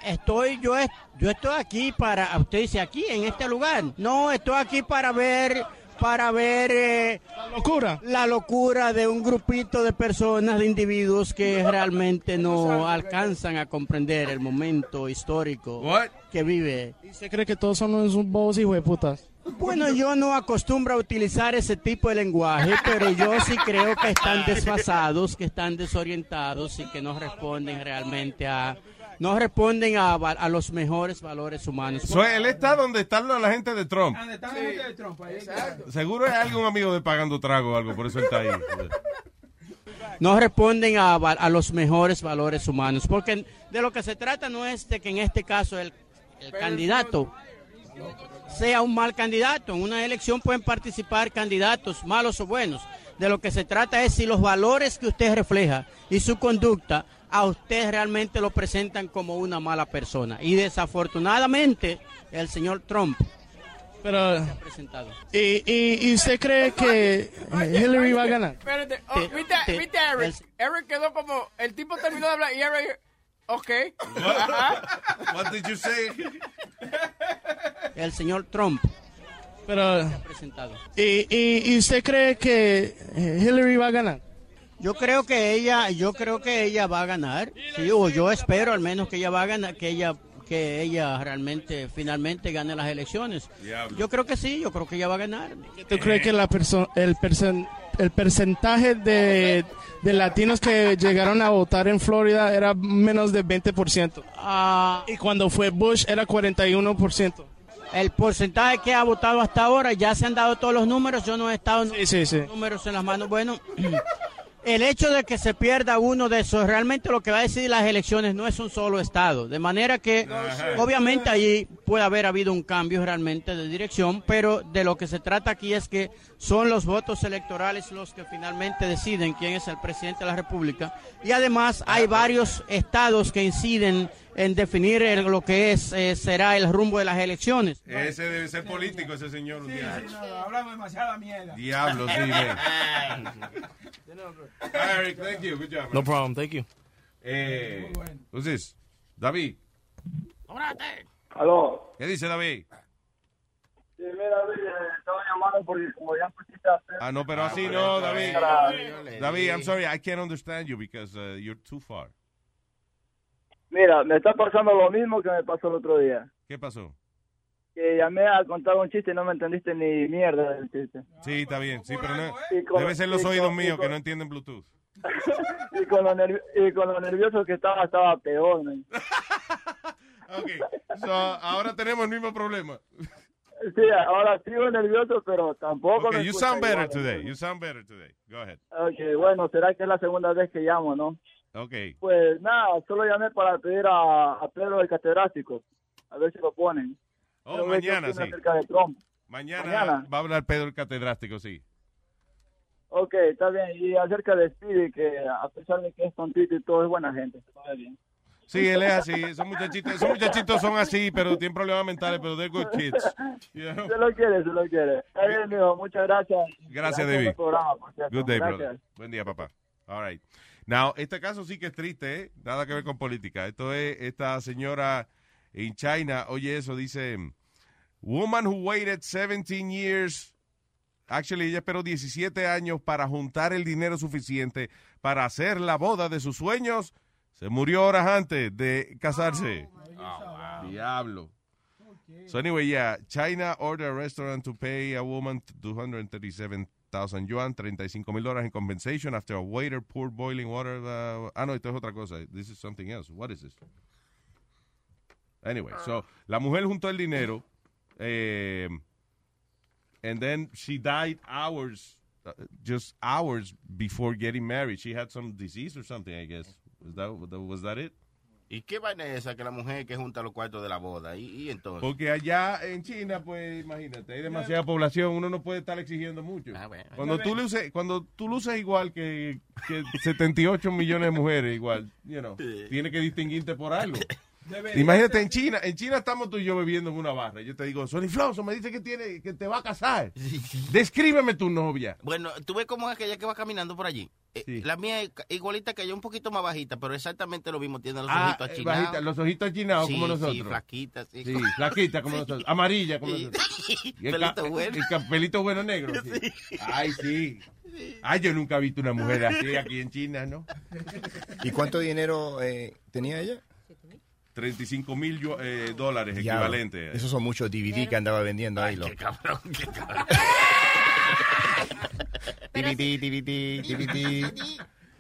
Estoy, yo, yo estoy aquí para, usted dice aquí, en este lugar. No, estoy aquí para ver, para ver eh, la locura, la locura de un grupito de personas, de individuos que realmente no alcanzan a comprender el momento histórico que vive. ¿Y se cree que todos son unos bobos hijos de putas? Bueno, yo no acostumbro a utilizar ese tipo de lenguaje, pero yo sí creo que están desfasados, que están desorientados y que no responden realmente a, no responden a, a los mejores valores humanos. So, él está donde está la gente de Trump. ¿Dónde está la gente de Trump? Ahí. Seguro es algún amigo de pagando trago o algo, por eso él está ahí. no responden a, a los mejores valores humanos, porque de lo que se trata no es de que en este caso el, el candidato sea un mal candidato. En una elección pueden participar candidatos malos o buenos. De lo que se trata es si los valores que usted refleja y su conducta a usted realmente lo presentan como una mala persona. Y desafortunadamente el señor Trump Pero, se ha presentado. ¿y, y, y usted cree que Hillary va a ganar? Espérate, oh, Te- ¿viste, te- viste a Eric? Eric quedó como, el tipo terminó de hablar y Eric, ok. Ajá. What did you say? El señor Trump Pero, se ha presentado. ¿y, y, y usted cree que Hillary va a ganar? Yo creo que ella, yo creo que ella va a ganar. Sí, o yo espero al menos que ella va a ganar, que ella, que ella realmente, finalmente gane las elecciones. Yo creo que sí, yo creo que ella va a ganar. ¿Tú crees que la perso- el, el porcentaje de, de latinos que llegaron a votar en Florida era menos del 20%? Ah, Y cuando fue Bush era 41%. el porcentaje que ha votado hasta ahora, ya se han dado todos los números, yo no he estado sí, sí. números en las manos. Bueno, el hecho de que se pierda uno de esos, realmente lo que va a decidir las elecciones no es un solo estado. De manera que, obviamente, allí puede haber habido un cambio realmente de dirección, pero de lo que se trata aquí es que son los votos electorales los que finalmente deciden quién es el presidente de la República. Y además hay varios estados que inciden en definir el- lo que es eh, será el rumbo de las elecciones. Ese debe ser político, ese señor. un día. Sí, no, hablamos demasiada mierda. Diablo, sí. Eric, thank you. Good job. No problem, thank you. Eh, who's this? David. Aló. ¿Qué dice David? Sí, mira, David, eh, estaba llamando porque como ya pusiste a hacer... Ah, no, pero así no, David. Para- David, I'm sorry, I can't understand you because uh, you're too far. Mira, me está pasando lo mismo que me pasó el otro día. ¿Qué pasó? Que llamé a contar un chiste y no me entendiste ni mierda del chiste. Sí, está bien, sí, pero no, Y con- debe ser los oídos míos con- que no entienden Bluetooth. y, con lo nervi- y con lo nervioso que estaba, estaba peor. man. Okay, so ahora tenemos el mismo problema. Sí, ahora sigo nervioso, pero tampoco Okay, me you sound better igual, today. You sound better today. Go ahead. Ok, bueno, será que es la segunda vez que llamo, ¿no? Okay. Pues nada, solo llamé para pedir a, a Pedro el catedrático, a ver si lo ponen. Oh, mañana, sí. acerca de Trump. Mañana, Mañana. va a hablar Pedro el catedrático, sí. Ok, está bien. Y acerca de Speedy, que a pesar de que es tontito y todo, es buena gente. Todo bien. Sí, él es así. Esos muchachitos, esos muchachitos son así, pero tienen problemas mentales, pero they're good kids. You know? Se lo quiere, se lo quiere. Está bien, mijo. Muchas gracias. Gracias, David. programa. Good day, Gracias. brother. Buen día, papá. All right. Now, este caso sí que es triste, ¿eh? Nada que ver con política. Esto es esta señora en China. Oye, eso dice: Woman who waited 17 years. Actually, ella esperó 17 años para juntar el dinero suficiente para hacer la boda de sus sueños. Se murió horas antes de casarse. Diablo. So anyway, yeah, China ordered a restaurant to pay a woman 237,000 yuan, 35 mil dólares en compensation after a waiter poured boiling water. uh, ah, no, esto es otra cosa. This is something else. What is this? Anyway, so la mujer juntó el dinero, eh, and then she died hours, uh, just hours before getting married. She had some disease or something, I guess. Was that, was that it? ¿Y qué vaina es esa que la mujer que junta los cuartos de la boda? ¿Y, y entonces? Porque allá en China, pues imagínate, hay demasiada población, uno no puede estar exigiendo mucho. Cuando tú luces, cuando tú luces igual que, que 78 millones de mujeres, igual, you know, tiene que distinguirte por algo. Imagínate en China, en China estamos tú y yo bebiendo en una barra. Yo te digo, Sonny Flowson me dice que tiene, que te va a casar. Descríbeme tu novia. Bueno, tú ves cómo es aquella que va caminando por allí. Eh, La mía es igualita que yo, un poquito más bajita, pero exactamente lo mismo. Tiene los Ah, ojitos eh, achinados. bajita, los ojitos achinados Sí, como sí, nosotros. flaquita, sí. Sí, flaquita como nosotros. Amarilla como Sí. nosotros. Y el Pelito ca- bueno. El pelito bueno negro. sí. Ay, sí. Ay, yo nunca he visto una mujer así aquí en China, ¿no? ¿Y cuánto dinero eh, tenía ella? 35 mil eh, dólares Ya, equivalente. Esos son muchos DVD que andaba vendiendo ahí. loco. cabrón, qué cabrón. DVD, DVD, DVD.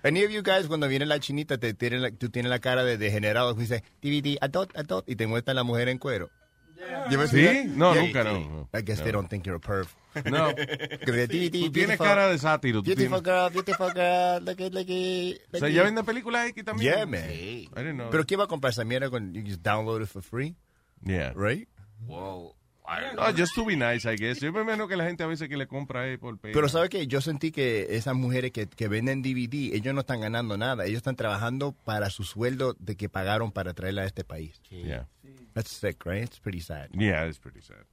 Any of you guys, cuando viene la chinita, te tiene la- tú tienes la cara de degenerado, que dice DVD, adult, adult, y te muestra la mujer en cuero. Ever ¿Sí? No, Yeah. nunca, no. I guess they No. don't think you're a perv. No. Tú tienes beautiful- cara de sátiro. Beautiful tienes- girl, beautiful girl, look at, look at, O sea. ¿ya venden películas aquí también? Yeah, man. I didn't know. Pero ¿quién va a comprar esa mierda con you just download it for free? Yeah. Right? Wow. No, just to be nice, I guess. Yo me imagino que la gente a veces que le compra ahí por pay. Pero ¿sabe qué? Yo sentí que esas mujeres que, que venden DVD, ellos no están ganando nada. Ellos están trabajando para su sueldo de que pagaron para traerla a este país. Yeah. That's sick, right? It's pretty sad. Yeah, it's pretty sad.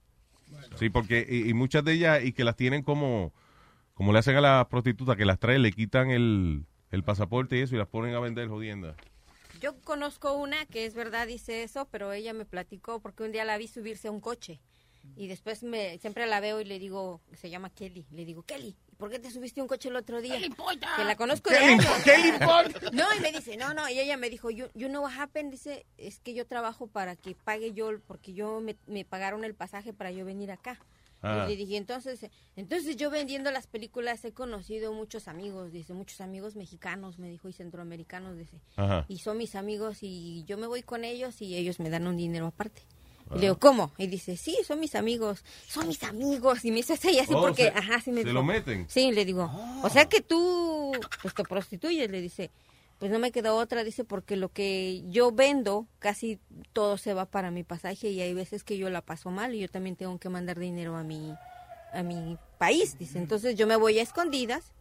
Sí, porque y, y muchas de ellas y que las tienen como como le hacen a las prostitutas que las traen, le quitan el, el pasaporte y eso y las ponen a vender jodienda. Yo conozco una que es verdad, dice eso, pero ella me platicó porque un día la vi subirse a un coche. Y después me siempre la veo y le digo, se llama Kelly, le digo, Kelly, ¿por qué te subiste a un coche el otro día? Que la conozco ¿Qué de años. qué le importa? No, y me dice, no, no, y ella me dijo, you, you know what happened, dice, es que yo trabajo para que pague yo, porque yo me, me pagaron el pasaje para yo venir acá. Ah. Y le dije, entonces, entonces yo vendiendo las películas he conocido muchos amigos, dice, muchos amigos mexicanos, me dijo, y centroamericanos, dice. Ajá. Y son mis amigos y yo me voy con ellos y ellos me dan un dinero aparte. Y Ah. le digo, ¿cómo? Y dice, sí, son mis amigos, son mis amigos. Y me dice así, así Oh, porque, se- ajá, sí me se dijo. lo meten. Ah. Sí, le digo, o sea que tú, pues te prostituyes, le dice. Pues no me quedó otra, dice, porque lo que yo vendo, casi todo se va para mi pasaje y hay veces que yo la paso mal y yo también tengo que mandar dinero a mi, a mi país, dice. Entonces yo me voy a escondidas.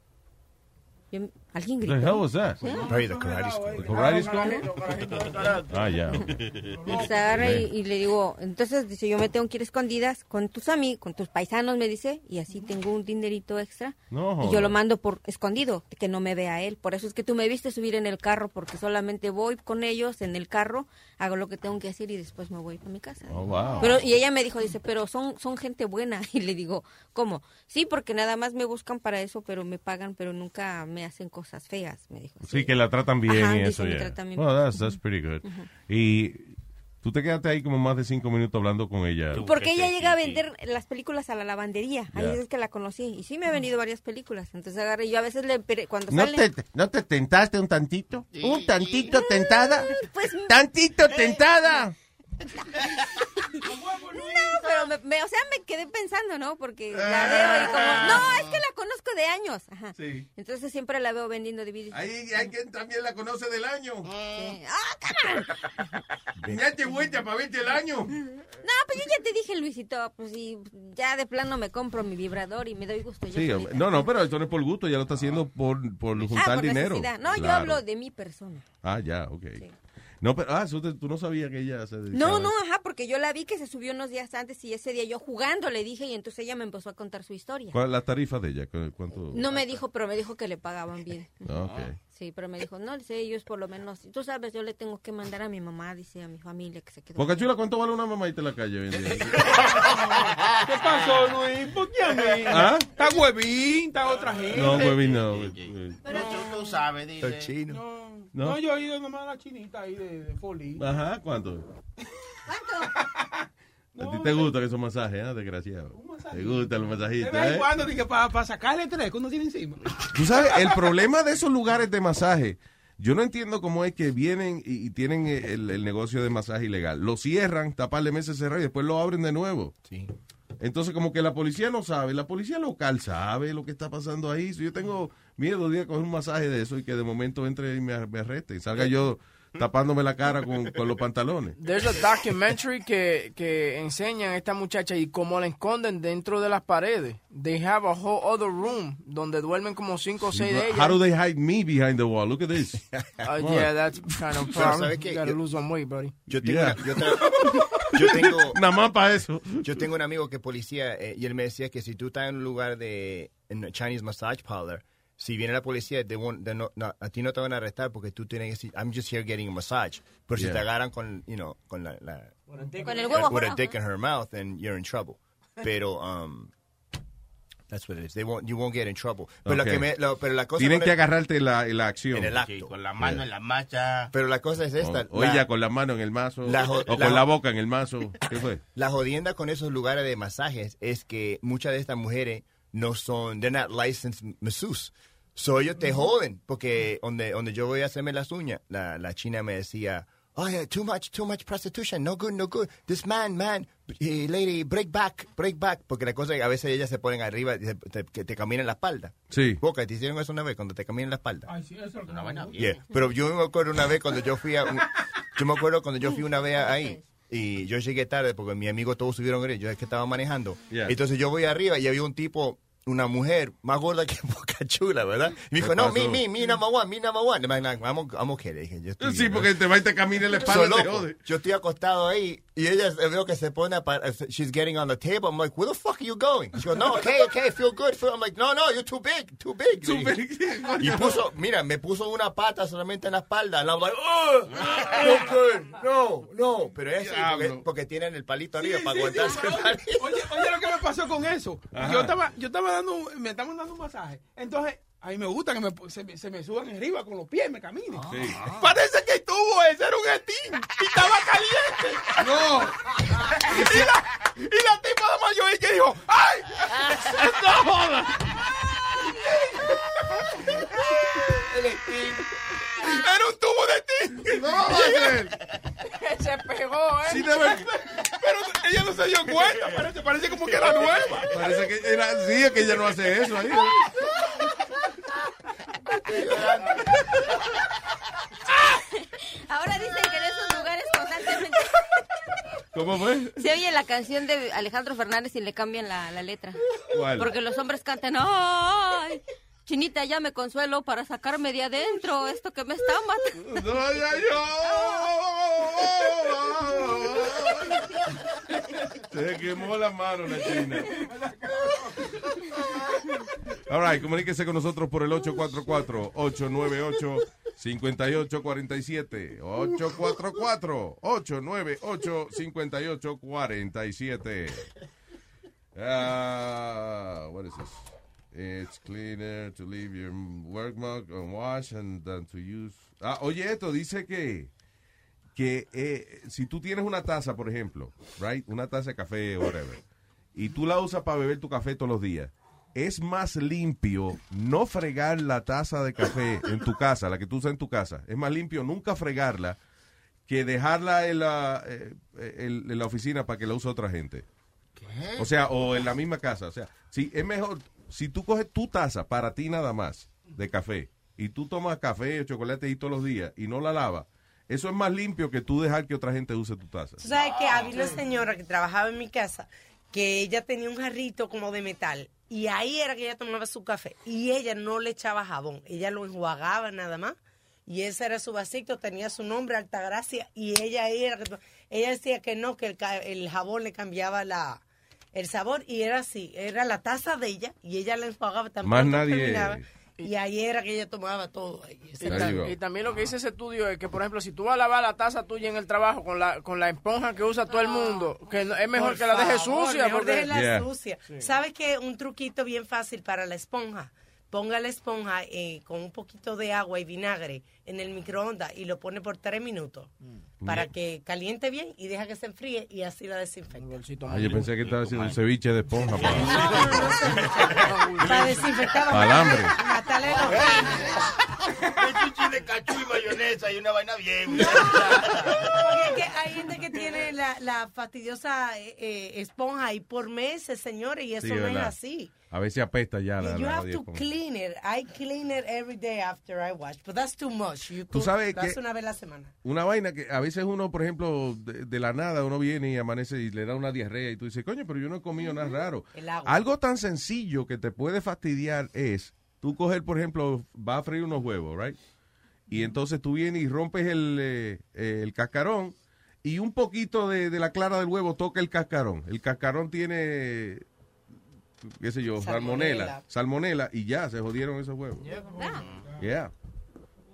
Yo- ¿Alguien The gritó? hell was that? The karate school. The karate school? Ah, ya. Y se agarra y, y le digo, entonces dice, yo me tengo que ir escondidas con tus amigos, con tus paisanos, me dice, y así tengo un dinerito extra. No, y yo lo mando por escondido, que no me vea él. Por eso es que tú me viste subir en el carro, porque solamente voy con ellos en el carro, hago lo que tengo que hacer y después me voy para mi casa. Oh, wow. Pero, y ella me dijo, dice, pero son, son gente buena. Y le digo, ¿cómo? Sí, porque nada más me buscan para eso, pero me pagan, pero nunca me hacen cosas feas, me dijo. Sí, que la tratan bien Ajá, y eso ya. tratan bien. Well, that's, that's pretty good. Y tú te quedaste ahí como más de cinco minutos hablando con ella. Porque ella llega a vender las películas a la lavandería. Ahí Ya. es que la conocí. Y sí me ha vendido varias películas. Entonces agarré. Yo a veces le. Cuando ¿No sale. te, ¿No te tentaste un tantito? ¿Un tantito tentada? Pues. ¡Tantito tentada! No, pero me, me- o sea, me quedé pensando, ¿no? Porque la veo y como. No, es que la conozco de años. Ajá. Sí. Entonces siempre la veo vendiendo DVDs. Hay, hay quien también la conoce del año. Sí. ¡Ah! Date vuelta para verte el año. No, pues yo ya te dije, Luisito. Pues sí, ya de plano me compro mi vibrador y me doy gusto. Sí, no, no, pero esto no es por gusto, ya lo está haciendo por, por Ah, juntar por dinero. necesidad. No, yo hablo de mi persona. Ah, ya, ok. No, pero, ah, tú no sabías que ella se dedicaba No, no, ajá, porque yo la vi que se subió unos días antes y ese día yo jugando le dije y entonces ella me empezó a contar su historia. ¿Cuál es la tarifa de ella? ¿Cu- ¿Cuánto? No me dijo, pero me dijo que le pagaban bien. Ah, ok. Sí, pero me dijo, no, dice, ellos por lo menos, tú sabes, yo le tengo que mandar a mi mamá, dice, a mi familia que se quede. Boca Chula, ¿cuánto vale una mamadita en la calle hoy en día? ¿Qué pasó, Luis? ¿Por qué a mí? ¿Ah? Está huevín, está otra gente. No, huevín, no. Pero tú, tú sabes, dile. chino. No, No. yo he ido nomás a la chinita ahí de, de Folí. Ajá, ¿cuánto? A ti te gustan esos masajes, ¿eh? Desgraciado. Te gustan los De masajitos, vez en ¿eh? cuando, dije, para sacarle estrés que uno tiene encima. Tú sabes, el problema de esos lugares de masaje, yo no entiendo cómo es que vienen y, y tienen el, el negocio de masaje ilegal. Lo cierran, taparle meses cerrar y después lo abren de nuevo. Sí. Entonces, como que la policía no sabe, la policía local sabe lo que está pasando ahí. Si yo tengo miedo de ir a coger un masaje de eso y que de momento entre y me, me arreste y salga yo tapándome la cara con, con los pantalones. There's a documentary que, que enseñan a esta muchacha y cómo la esconden dentro de las paredes. They have a whole other room donde duermen como cinco o seis de ellas. How do they hide me behind the wall? Look at this. Uh, yeah, that's kind of problem. ¿sabe You gotta Yo- lose some weight, buddy. Yo tengo, Yeah. una- yo, yo tengo Nada más para eso. Yo tengo un amigo que es policía eh, y él me decía que si tú estás en un lugar de en a Chinese massage parlor, si viene la policía, they won't- they no- no, a ti no te van a arrestar porque tú tienes que decir, I'm just here getting a massage. Pero si Yeah. te agarran con, you know, con la, la Con el huevo with a dick in her mouth, then you're in trouble. Pero um, that's what it is. They won't, you won't get in trouble. Pero, Ok. lo que me, lo- pero la cosa Tienen que el- agarrarte la, la acción. en el acto. Sí, con la mano en la macha. Pero la cosa es esta. O, o la- ella con la mano en el mazo. La o con la la, boca en el mazo. ¿Qué fue? La jodienda con esos lugares de masajes es que muchas de estas mujeres no son, they're not licensed masseuse. So ellos te joden, porque donde, donde yo voy a hacerme las uñas, la, la china me decía, oh yeah, too much, too much prostitution, no good, no good. This man, man, eh, lady, break back, break back. Porque la cosa es que a veces ellas se ponen arriba y te, que te caminan la espalda. Sí. Boca, ¿te hicieron eso una vez cuando te caminan la espalda? Ay, sí, eso es Una vaina. Yeah, Pero yo me acuerdo una vez cuando yo fui a... un- yo me acuerdo cuando yo fui una vez ahí y yo llegué tarde porque mi amigo todos subieron gris, yo es que estaba manejando. Yeah. Entonces yo voy arriba y había un tipo, una mujer más gorda que Boca Chula, ¿verdad? Y me dijo, ¿Qué no, me, me, me number one, me number one. I'm, like, I'm, I'm okay, le dije. Yo estoy Sí, porque te va y te camina la So, espalda te loco, jode. yo estoy acostado ahí y ella eh, veo que se pone para, she's getting on the table. I'm like, where the fuck are you going? She goes, no, okay, okay, feel good. Feel, I'm like, no, no, you're too big, too big. Too dije. big. Y puso, mira, me puso una pata solamente en la espalda. And I'm like, oh, no good, no, no. Pero es porque, porque tienen el palito arriba para Sí, aguantarse sí, el palito. oye, oye lo que me pasó con eso. Ajá. Yo estaba, yo estaba dando, me estaban dando un masaje. Entonces, a mí me gusta que me, se, me, se me suban arriba con los pies, me caminen. Sí. Parece que tuvo ese, era un estín. Y estaba caliente. No. Y la, y la tipa de mayor que dijo, ¡ay! ¡No jodas! Era un tubo de estín. No, Ángel. Se pegó, ¿eh? Sí, de ver- Pero ella no se dio cuenta. Parece, parece como que era nueva. Parece que era, sí, es que ella no hace eso ahí. Ahora dicen que en esos lugares constantemente ¿Cómo fue? se oye la canción de Alejandro Fernández y le cambian la, la letra. ¿Cuál? Porque los hombres cantan, ¡ay! Chinita, ya me consuelo para sacarme de adentro esto que me está matando. No, ya yo. Se quemó la mano la china. All right, comuníquese con nosotros por el 844-898-5847. 844-898-5847. Ah, what is this? It's cleaner to leave your work mug unwashed and than to use. Ah, oye, esto dice que que eh, si tú tienes una taza, por ejemplo, right, una taza de café, whatever, y tú la usas para beber tu café todos los días, es más limpio no fregar la taza de café en tu casa, la que tú usas en tu casa. Es más limpio nunca fregarla que dejarla en la, eh, en- en la oficina para que la use otra gente. O sea, o en la misma casa. O sea, si es mejor, si tú coges tu taza para ti nada más de café y tú tomas café o chocolate y todos los días y no la lavas, eso es más limpio que tú dejar que otra gente use tu taza. Tú sabes que había una señora que trabajaba en mi casa que ella tenía un jarrito como de metal y ahí era que ella tomaba su café y ella no le echaba jabón, ella lo enjuagaba nada más y ese era su vasito, tenía su nombre Altagracia y ella ahí era ella decía que no, que el, el jabón le cambiaba la el sabor y era así, era la taza de ella y ella la enjuagaba tan Más nadie- terminaba, y ahí era que ella tomaba todo ahí. Y, tam- también lo que dice ese estudio es que, por ejemplo, si tú vas a lavar la taza tuya en el trabajo con la, con la esponja que usa todo el mundo, que no- es mejor Por que la dejes sucia. Mejor porque- déjela Yeah. sucia. Sí. ¿Sabes qué? Un truquito bien fácil para la esponja. ponga la esponja eh, con un poquito de agua y vinagre en el microondas y lo pone por tres minutos para que caliente bien y deja que se enfríe y así la desinfecta. Ah, yo pensé que estaba haciendo un ceviche de esponja. Para, Para desinfectar. para el hambre. Matarle los- un chile de cachú y mayonesa y una vaina bien. Porque es que hay gente que tiene la, la fastidiosa eh, eh, esponja ahí por meses, señores, y eso Sí, no es verdad. así. A veces apesta ya la, you la have to esponja. clean it. I clean it every day after I wash, but that's too much. You Tú sabes que- una vez a la semana. Una vaina que a veces uno, por ejemplo, de, de la nada, uno viene y amanece y le da una diarrea y tú dices, coño, pero yo no he comido nada raro. El agua. Algo tan sencillo que te puede fastidiar es, tú coger, por ejemplo, vas a freír unos huevos, right? Y entonces tú vienes y rompes el, eh, eh, el cascarón y un poquito de, de la clara del huevo toca el cascarón. El cascarón tiene, qué sé yo, salmonela, salmonela y ya, se jodieron esos huevos. Yeah.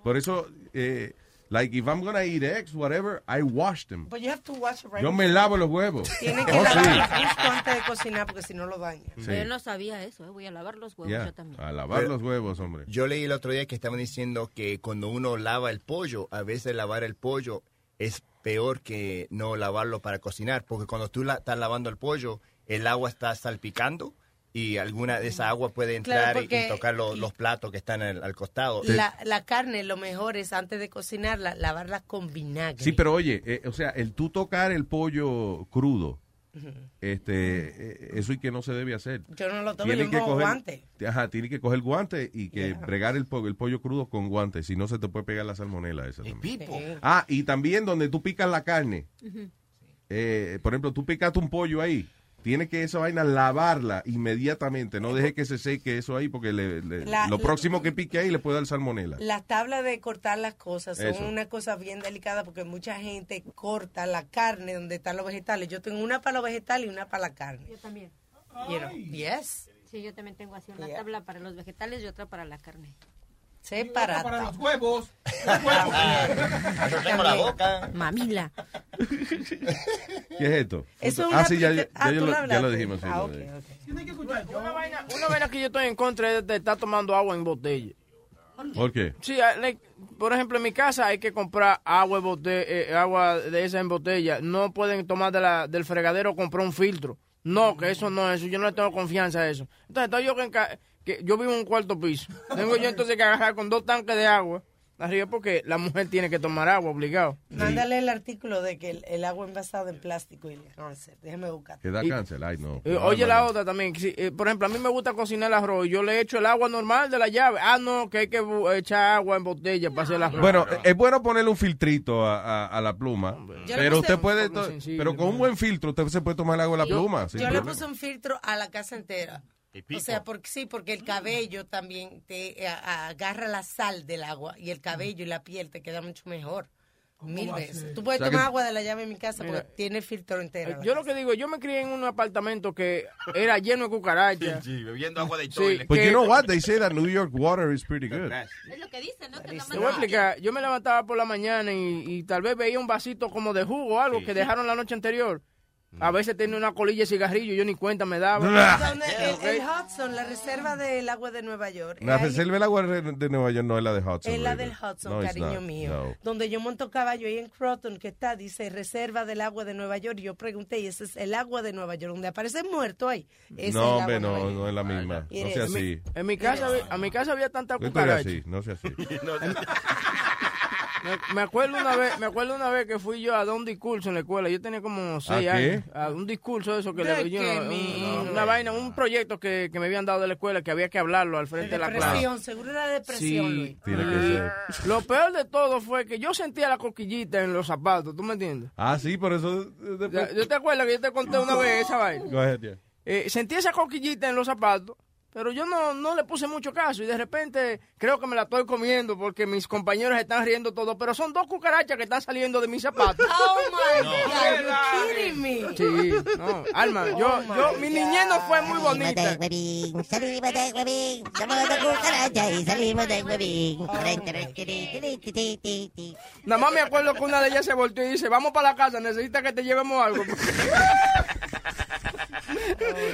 Por eso, eh, like, if I'm gonna eat eggs, whatever, I wash them. But you have to wash right Yo me lavo los huevos. Tienes que Oh, sí. lavar justo antes de cocinar porque si no lo daña. Sí. Yo no sabía eso, ¿eh? voy a lavar los huevos Yeah, yo también. A lavar los huevos, hombre. Yo leí el otro día que estaban diciendo que cuando uno lava el pollo, a veces lavar el pollo es peor que no lavarlo para cocinar, porque cuando tú la- estás lavando el pollo, el agua está salpicando y alguna de esa agua puede Claro, entrar y- tocar lo- los platos que están al, al costado. La, la carne, lo mejor es antes de cocinarla, lavarla con vinagre. Sí, pero oye, eh, o sea, el tú tocar el pollo crudo, este, eh, eso y que no se debe hacer. Yo no lo toco, Tiene yo que coger- guante. Ajá, tiene que coger guante y que Yeah. bregar el, el pollo crudo con guante, si no se te puede pegar la salmonela esa también. Ah, y también donde tú picas la carne, eh, por ejemplo, tú picaste un pollo ahí, tienes que esa vaina lavarla inmediatamente, no deje que se seque eso ahí porque le- le- La- lo la- próximo que pique ahí le puede dar salmonela. Las tablas de cortar las cosas son Eso. una cosa bien delicada porque mucha gente corta la carne donde están los vegetales. Yo tengo una para los vegetales y una para la carne. Yo también. You know, yes. Sí, yo también tengo así una Yeah. tabla para los vegetales y otra para la carne. Separada. Para los huevos. Yo tengo la boca. Mamila. ¿Qué es esto? Eso es ah, sí, ya, ah, lo, ya dijimos. sí, Ah. Una vaina, una vaina que yo estoy en contra es de estar tomando agua en botella. ¿Por qué? Sí, ah, like, por ejemplo, en mi casa hay que comprar agua, en bote- eh, agua de esa en botella. No pueden tomar de la, del fregadero o comprar un filtro. No, que eso no es eso. Yo no le tengo confianza a eso. Entonces, estoy yo que, que yo vivo en un cuarto piso. Tengo yo entonces que agarrar con dos tanques de agua arriba porque la mujer tiene que tomar agua, obligado. Mándale el artículo de que el, el agua envasada en plástico y le cáncer. Déjame buscar. Que da cáncer, ay no. Eh, No, oye, no, la no. otra también. eh, por ejemplo, a mí me gusta cocinar el arroz. Yo le echo el agua normal de la llave. Ah, no, que hay que echar agua en botella para hacer el arroz. Bueno, es bueno ponerle un filtrito a, a- a la pluma, Yo pero usted puede, pero con un buen filtro usted se puede tomar el agua de la Yo- pluma. Yo le puse un filtro a la casa entera. O sea, porque sí, porque el cabello también te eh, agarra la sal del agua y el cabello y la piel te queda mucho mejor. Mil veces. Tú puedes O sea tomar que- agua de la llave en mi casa Mira, porque tiene filtro entero. Eh, Yo lo que digo, yo me crié en un apartamento que era lleno de cucarachas. Sí, bebiendo agua de Sí, toilet. But que- you know what? They say that New York water is pretty good. Es lo que dicen, ¿no? Te voy a explicar. Yo me levantaba por la mañana y, y tal vez veía un vasito como de jugo o algo Sí, que sí. dejaron la noche anterior. A veces tenía una colilla de cigarrillo y yo ni cuenta me daba. Donde el, el Hudson, la reserva del agua de Nueva York. La ahí- reserva del agua de Nueva York no es la de Hudson. Es la del Hudson, No, cariño not. mío. No. Donde yo monto caballo ahí en Croton, que está, dice reserva del agua de Nueva York. Y yo pregunté, y ese es el agua de Nueva York, donde aparece muerto ahí. Ese No, hombre, no, no es la misma. No sea En mi- así. En mi casa, había- a mi casa había tanta cucaracha. así, no sea así. Me, me acuerdo una vez, me acuerdo una vez que fui yo a dar un discurso en la escuela. Yo tenía como seis qué? años. A un discurso de eso que ¿De le yo, un- una vaina, un proyecto que, que me habían dado de la escuela que había que hablarlo al frente de, la clase. Depresión, seguro era depresión, Sí. Luis. Tiene que ser. Lo peor de todo fue que yo sentía la coquillita en los zapatos, ¿tú me entiendes? Ah, sí, por eso. Ya- ¿Yo te acuerdas que yo te conté una vez esa vaina? Eh, sentí esa coquillita en los zapatos, pero yo no, no le puse mucho caso y de repente creo que me la estoy comiendo porque mis compañeros están riendo todo, pero son dos cucarachas que están saliendo de mis zapatos. Oh my No. God, you're kidding me. Sí, no, Alma, yo, Oh, my yo, mi niñez no fue muy bonita. Salimos de huevín, salimos de huevín, somos de cucaracha y salimos de huevín. Nada más me acuerdo que una de ellas se volteó y dice, vamos para la casa, necesita que te llevemos algo.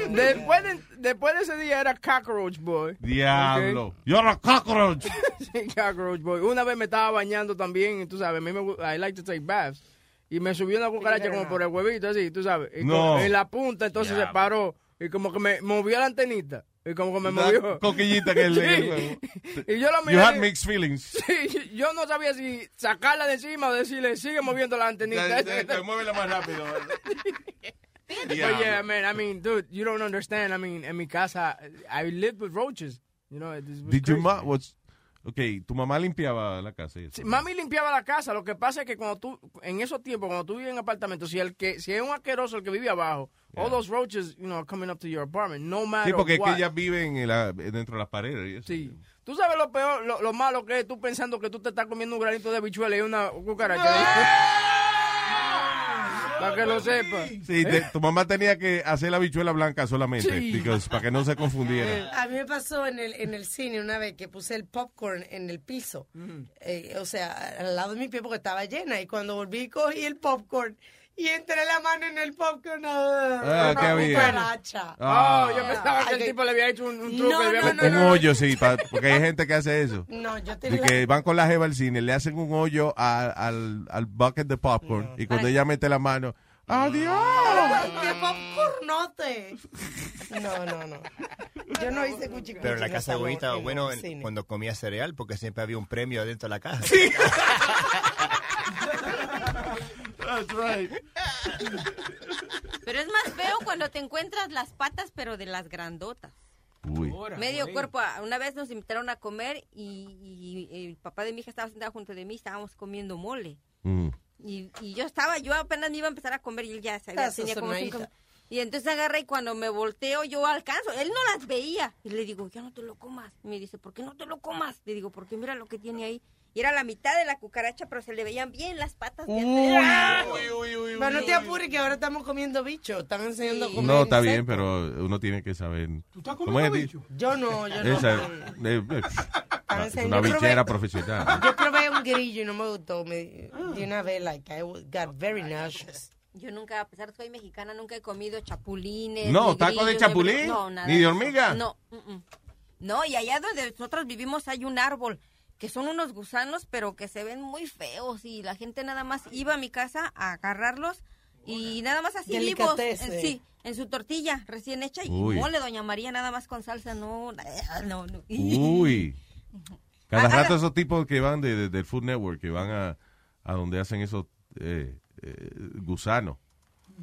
Después de, después de ese día era Cockroach Boy. Diablo. Ok. You're a cockroach. Sí, Cockroach Boy. Una vez me estaba bañando también, y tú sabes, a mí me I like to take baths. Y me subió una cucaracha como por el huevito, así, tú sabes. Y No. en la punta, entonces se paró. Y como que me movió la antenita. Y como que me Una movió. coquillita que Sí. le- Y yo la You miré. had mixed feelings. Sí, yo no sabía si sacarla de encima o decirle, sigue moviendo la antenita. Te- te- te muévela más rápido. But yeah, man, I mean, dude, you don't understand. I mean, en mi casa, I lived with roaches. You know, it was Did your crazy. ma was Okay, tu mamá limpiaba la casa. y eso. Sí, Mami limpiaba la casa. Lo que pasa es que cuando tú, en esos tiempos, cuando tú vives en apartamento, si el que, si es un asqueroso el que vive abajo, all those roaches, you know, are coming up to your apartment, no matter Sí, porque es what. que ellas viven en la- dentro de las paredes. y eso. Sí. Tú sabes lo peor, lo, lo malo que es tú pensando que tú te estás comiendo un granito de bichuela y una cucaracha. Para que lo sepas. Sí, te- tu mamá tenía que hacer la bichuela blanca solamente, Sí. because- para que no se confundiera. A mí me pasó en el, en el cine una vez que puse el popcorn en el piso. Eh, o sea, al lado de mi pie porque estaba llena. Y cuando volví, cogí el popcorn y entré la mano en el popcorn. Ah, una ¿qué había? cucaracha. Ah. Oh, yo pensaba que el tipo le había hecho un, un truco. No, le había no, metido- un hoyo, sí, pa- porque hay gente que hace eso. No, yo De tenía que van con la jeva al cine, le hacen un hoyo a- al, al bucket de popcorn y cuando ella mete la mano, ¡adiós! ¡Qué popcornote! No, no, no. Yo no hice cuchi Pero en la casa de Bonita, bueno, en- cuando comía cereal, porque siempre había un premio adentro de la caja. That's right. Pero es más feo cuando te encuentras las patas, pero de las grandotas. Uy. Medio cuerpo. Ah, Una vez nos invitaron a comer y, y el papá de mi hija estaba sentado junto de mí, estábamos comiendo mole. Mm. Y, y yo estaba, yo apenas me iba a empezar a comer y él ya sabía, Estás tenía como cinco. Y entonces agarra y cuando me volteo yo alcanzo, él no las veía. Y le digo, ya no te lo comas. Y me dice, ¿por qué no te lo comas? Le digo, porque mira lo que tiene ahí. Y era la mitad de la cucaracha, pero se le veían bien las patas. de Uy, atrás. Pero no te apures que ahora estamos comiendo bicho. Están enseñando a comer. No, está bien, pero uno tiene que saber. estás ¿Cómo es? comiendo bicho? Yo no, yo no. Esa, eh, eh, es una Yo probé- bichera profesional. Yo probé un grillo y no me gustó. Me, de una vez, like, I got very nauseous. Yo nunca, a pesar de que soy mexicana, nunca he comido chapulines. No, ni taco de chapulín, ni- No, nada ni de hormiga. No, mm, mm. no, y allá donde nosotros vivimos hay un árbol que son unos gusanos, pero que se ven muy feos y la gente nada más iba a mi casa a agarrarlos y nada más así vivos, en, sí, en su tortilla recién hecha y Uy. mole Doña María nada más con salsa, no, no, no. Uy. Cada Ah, rato ah, esos tipos que van de, de- del Food Network, que van a, a donde hacen esos eh, eh, gusanos.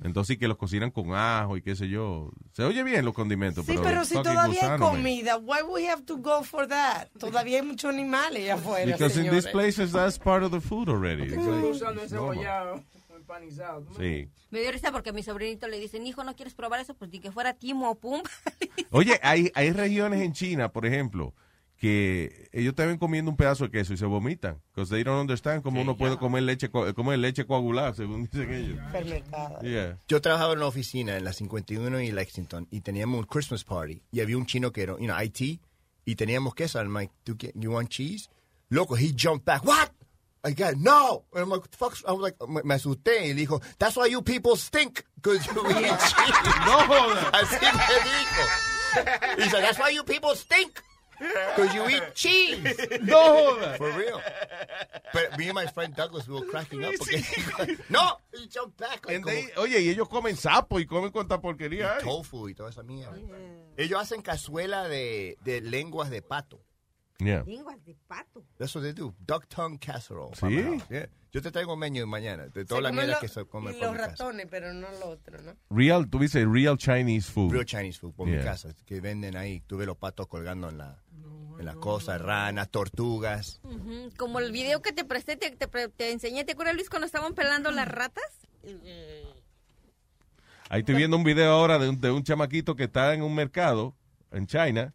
Entonces sí que los cocinan con ajo y qué sé yo. Se oye bien los condimentos, Sí, pero, pero si todavía hay gusano, man. comida, why we have to go for that? Todavía hay muchos animales afuera, Because in señores. these places that's part of the food already. Empanizado. Sí. Me dio risa porque a mi sobrinito le dicen, hijo, ¿no quieres probar eso? Pues di que fuera Timo o Pum. Oye, hay, hay regiones en China, por ejemplo, que ellos te ven comiendo un pedazo de queso y se vomitan. Because they don't understand cómo uno puede comer leche, co- comer leche coagulada, según dicen ellos. Yeah. Yo trabajaba en una oficina en la 51 y Lexington y teníamos un Christmas party y había un chino que era, you know, IT y teníamos queso. I'm like, "Do you, you want cheese? Loco, he jumped back. What? I got no. And I'm like, "What the fuck? I was like, me, me asusté y le dijo, that's why you people stink because you eat cheese. No. Así me dijo. He said, that's why you people stink. Because you eat cheese. No jodas. For real. But me and my friend Douglas, we were cracking up. Porque, no, he jumped back. like they- oye, y ellos comen sapo y comen cuanta porquería hay. tofu y toda esa mierda. Ellos hacen cazuela de, de lenguas de pato. Yeah. Lenguas de pato. That's what they do. Duck tongue casserole. ¿Sí? Yeah. Yo te traigo un menú mañana de toda Se la comen mierda lo- que se come por los mi casa. ratones, pero no lo otro, ¿no? Real, tú dices real Chinese food. Real Chinese food por Yeah. mi casa. Que venden ahí. Tuve los patos colgando en la en las cosas, ranas, tortugas. Ujú, Como el video que te presté, te, te pre- te enseñé, ¿te acuerdas Luis cuando estaban pelando las ratas? Ahí estoy viendo un video ahora de un, de un chamaquito que está en un mercado en China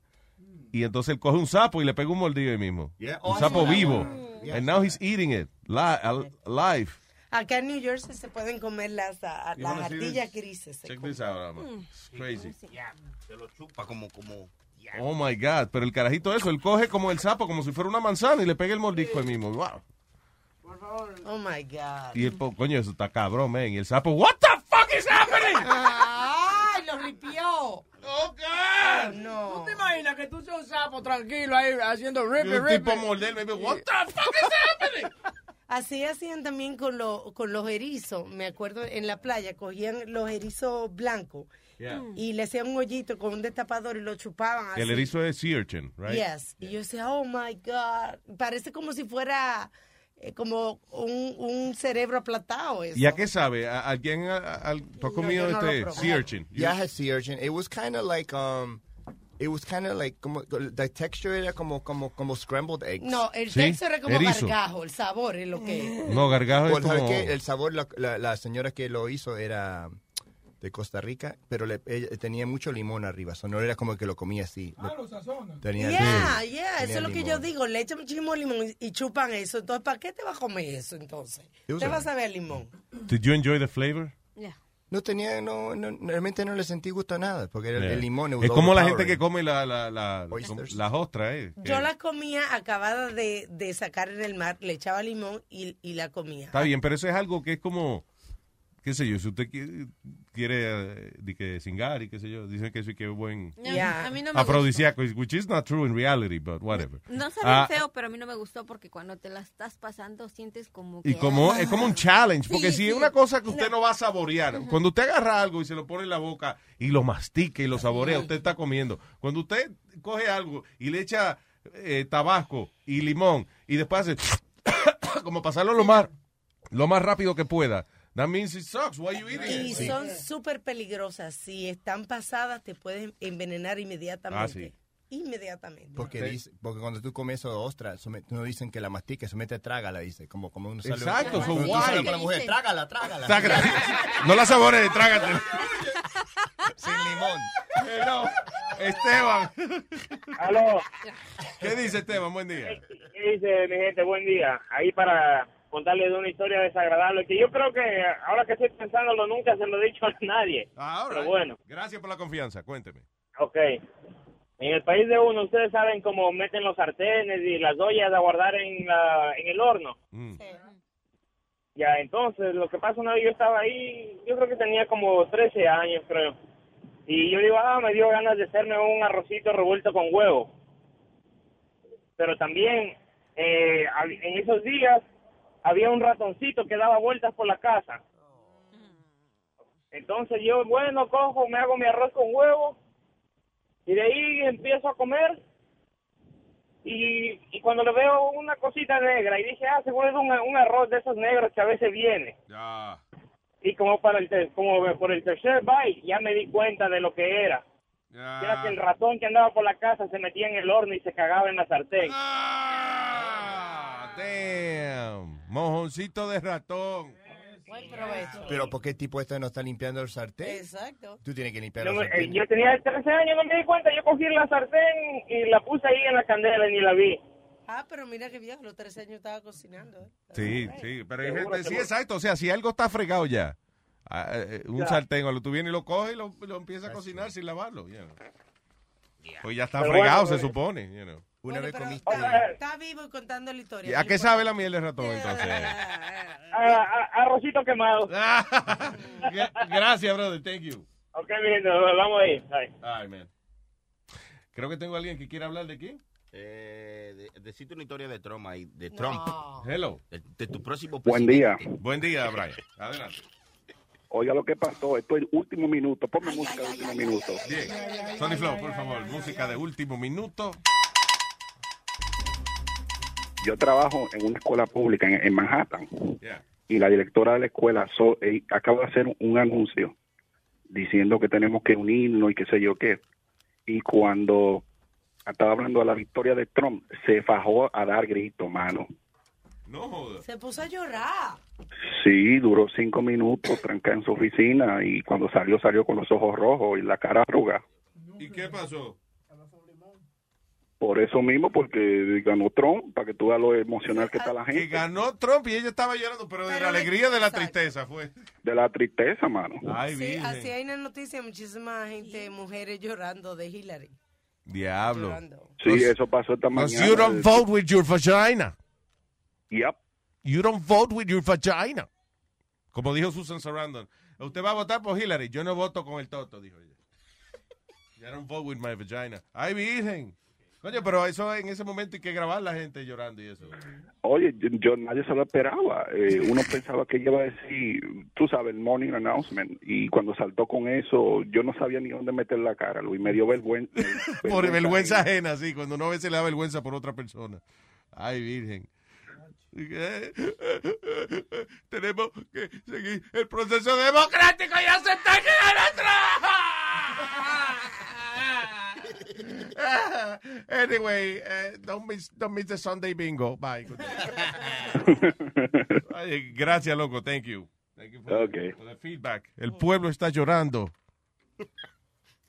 y entonces él coge un sapo y le pega un mordido ahí mismo. Yeah. Un Oh, sapo vivo. Yeah. And now he's eating it li- live. Acá en New Jersey se pueden comer las, a- las ardillas grises. se Check this out, Alma. It's crazy. Se lo chupa como, como. Oh my God. Pero el carajito eso, él coge como el sapo, como si fuera una manzana y le pega el mordisco ahí mismo. Wow. Oh my God. Y el po- coño, eso está cabrón, man. Y el sapo, what the fuck is happening? Ay, los tripió. ¡Oh, God! no. ¿Tú te imaginas que tú seas un sapo tranquilo ahí haciendo Y rippy, un rippy? tipo morder, dice, what the fuck is happening? Así hacían también con, lo- con los erizos. Me acuerdo en la playa, cogían los erizos blancos Yeah. y le hacían un hoyito con un destapador y lo chupaban así. El erizo es sea urchin, right? Yes. Y yo decía, oh my God. Parece como si fuera como un, un cerebro aplatado. Eso. ¿Y a qué sabe? ¿A, alguien a- a- al- tú has comido no este sea urchin? Yeah, I had sea urchin. It was kind of like um, it was kind of like como the texture era como como como scrambled eggs. No, el Sí, texto era como erizo. gargajo, el sabor es lo que. No, gargajo es Pues, ¿sabe como... qué? El sabor, la, la, la señora que lo hizo era de Costa Rica, pero le, ella tenía mucho limón arriba. So no era como que lo comía así. Ah, lo sazonan. Tenía Yeah, sí, yeah, eso tenía es lo que limón. yo digo. Le echan muchísimo limón y, chupan eso. Entonces, ¿para qué te vas a comer eso entonces? Te vas a ver limón. Did you enjoy the flavor? No tenía, no, no, realmente no le sentí gusto a nada, porque el, Yeah. el limón... Es como la gente que come la, la, la, las ostras, ¿eh? Yo Que- la comía acabada de, de sacar en el mar, le echaba limón y, y la comía. Está bien, pero eso es algo que es como, qué sé yo, si usted quiere, quiere eh, di que cingar y qué sé yo, dicen que eso que es buen a mí no me afrodisíaco, which is not true in reality, but whatever. No sabe Ah, feo, pero a mí no me gustó porque cuando te la estás pasando sientes como que... Y como es como un challenge, porque Sí, si sí. es una cosa que usted no. va a saborear, cuando usted agarra algo y se lo pone en la boca y lo mastica y lo saborea, usted está comiendo. Cuando usted coge algo y le echa eh, tabasco y limón y después hace como pasarlo lo más lo más rápido que pueda, that means it sucks. Why you eating Y it? son súper peligrosas. Si están pasadas, te pueden envenenar inmediatamente. Ah, sí. Inmediatamente. Porque, dice, porque cuando tú comes eso de ostra, no dicen que la mastique, solamente trágala, dice. Como, como uno sale. Exacto, so cuando tú why? sales con la mujer, trágala, trágala. Trágala. No la sabores, trágate. Sin limón. no. Esteban. Aló. ¿Qué dice Esteban? Buen día. ¿Qué dice mi gente? Buen día. Ahí para contarles una historia desagradable que yo creo que ahora que estoy pensándolo nunca se lo he dicho a nadie. Ah, all Pero right. bueno, Gracias por la confianza. Cuénteme. ok. En el país de uno, ustedes saben cómo meten los sartenes y las ollas a guardar en, la, en el horno. Mm. Ya, entonces, lo que pasa una vez yo estaba ahí, yo creo que tenía como 13 años, creo. Y yo digo, ah, me dio ganas de hacerme un arrocito revuelto con huevo. Pero también, eh, en esos días, había un ratoncito que daba vueltas por la casa. Entonces yo, bueno, cojo, me hago mi arroz con huevo y de ahí empiezo a comer y, y cuando le veo una cosita negra y dije, ah, seguro es un, un arroz de esos negros que a veces viene. Y como para el ter- como por el tercer bite ya me di cuenta de lo que era. Era que el ratón que andaba por la casa se metía en el horno y se cagaba en la sartén. Ah, damn. Mojoncito de ratón. Buen provecho. Pero ¿por qué el tipo este no está limpiando el sartén? Exacto. Tú tienes que limpiar Yo, el me- sartén. eh, yo tenía 13 años, no me di cuenta. Yo cogí la sartén y la puse ahí en la candela y ni la vi. Ah, pero mira que viejo, los tres años estaba cocinando. ¿eh? Sí, sí, pero hay gente, sí, exacto. O sea, si algo está fregado ya, ah, eh, un Ya. sartén, o lo tú vienes y lo coges y lo, lo empiezas a cocinar sin lavarlo. you know. Pues ya está Pero fregado, bueno, se eh, supone. you know. Una vez Pero comiste... está vivo y contando la historia. ¿Y ¿A qué sabe la miel de ratón entonces? Ah, ah, arrocito quemado. Gracias, brother. Thank you. ok, gente, vamos ahí. Ay, man. Creo que tengo a alguien que quiere hablar de quién. Eh, de- decirte una historia de Trump ahí, de Trump. Hello. De, de tu próximo Buen día. Buen día, Brian. Adelante. Oiga lo que pasó, esto es último minuto. Ponme música de último minuto. Bien. Sonny Flow, por favor, música de último minuto. Yo trabajo en una escuela pública en, en Manhattan Yeah. y la directora de la escuela so- eh, acaba de hacer un anuncio diciendo que tenemos que unirnos y qué sé yo qué. Y cuando estaba hablando de la victoria de Trump, se fajó a dar grito, mano. No jodas. Se puso a llorar. Sí, duró cinco minutos trancada en su oficina y cuando salió, salió con los ojos rojos y la cara arrugada. ¿Y qué pasó? Por eso mismo, porque ganó Trump, para que tú veas lo emocional que está la Que gente. ganó Trump y ella estaba llorando, pero de la alegría o de la tristeza fue. De la tristeza, mano. Ay, Sí, así hay una noticia, muchísima gente, mujeres llorando de Hillary. Diablo. Sí, eso pasó esta Because mañana. you don't vote with your vagina. Yep. You don't vote with your vagina. Como dijo Susan Sarandon. Usted va a votar por Hillary. Yo no voto con el toto, dijo ella. I don't vote with my vagina. Ay, virgen. Coño, pero eso en ese momento hay que grabar la gente llorando y eso. Oye, yo, yo- nadie se lo esperaba. Eh, uno pensaba que ella iba a decir, tú sabes, el morning announcement. Y cuando saltó con eso, yo no sabía ni dónde meter la cara, Luis. Me dio vergüenza. Por vergüenza ajena, sí, cuando uno a veces le da vergüenza por otra persona. Ay, virgen. Tenemos que seguir el proceso democrático y aceptar que Trump. anyway, eh, don't, miss, don't miss the Sunday bingo. Bye. Good night. Ay, gracias, loco. Thank you. Thank you for, Okay. for the feedback. El pueblo está llorando.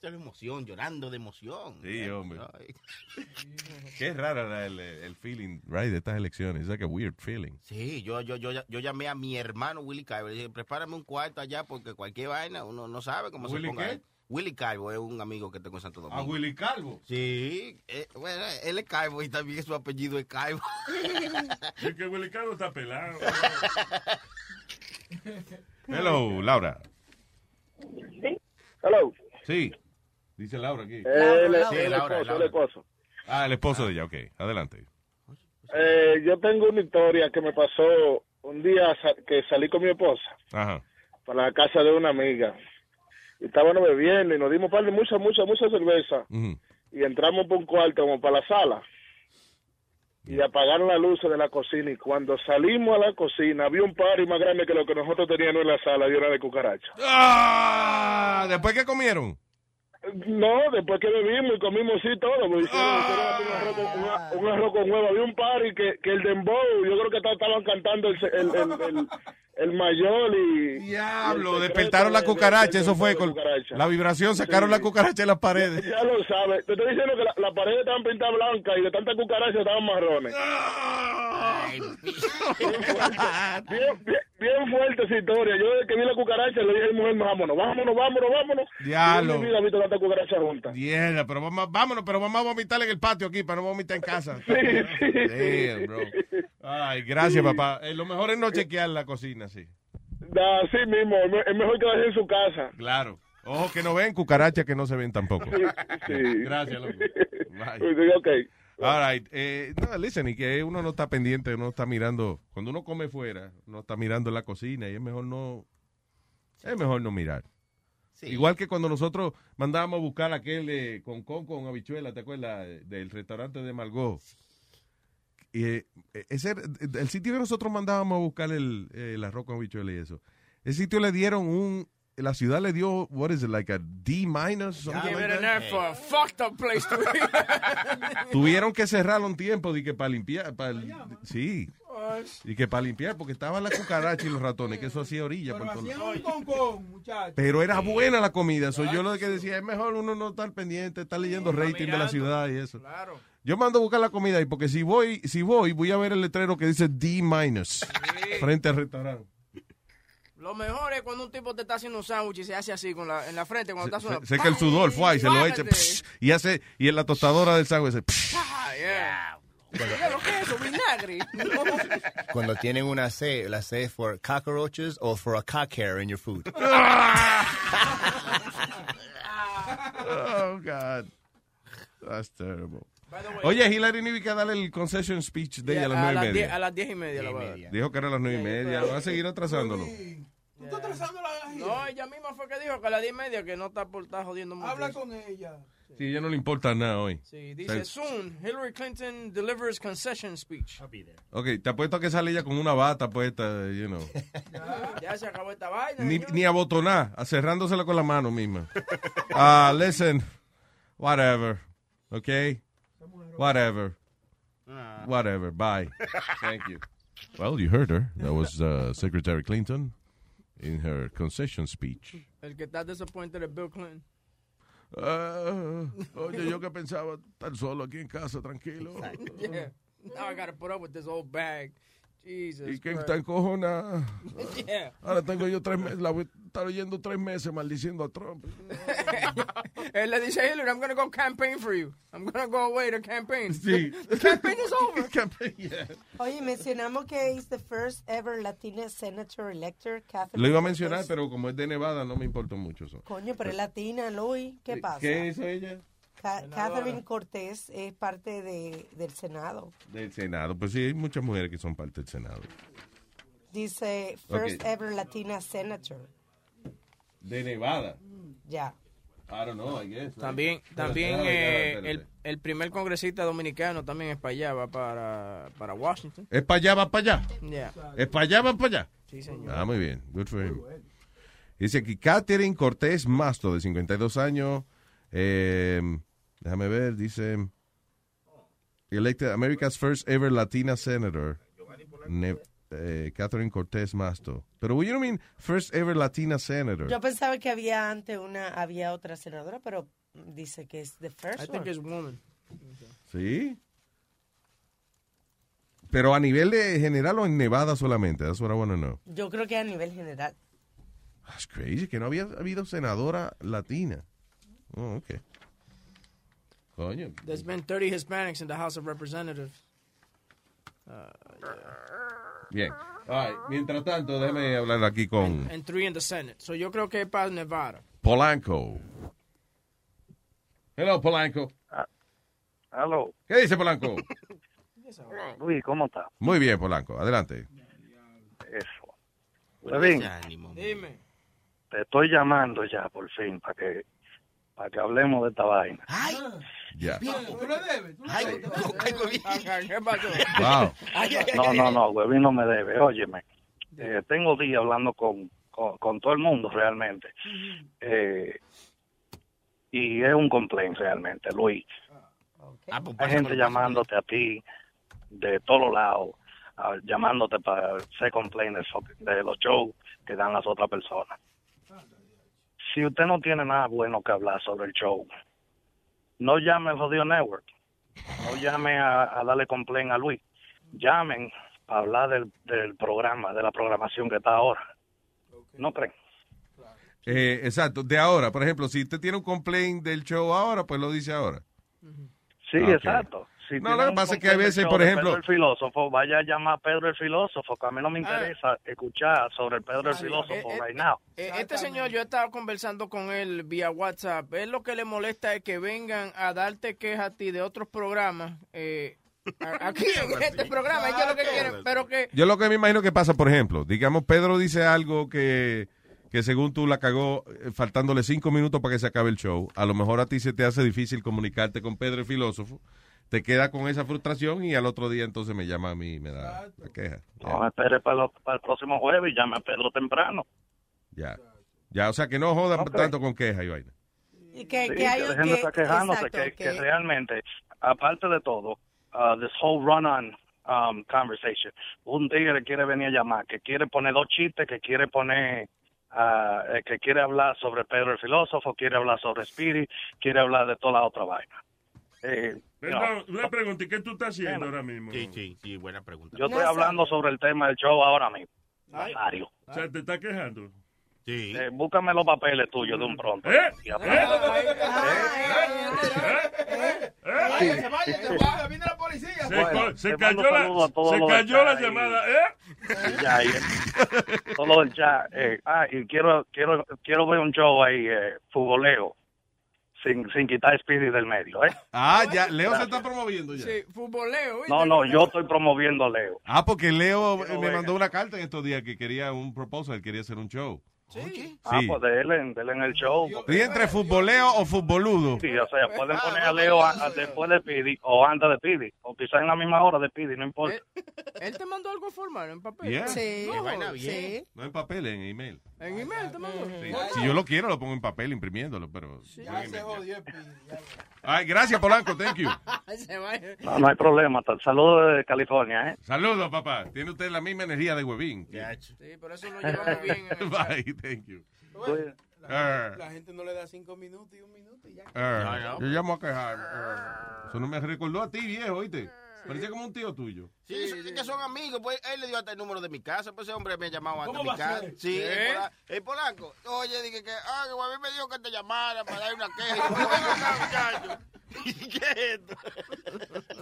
Esa es emoción, llorando de emoción. Sí, hombre. Ay. Qué rara el, el feeling, right, de estas elecciones. It's like a weird feeling. Sí, yo, yo, yo, yo llamé a mi hermano Willy Carbo. Le dije, prepárame un cuarto allá porque cualquier vaina uno no sabe cómo ¿Willy se ponga. qué? Willy Carbo es un amigo que tengo en Santo Domingo. ¿A Willy Calvo? Sí, eh, bueno, él es Carbo y también su apellido es Carbo. Es que Willy Carlos está pelado. Hello, Laura. Hello. Sí, dice Laura aquí. Eh, el, Sí, el Laura, esposo, Laura. el esposo. Ah, el esposo de ella, ok. Adelante. Eh, yo tengo una historia que me pasó un día sa- que salí con mi esposa Ajá. para la casa de una amiga. Y estábamos bebiendo y nos dimos par de mucha, mucha, mucha cerveza. Y entramos por un cuarto como para la sala. Y apagaron las luces de la cocina. Y cuando salimos a la cocina, había un party más grande que lo que nosotros teníamos en la sala y era de cucaracha. Ah, ¿Después qué comieron? No, después que bebimos y comimos sí todo, pues, hicieron así un, arroz con, una- un arroz con huevo. Había un party que, que el dembow, yo creo que ta- estaban cantando el, el, el, el, el mayor y... Diablo, y el despertaron la cucaracha, eso fue con cucaracha. la vibración, sacaron Sí. la cucaracha de las paredes. Ya lo sabes. Te estoy diciendo que la- las paredes estaban pintadas blancas y de tanta cucaracha estaban marrones. Fuerte, bien, bien- bien fuerte esa historia. Yo desde que vi la cucaracha le dije a mi mujer, vámonos, vámonos, vámonos, vámonos. Diablo. Yo he visto tanta cucaracha pero vamos, vámonos, pero vamos a vomitar en el patio aquí para no vomitar en casa. Damn, bro. Ay, gracias, papá. Eh, lo mejor es no chequear la cocina, sí. Da, Así mismo, es me- es mejor quedarse en su casa. Claro. Ojo que no ven, cucarachas que no se ven tampoco. Sí. Gracias, loco. Bye. Ok. All right. Eh, no, listen, y que uno no está pendiente, no está mirando. Cuando uno come fuera, no está mirando la cocina y es mejor no. Es mejor no mirar. Igual que cuando nosotros mandábamos a buscar aquel eh, con con con habichuela, ¿te acuerdas? Del restaurante de Margot. Eh, ese, el sitio que nosotros mandábamos a buscar el, el arroz con habichuela y eso. Ese sitio le dieron un. La ciudad le dio, what is it, like a D minus? something Give like it an that? F for a fucked up place to be. Tuvieron que cerrarlo un tiempo y que para limpiar, para sí, y que para limpiar porque estaban las cucarachas y los ratones, que eso hacía orilla. por todos lados. un concón. Pero era buena la comida, soy yo lo que decía, es mejor uno no estar pendiente, estar leyendo rating de la ciudad y eso. Yo mando a buscar la comida y porque si voy, si voy, voy a ver el letrero que dice D minus frente al restaurante. Lo mejor es cuando un tipo te está haciendo un sándwich y se hace así con la, en la frente cuando está Se- sonando. Seca el sudor, fue y se lo echa psh, y hace y en la tostadora del sándwich. Ah, yeah. Diablo, ¿Qué es eso? Vinagre. Cuando tienen una C, la C es for cockroaches or for a cock hair in your food. Oh, God. That's terrible. Oye, Hillary iba a darle el concession speech de ella a las nueve y media. a las diez y media la dar. Dijo que era a las nueve y media. Va a seguir atrasándolo. No, ella misma fue que dijo que a las diez y media que no está por estar jodiendo mucho. Habla con ella. Sí, ella no le importa nada hoy. Sí, dice, soon, Hillary Clinton delivers concession speech. ok, te apuesto a que sale ella con una bata puesta, you know. Ya se acabó esta vaina. Ni, señor. ni abotonar, cerrándosela con la mano misma. Ah, listen, whatever, okay? Whatever. Whatever, bye. Thank you. Well, you heard her. That was uh, Secretary Clinton in her concession speech. El que está disappointed es Bill Clinton. Ah, oye, yo que pensaba estar solo aquí en casa, tranquilo. yeah. Now I gotta put up with this old bag. Jesus Y que está encojonada. Yeah. Ahora tengo yo tres meses, la estar oyendo tres meses maldiciendo a Trump. Él le dice a Hillary, I'm going to go campaign for you. I'm going to go away to campaign. Sí. The campaign is over. Oye, mencionamos que es the first ever Latina senator elector, Catherine Lo iba a Cortez. mencionar, pero como es de Nevada, no me importa mucho eso. Coño, pero es latina, Luis. ¿Qué pasa? ¿Qué hizo ella? Ca- Catherine Cortés es parte de, del Senado. Del Senado. Pues sí, hay muchas mujeres que son parte del Senado. Dice first Ok. ever Latina senator. De Nevada. Ya. I don't know, I guess. También, también eh, el, el primer congresista dominicano también es para allá, va para, para Washington. ¿Es para allá, va para allá? Yeah. ¿Es para allá, va para allá? Sí, señor. Ah, muy bien. Good for him. Dice aquí, Catherine Cortés Masto, de 52 años. eh, déjame ver, dice... Elected America's first ever Latina senator. Ne- eh, Catherine Cortés Masto. Pero, what do you mean first ever Latina senator? Yo pensaba que había antes una, había otra senadora, pero dice que es the first I think one. it's woman. Sí. Pero a nivel de general o en Nevada solamente. That's what I want to know. Yo creo que a nivel general. That's crazy, que no había habido senadora latina. Oh, ok. Coño. There's been 30 Hispanics in the House of Representatives. Uh, Bien. All right. Mientras tanto, déjame hablar aquí con and three in the Senate. So yo creo que es para Nevada. Polanco. Hello, Polanco. Aló. ¿Qué dice Polanco? Luis, ¿cómo está? Muy bien, Polanco. Adelante. Eso. Levin, Dime. te estoy llamando ya por fin para que para que hablemos de esta vaina. Ya. ¿Tú le debes? ¿Qué pasó? Wow. No, no, no, Huevín no me debe. Óyeme, eh, tengo días hablando con, con, con todo el mundo realmente. Eh, y es un complaint realmente, Luis. Hay gente llamándote a ti de todos lados, ah, llamándote para hacer complaints de los shows que dan las otras personas. Si usted no tiene nada bueno que hablar sobre el show, no llame al Jodido Network. No llame a, a darle complaint a Luis. Llamen para hablar del, del programa, de la programación que está ahora. ¿No creen? Eh, exacto. De ahora, por ejemplo, si usted tiene un complaint del show ahora, pues lo dice ahora. Sí, Ok. exacto. Si No, lo que pasa es que del veces, por ejemplo- Pedro el filósofo, vaya a llamar a Pedro el filósofo, que a mí no Ah. me interesa escuchar sobre el Pedro el filósofo eh, eh, right now. Eh, Este señor, yo he estado conversando con él vía WhatsApp. Él lo que le molesta es que vengan a darte quejas a ti de otros programas. eh, a- aquí en este programa, ellos lo que quieren, pero que Yo lo que me imagino que pasa, por ejemplo, digamos, Pedro dice algo que, que según tú la cagó, eh, faltándole cinco minutos para que se acabe el show. A lo mejor a ti se te hace difícil comunicarte con Pedro el filósofo. Te queda con esa frustración y al otro día entonces me llama a mí y me da la queja. No, espere para, lo- para el próximo jueves y llame a Pedro temprano. Ya. Ya, o sea que no jodan tanto con queja y vaina. Y que, Sí, que hay que que- estar quejándose, exacto, que, que realmente, aparte de todo, uh, this whole run-on um, conversation, un tigre quiere venir a llamar, que quiere poner dos chistes, que quiere poner, ah, eh, que quiere hablar sobre Pedro el filósofo, quiere hablar sobre Spirit, quiere hablar de toda la otra vaina. Eh, Perdón, no, una pregunta, ¿y qué tú estás haciendo ahora mismo? Sí, sí, sí, buena pregunta. yo estoy hablando sobre el tema del show ahora mismo. Ay. Mario. O sea, ¿te estás quejando? Sí. Eh, búscame los papeles tuyos de un pronto. ¿Eh? Váyase, vaya, viene la policía. Se, Bueno, se cayó, la, se cayó la llamada, ¿eh? Ya, y- todo del chat. eh, ah, y quiero, quiero, quiero ver un show ahí, eh, futboleo, sin, sin quitar Spirit del medio, ¿eh? Ah, ya, Leo se está promoviendo ya. Sí, futboleo. No, no, yo estoy promoviendo a Leo. Ah, porque Leo me mandó una carta en estos días que quería un proposal, quería hacer un show. Sí. Ah, pues déle, déle en el show. porque- ¿Y entre futboleo o futboludo? Sí, o sea, pueden poner a Leo a- a- después de Pidi o antes de Pidi, o quizás en la misma hora de Pidi, no importa. Él te mandó algo formal en papel. Yeah. Sí, No, vaina bien. sí. No en papel, en email. En email te mandó. Sí. Si yo lo quiero, lo pongo en papel imprimiéndolo, pero... Ya se jodió, ya. Ay, gracias, Polanco, thank you. No, no hay problema. Saludos de California, ¿eh? Saludos, papá. Tiene usted la misma energía de huevín. Sí, por eso lo llevamos bien. en el thank you. Bueno, Ah. la, la gente no le da cinco minutos y un minuto y ya. Ah, yo llamo a quejar. Ah. Eso no me recordó a ti, viejo, ¿oíste? Parecía como un tío tuyo. Sí, sí, que son amigos. Pues él le dio hasta el número de mi casa. Pues ese hombre me ha llamado antes ¿Cómo de mi va a casa. ser? Sí, ¿Qué? el, pola- el polaco. Oye, dije que, ah, que a mí me dijo que te llamara para dar una queja. Y yo, "Pero ven acá, muchacho. ¿Y qué es esto?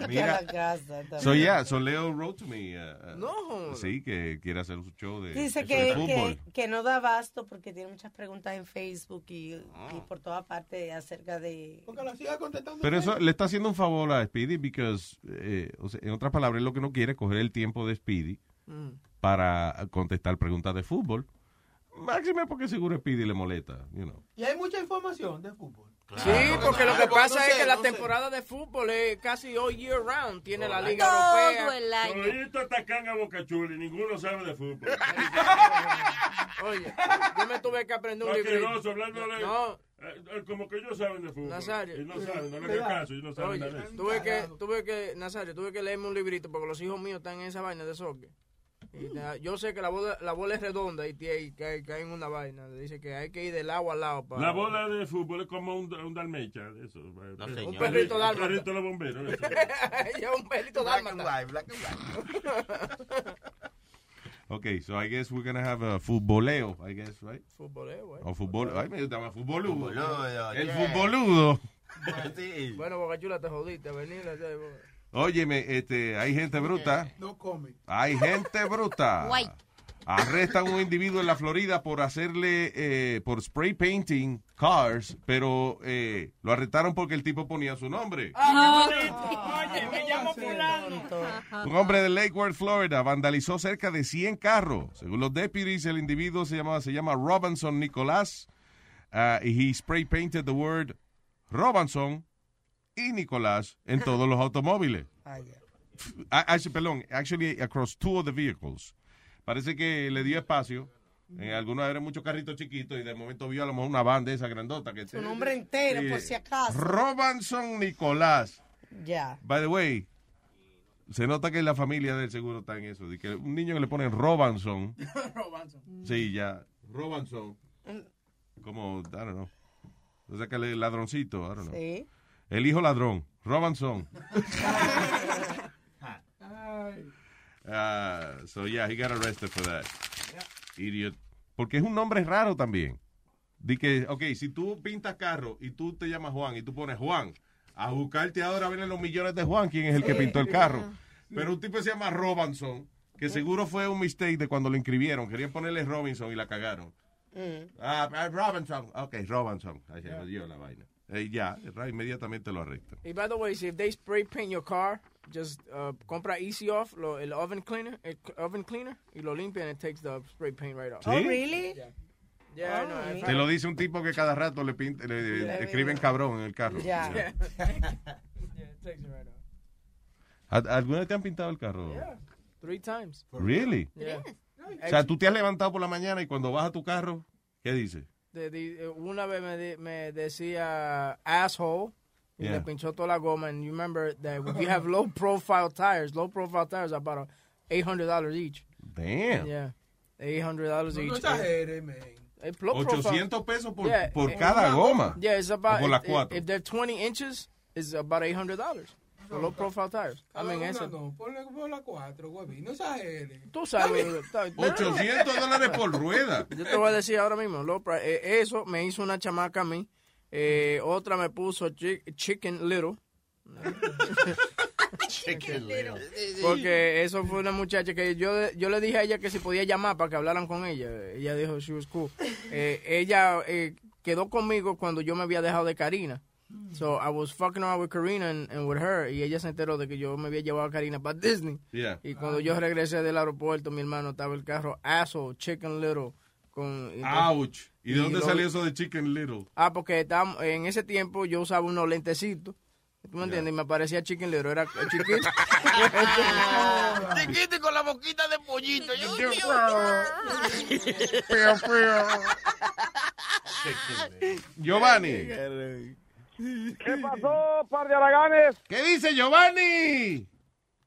Mira, casa. So, yeah, so Leo wrote to me. uh, uh, No. Sí, que quiere hacer su show de, Dice que, de que, que no da abasto porque tiene muchas preguntas en Facebook y, Ah. y por toda parte acerca de... Porque la siga contestando. Pero eso le está haciendo un favor a Speedy, because, eh, o sea, en otras palabras, él lo que no quiere es coger el tiempo de Speedy Mm. para contestar preguntas de fútbol. Máxime porque seguro Speedy le molesta, you know. Y hay mucha información de fútbol. Sí, porque lo que Claro, pasa no es que la sé. temporada de fútbol es casi all year round. Tiene la Liga Todo Europea. el año. Todito atacan a Boca Chula y ninguno sabe de fútbol. Oye, yo me tuve que aprender un Asqueroso, librito. hablándole. No. Eh, eh, como que ellos saben de fútbol. Nazario. Y no saben, no le hagan caso, y no saben Oye, nada de eso. tuve que, tuve que, Nazario, tuve que leerme un librito porque los hijos míos están en esa vaina de soccer. Y, na- yo sé que la bola, la bola es redonda y, cae, cae en una vaina. Dice que hay que ir del lado al lado. Para... La bola de fútbol es como un, un dalmecha. de Eso, señor. un perrito Un dálmata. perrito de bomberos. un perrito dálmata. Okay, so I guess we're gonna have a futboleo, I guess, right? Futboleo, güey. O fútbol, ay, me llama futboludo. Futboludo, El yeah. futboludo. Bueno, Boca Chula, te jodiste. Venir, Óyeme, este, hay gente bruta. No come. Hay gente bruta. Guay. Arrestan a un individuo en la Florida por hacerle, eh, por spray painting cars, pero eh, lo arrestaron porque el tipo ponía su nombre. Oye, me llamo. Un hombre de Lake Worth, Florida, vandalizó cerca de 100 carros. Según los deputies, el individuo se llama, se llama Robinson Nicolás uh, y he spray painted the word Robinson y Nicolás en todos los automóviles. Ah, Actually, perdón, actually across two of the vehicles. Parece que le dio espacio. En algunos eran muchos carritos chiquitos y de momento vio a lo mejor una van de esa grandota. Que Su nombre entero, por si acaso. Robinson Nicolás. Ya. By the way, se nota que la familia del seguro está en eso. De que un niño que le ponen Robinson. Sí, ya. Robinson. Como, I don't know. O sea que el ladroncito, I don't know. Sí. El hijo ladrón. Robinson. Ah, so yeah, he got arrested for that. Idiot. Porque es un nombre raro también. Di que, ok, si tú pintas carro y tú te llamas Juan y tú pones Juan, a buscarte ahora vienen los millones de Juan, quién es el que pintó el carro. Pero un tipo se llama Robinson, que seguro fue un mistake de cuando lo inscribieron. Querían ponerle Robinson y la cagaron. Ah, ah, Robinson. Ok, Robinson. Ahí se jodió la vaina. Eh, ya, ra- inmediatamente lo arrestan. Y by the way, if they spray paint your car, just uh, compra Easy Off, lo, el oven cleaner, el oven cleaner, y lo limpia and it takes the spray paint right off. ¿Sí? Oh, really? Yeah, yeah I know. I Te lo dice un tipo que cada rato le, pinta, le, le- Le- escriben cabrón en el carro. Yeah. Yeah. yeah, it takes it right off. ¿A- ¿Alguna vez te han pintado el carro? Yeah, three times. Really? Yeah. O sea, tú te has levantado por la mañana y cuando vas a tu carro, ¿qué dice? de, de, eh, una vez me, de, me decía asshole. Y yeah. le pinchó toda la goma. And you remember that when you have low profile tires, low profile tires are about $800 each. Damn. Yeah. $800 no, each. No exageres, man. Eh, 800 pesos por, yeah, por eh, cada goma. Yeah, it's about. Por las if, if, they're 20 inches, it's about $800. Los profile tires. I mean. No, ponle, ponle cuatro, güey. No exageres. Tú sabes. 800 dólares por rueda. Yo te voy a decir ahora mismo. Eh, eso me hizo una chamaca a mí. Eh, otra me puso Chicken Little. Porque eso fue una muchacha que yo, yo le dije a ella que si podía llamar para que hablaran con ella. Ella dijo, she was cool. Eh, ella eh, quedó conmigo cuando yo me había dejado de Karina. So I was fucking around with Karina and, and with her. Y ella se enteró de que yo me había llevado a Karina para Disney. Yeah. Y cuando yo regresé del aeropuerto, mi hermano estaba el carro asshole, chicken little. Con, Ouch. ¿Y de dónde lo- salió eso de Chicken Little? Ah, porque estábamos- en ese tiempo yo usaba unos lentecitos. ¿Tú me entiendes? Y me parecía chicken little, era chiquito. Chiquito y con la boquita de pollito. Yo, Giovanni. ¿Qué pasó, par de araganes? ¿Qué dice Giovanni?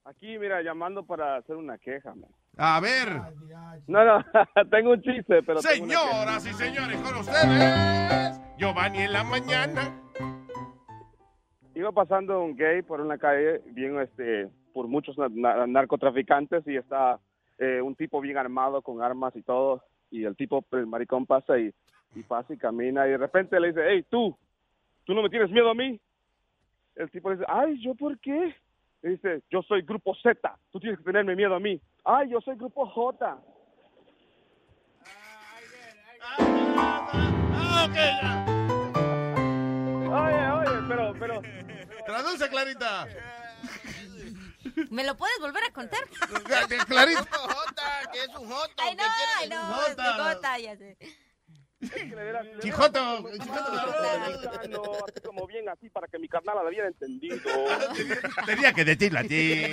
Aquí, mira, llamando para hacer una queja, man. A ver. No, no, tengo un chiste, pero... Señoras y señores, con ustedes, Giovanni en la mañana. Iba pasando un gay por una calle bien, este, por muchos na- na- narcotraficantes y está eh, un tipo bien armado con armas y todo y el tipo, el maricón pasa y, y pasa y camina y de repente le dice, hey, tú, ¿tú no me tienes miedo a mí? El tipo le dice, ay, ¿yo por qué? Le dice, yo soy grupo Z, tú tienes que tenerme miedo a mí. Ay, yo soy grupo J. Oye, oye, pero, pero... Traduce, Clarita. ¿Me lo puedes volver a contar? Clarita. que es un joto. Ay, no, ay, no, es de gota, ya sé. Chijoto, como bien así para que mi carnal la hubiera entendido. Tenía que decirlo a ti.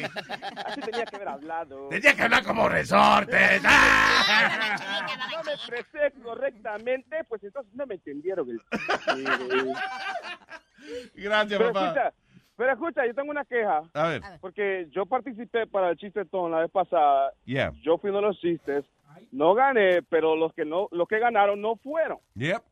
Así tenía que haber hablado. Tenía que hablar como resortes. No me expresé correctamente, pues entonces no me entendieron. el- Gracias, pero papá. Escucha, pero escucha, yo tengo una queja. A ver. Porque yo participé para el chistetón la vez pasada. Yeah. Yo fui uno de los chistes. No gané, pero los que no, los que ganaron no fueron. Yep.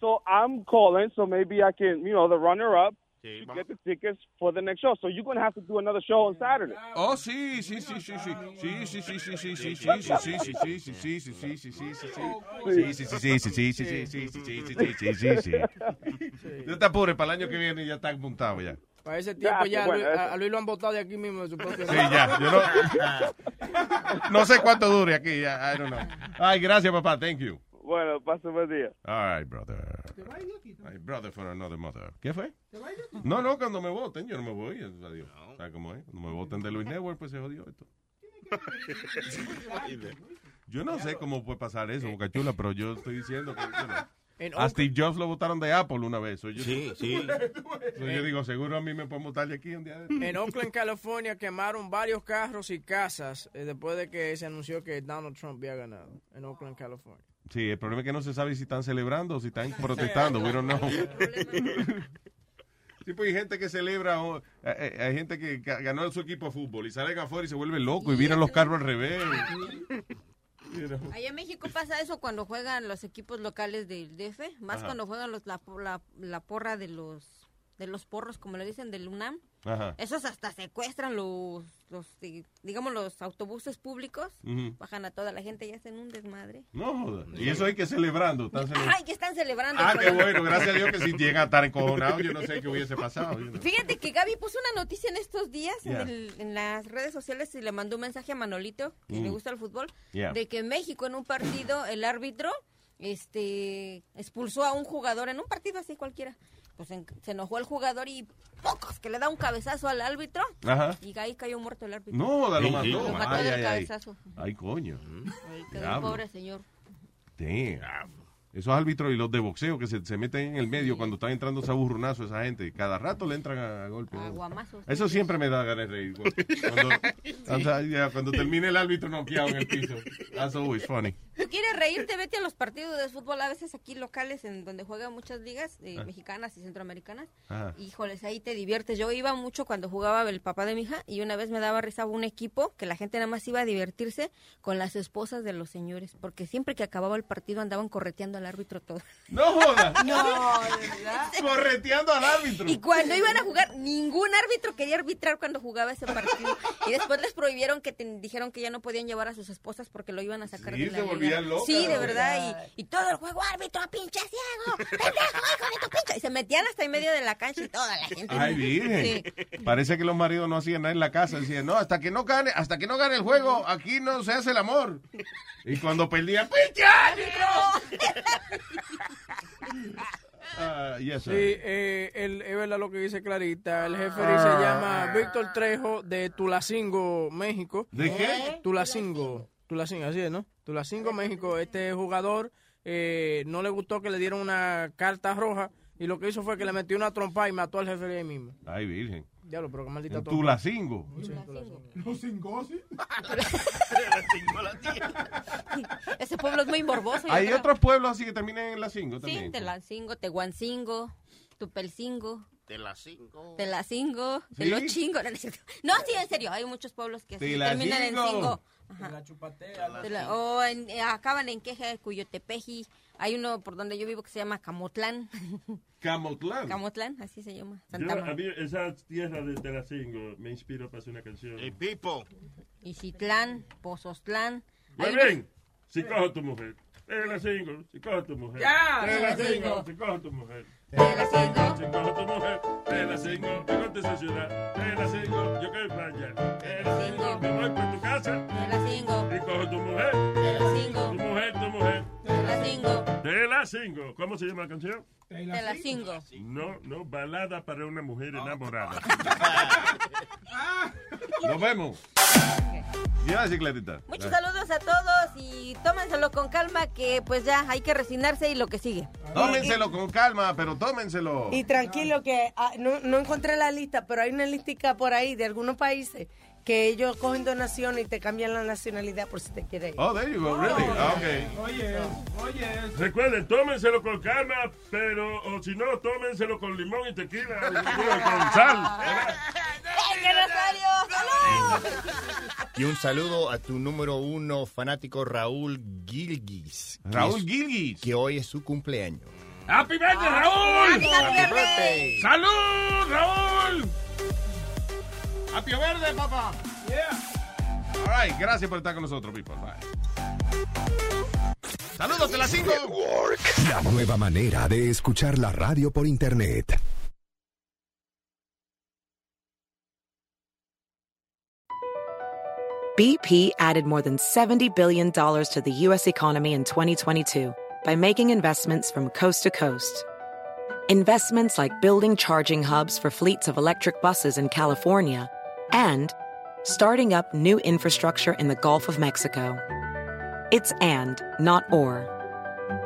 So I'm calling, so maybe I can, you know, the runner up to get the tickets for the next show. So you're gonna have to do another show on Saturday. Oh, sí, sí, sí, sí, sí. Sí, sí, sí, sí, sí, sí, sí, sí, sí, sí, sí, sí, sí, sí, sí, sí, sí, sí, sí. Sí, sí, sí, sí, sí, sí, sí, sí, sí, sí, sí, sí, sí, sí, sí. No te apures, para el año que viene ya está apuntado ya. Para ese tiempo ya, Ya, pues, Luis- bueno, a, eso. a Luis lo han votado de aquí mismo de su propio Sí, ya. Yo no, no sé cuánto dure aquí. ya, I don't know. Ay, gracias, papá. Thank you. Bueno, pase buen día. All right, brother. My brother for another mother. ¿Qué fue? No, no, cuando me voten, yo no me voy. Adiós. ¿Sabes cómo es? Cuando me voten de Luis Network, pues se jodió esto. Yo no sé cómo puede pasar eso, Boca Chula, pero yo estoy diciendo que... a Steve Jobs lo votaron de Apple una vez. so yo- Sí, sí. so yo digo, seguro a mí me pueden votar de aquí un día de. En Oakland, California, quemaron varios carros y casas eh, después de que se anunció que Donald Trump había ganado. En Oakland, California. Sí, el problema es que no se sabe si están celebrando o si están protestando. We don't know. Sí, pues hay gente que celebra, o, eh, eh, hay gente que ga- ganó su equipo de fútbol y salen afuera y se vuelven locos y viran los carros al revés. You know. Allá en México pasa eso cuando juegan los equipos locales del DF, más Ajá. cuando juegan los, la, la, la porra de los de los porros, como le dicen, del UNAM. Ajá. Esos hasta secuestran los, los digamos, los autobuses públicos, bajan a toda la gente y hacen un desmadre. No joda. Y eso hay que celebrando. están celebrando. Ay, que están celebrando. Ah, qué bueno. Gracias a Dios que si llega a estar encojonado, yo no sé qué hubiese pasado. you know. Fíjate que Gaby puso una noticia en estos días Yeah. en, el- en las redes sociales y le mandó un mensaje a Manolito, que Mm. le gusta el fútbol, Yeah. de que en México en un partido el árbitro este expulsó a un jugador en un partido así cualquiera. Pues en- se enojó el jugador y pocos que le da un cabezazo al árbitro Ajá. y ahí cayó muerto el árbitro. No, joda, lo Sí, mató. sí, Lo mató Ay, del ay, ay. cabezazo. Ay, coño. Ahí quedó el Diablo. pobre señor. Damn. Esos árbitros y los de boxeo que se, se meten en el medio cuando están entrando esos burronazos, esa gente, cada rato le entran a, a golpe. A guamazos. Eso siempre me da ganas de reír. Cuando, cuando, cuando termine el árbitro noqueado en el piso. That's always funny. ¿Tú quieres reírte? Vete a los partidos de fútbol, a veces aquí locales, en donde juegan muchas ligas eh, Ah. mexicanas y centroamericanas. Híjoles, ahí te diviertes. Yo iba mucho cuando jugaba el papá de mi hija y una vez me daba risa un equipo que la gente nada más iba a divertirse con las esposas de los señores, porque siempre que acababa el partido andaban correteando al árbitro todo. No jodas. No, verdad. Correteando al árbitro. Y cuando iban a jugar, ningún árbitro quería arbitrar cuando jugaba ese partido. Y después les prohibieron que te- dijeron que ya no podían llevar a sus esposas porque lo iban a sacar Sí, de la. Volvían locas, Sí, de verdad. Y, y todo el juego, árbitro, pinche ciego, pendejo, hijo de tu pinche. Y se metían hasta en medio de la cancha y toda la gente. Ay, virgen. Sí. Parece que los maridos no hacían nada en la casa. Decían, no, hasta que no gane, hasta que no gane el juego, aquí no se hace el amor. Y cuando perdían, ¡pinche árbitro! Ah, yes, Sí, eh, el- es verdad lo que dice Clarita. El jefe se llama Víctor Trejo de Tulacingo, México. ¿De qué? Tulacingo. Tulacingo, así es, ¿no? Tulacingo, México. Este jugador eh, no le gustó que le dieran una carta roja y lo que hizo fue que le metió una trompa y mató al jefe ahí mismo. Ay, virgen. Diablo, pero qué maldita trompa. Tulacingo. Sí, Tulacingo. No cingó, sí. Ese pueblo es muy morboso. Hay creo. otros pueblos así que terminan en la 5 Sí, también. Telancingo, Tehuancingo, Tupelcingo, De cinco. Telacingo, ¿Sí? Telochingo. No, no sí, en serio, hay muchos pueblos que Telacingo. terminan en cingo. De la chupatea. De la- o en- eh, acaban en queja, Cuyotepeji, Hay uno por donde yo vivo que se llama Camotlán. Camotlán. Camotlán, así se llama. Yo, Santa a Marta. mí esa tierra de Telacingo me inspiró para hacer una canción. El Pipo. Icitlán, Pozostlán. Muy bien. Si cojo tu mujer. Telacingo. Si cojo tu mujer. Ya. Telacingo. Si cojo tu mujer. Telacingo. Si cojo tu mujer. Telacingo. Que no te esa ciudad. Telacingo. Yo que voy para allá. Telacingo. Me voy para tu casa. Telacingo. Y cojo tu mujer. Telacingo. Tu mujer, tu mujer. Telacingo. Telacingo. ¿Cómo se llama la canción? Telacingo. No, no, balada para una mujer enamorada. Nos vemos. Ya, bicicletita. Muchos saludos a todos y tómenselo con calma que pues ya hay que resignarse y lo que sigue. Tómenselo con calma, pero tómenselo. Y tranquilo que ah, no, no encontré la lista, pero hay una listica por ahí de algunos países que ellos cogen donaciones y te cambian la nacionalidad por si te quieres ir. Oh, there you go, really? Ah, okay. Oye, oye. Recuerden, tómenselo con calma, pero o si no, tómenselo con limón y tequila, digo, con sal. ¡Venga, Rosario! ¡Salud! Y un saludo a tu número uno fanático Raúl Gilgis. Raúl es- Gilgis. Que hoy es su cumpleaños. ¡Happy birthday, Raúl! Happy birthday. ¡Salud, Raúl! ¡Apio verde, papá! All right, gracias por estar con nosotros, people. Bye. Saludos, te la cinco. Network. La nueva manera de escuchar la radio por internet. BP added more than $70 billion to the U.S. economy in 2022 by making investments from coast to coast. Investments like building charging hubs for fleets of electric buses in California and starting up new infrastructure in the Gulf of Mexico. It's and, not or.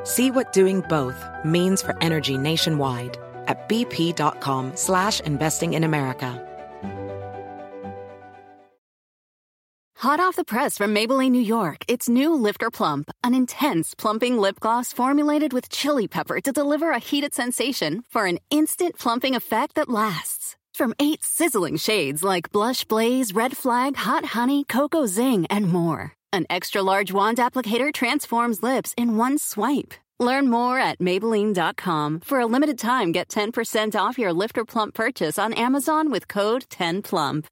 See what doing both means for energy nationwide at bp.com slash investing in America. Hot off the press from Maybelline, New York, it's new Lifter Plump, an intense plumping lip gloss formulated with chili pepper to deliver a heated sensation for an instant plumping effect that lasts. From eight sizzling shades like Blush Blaze, Red Flag, Hot Honey, Cocoa Zing, and more, an extra large wand applicator transforms lips in one swipe. Learn more at Maybelline.com. For a limited time, get 10% off your Lifter Plump purchase on Amazon with code 10PLUMP.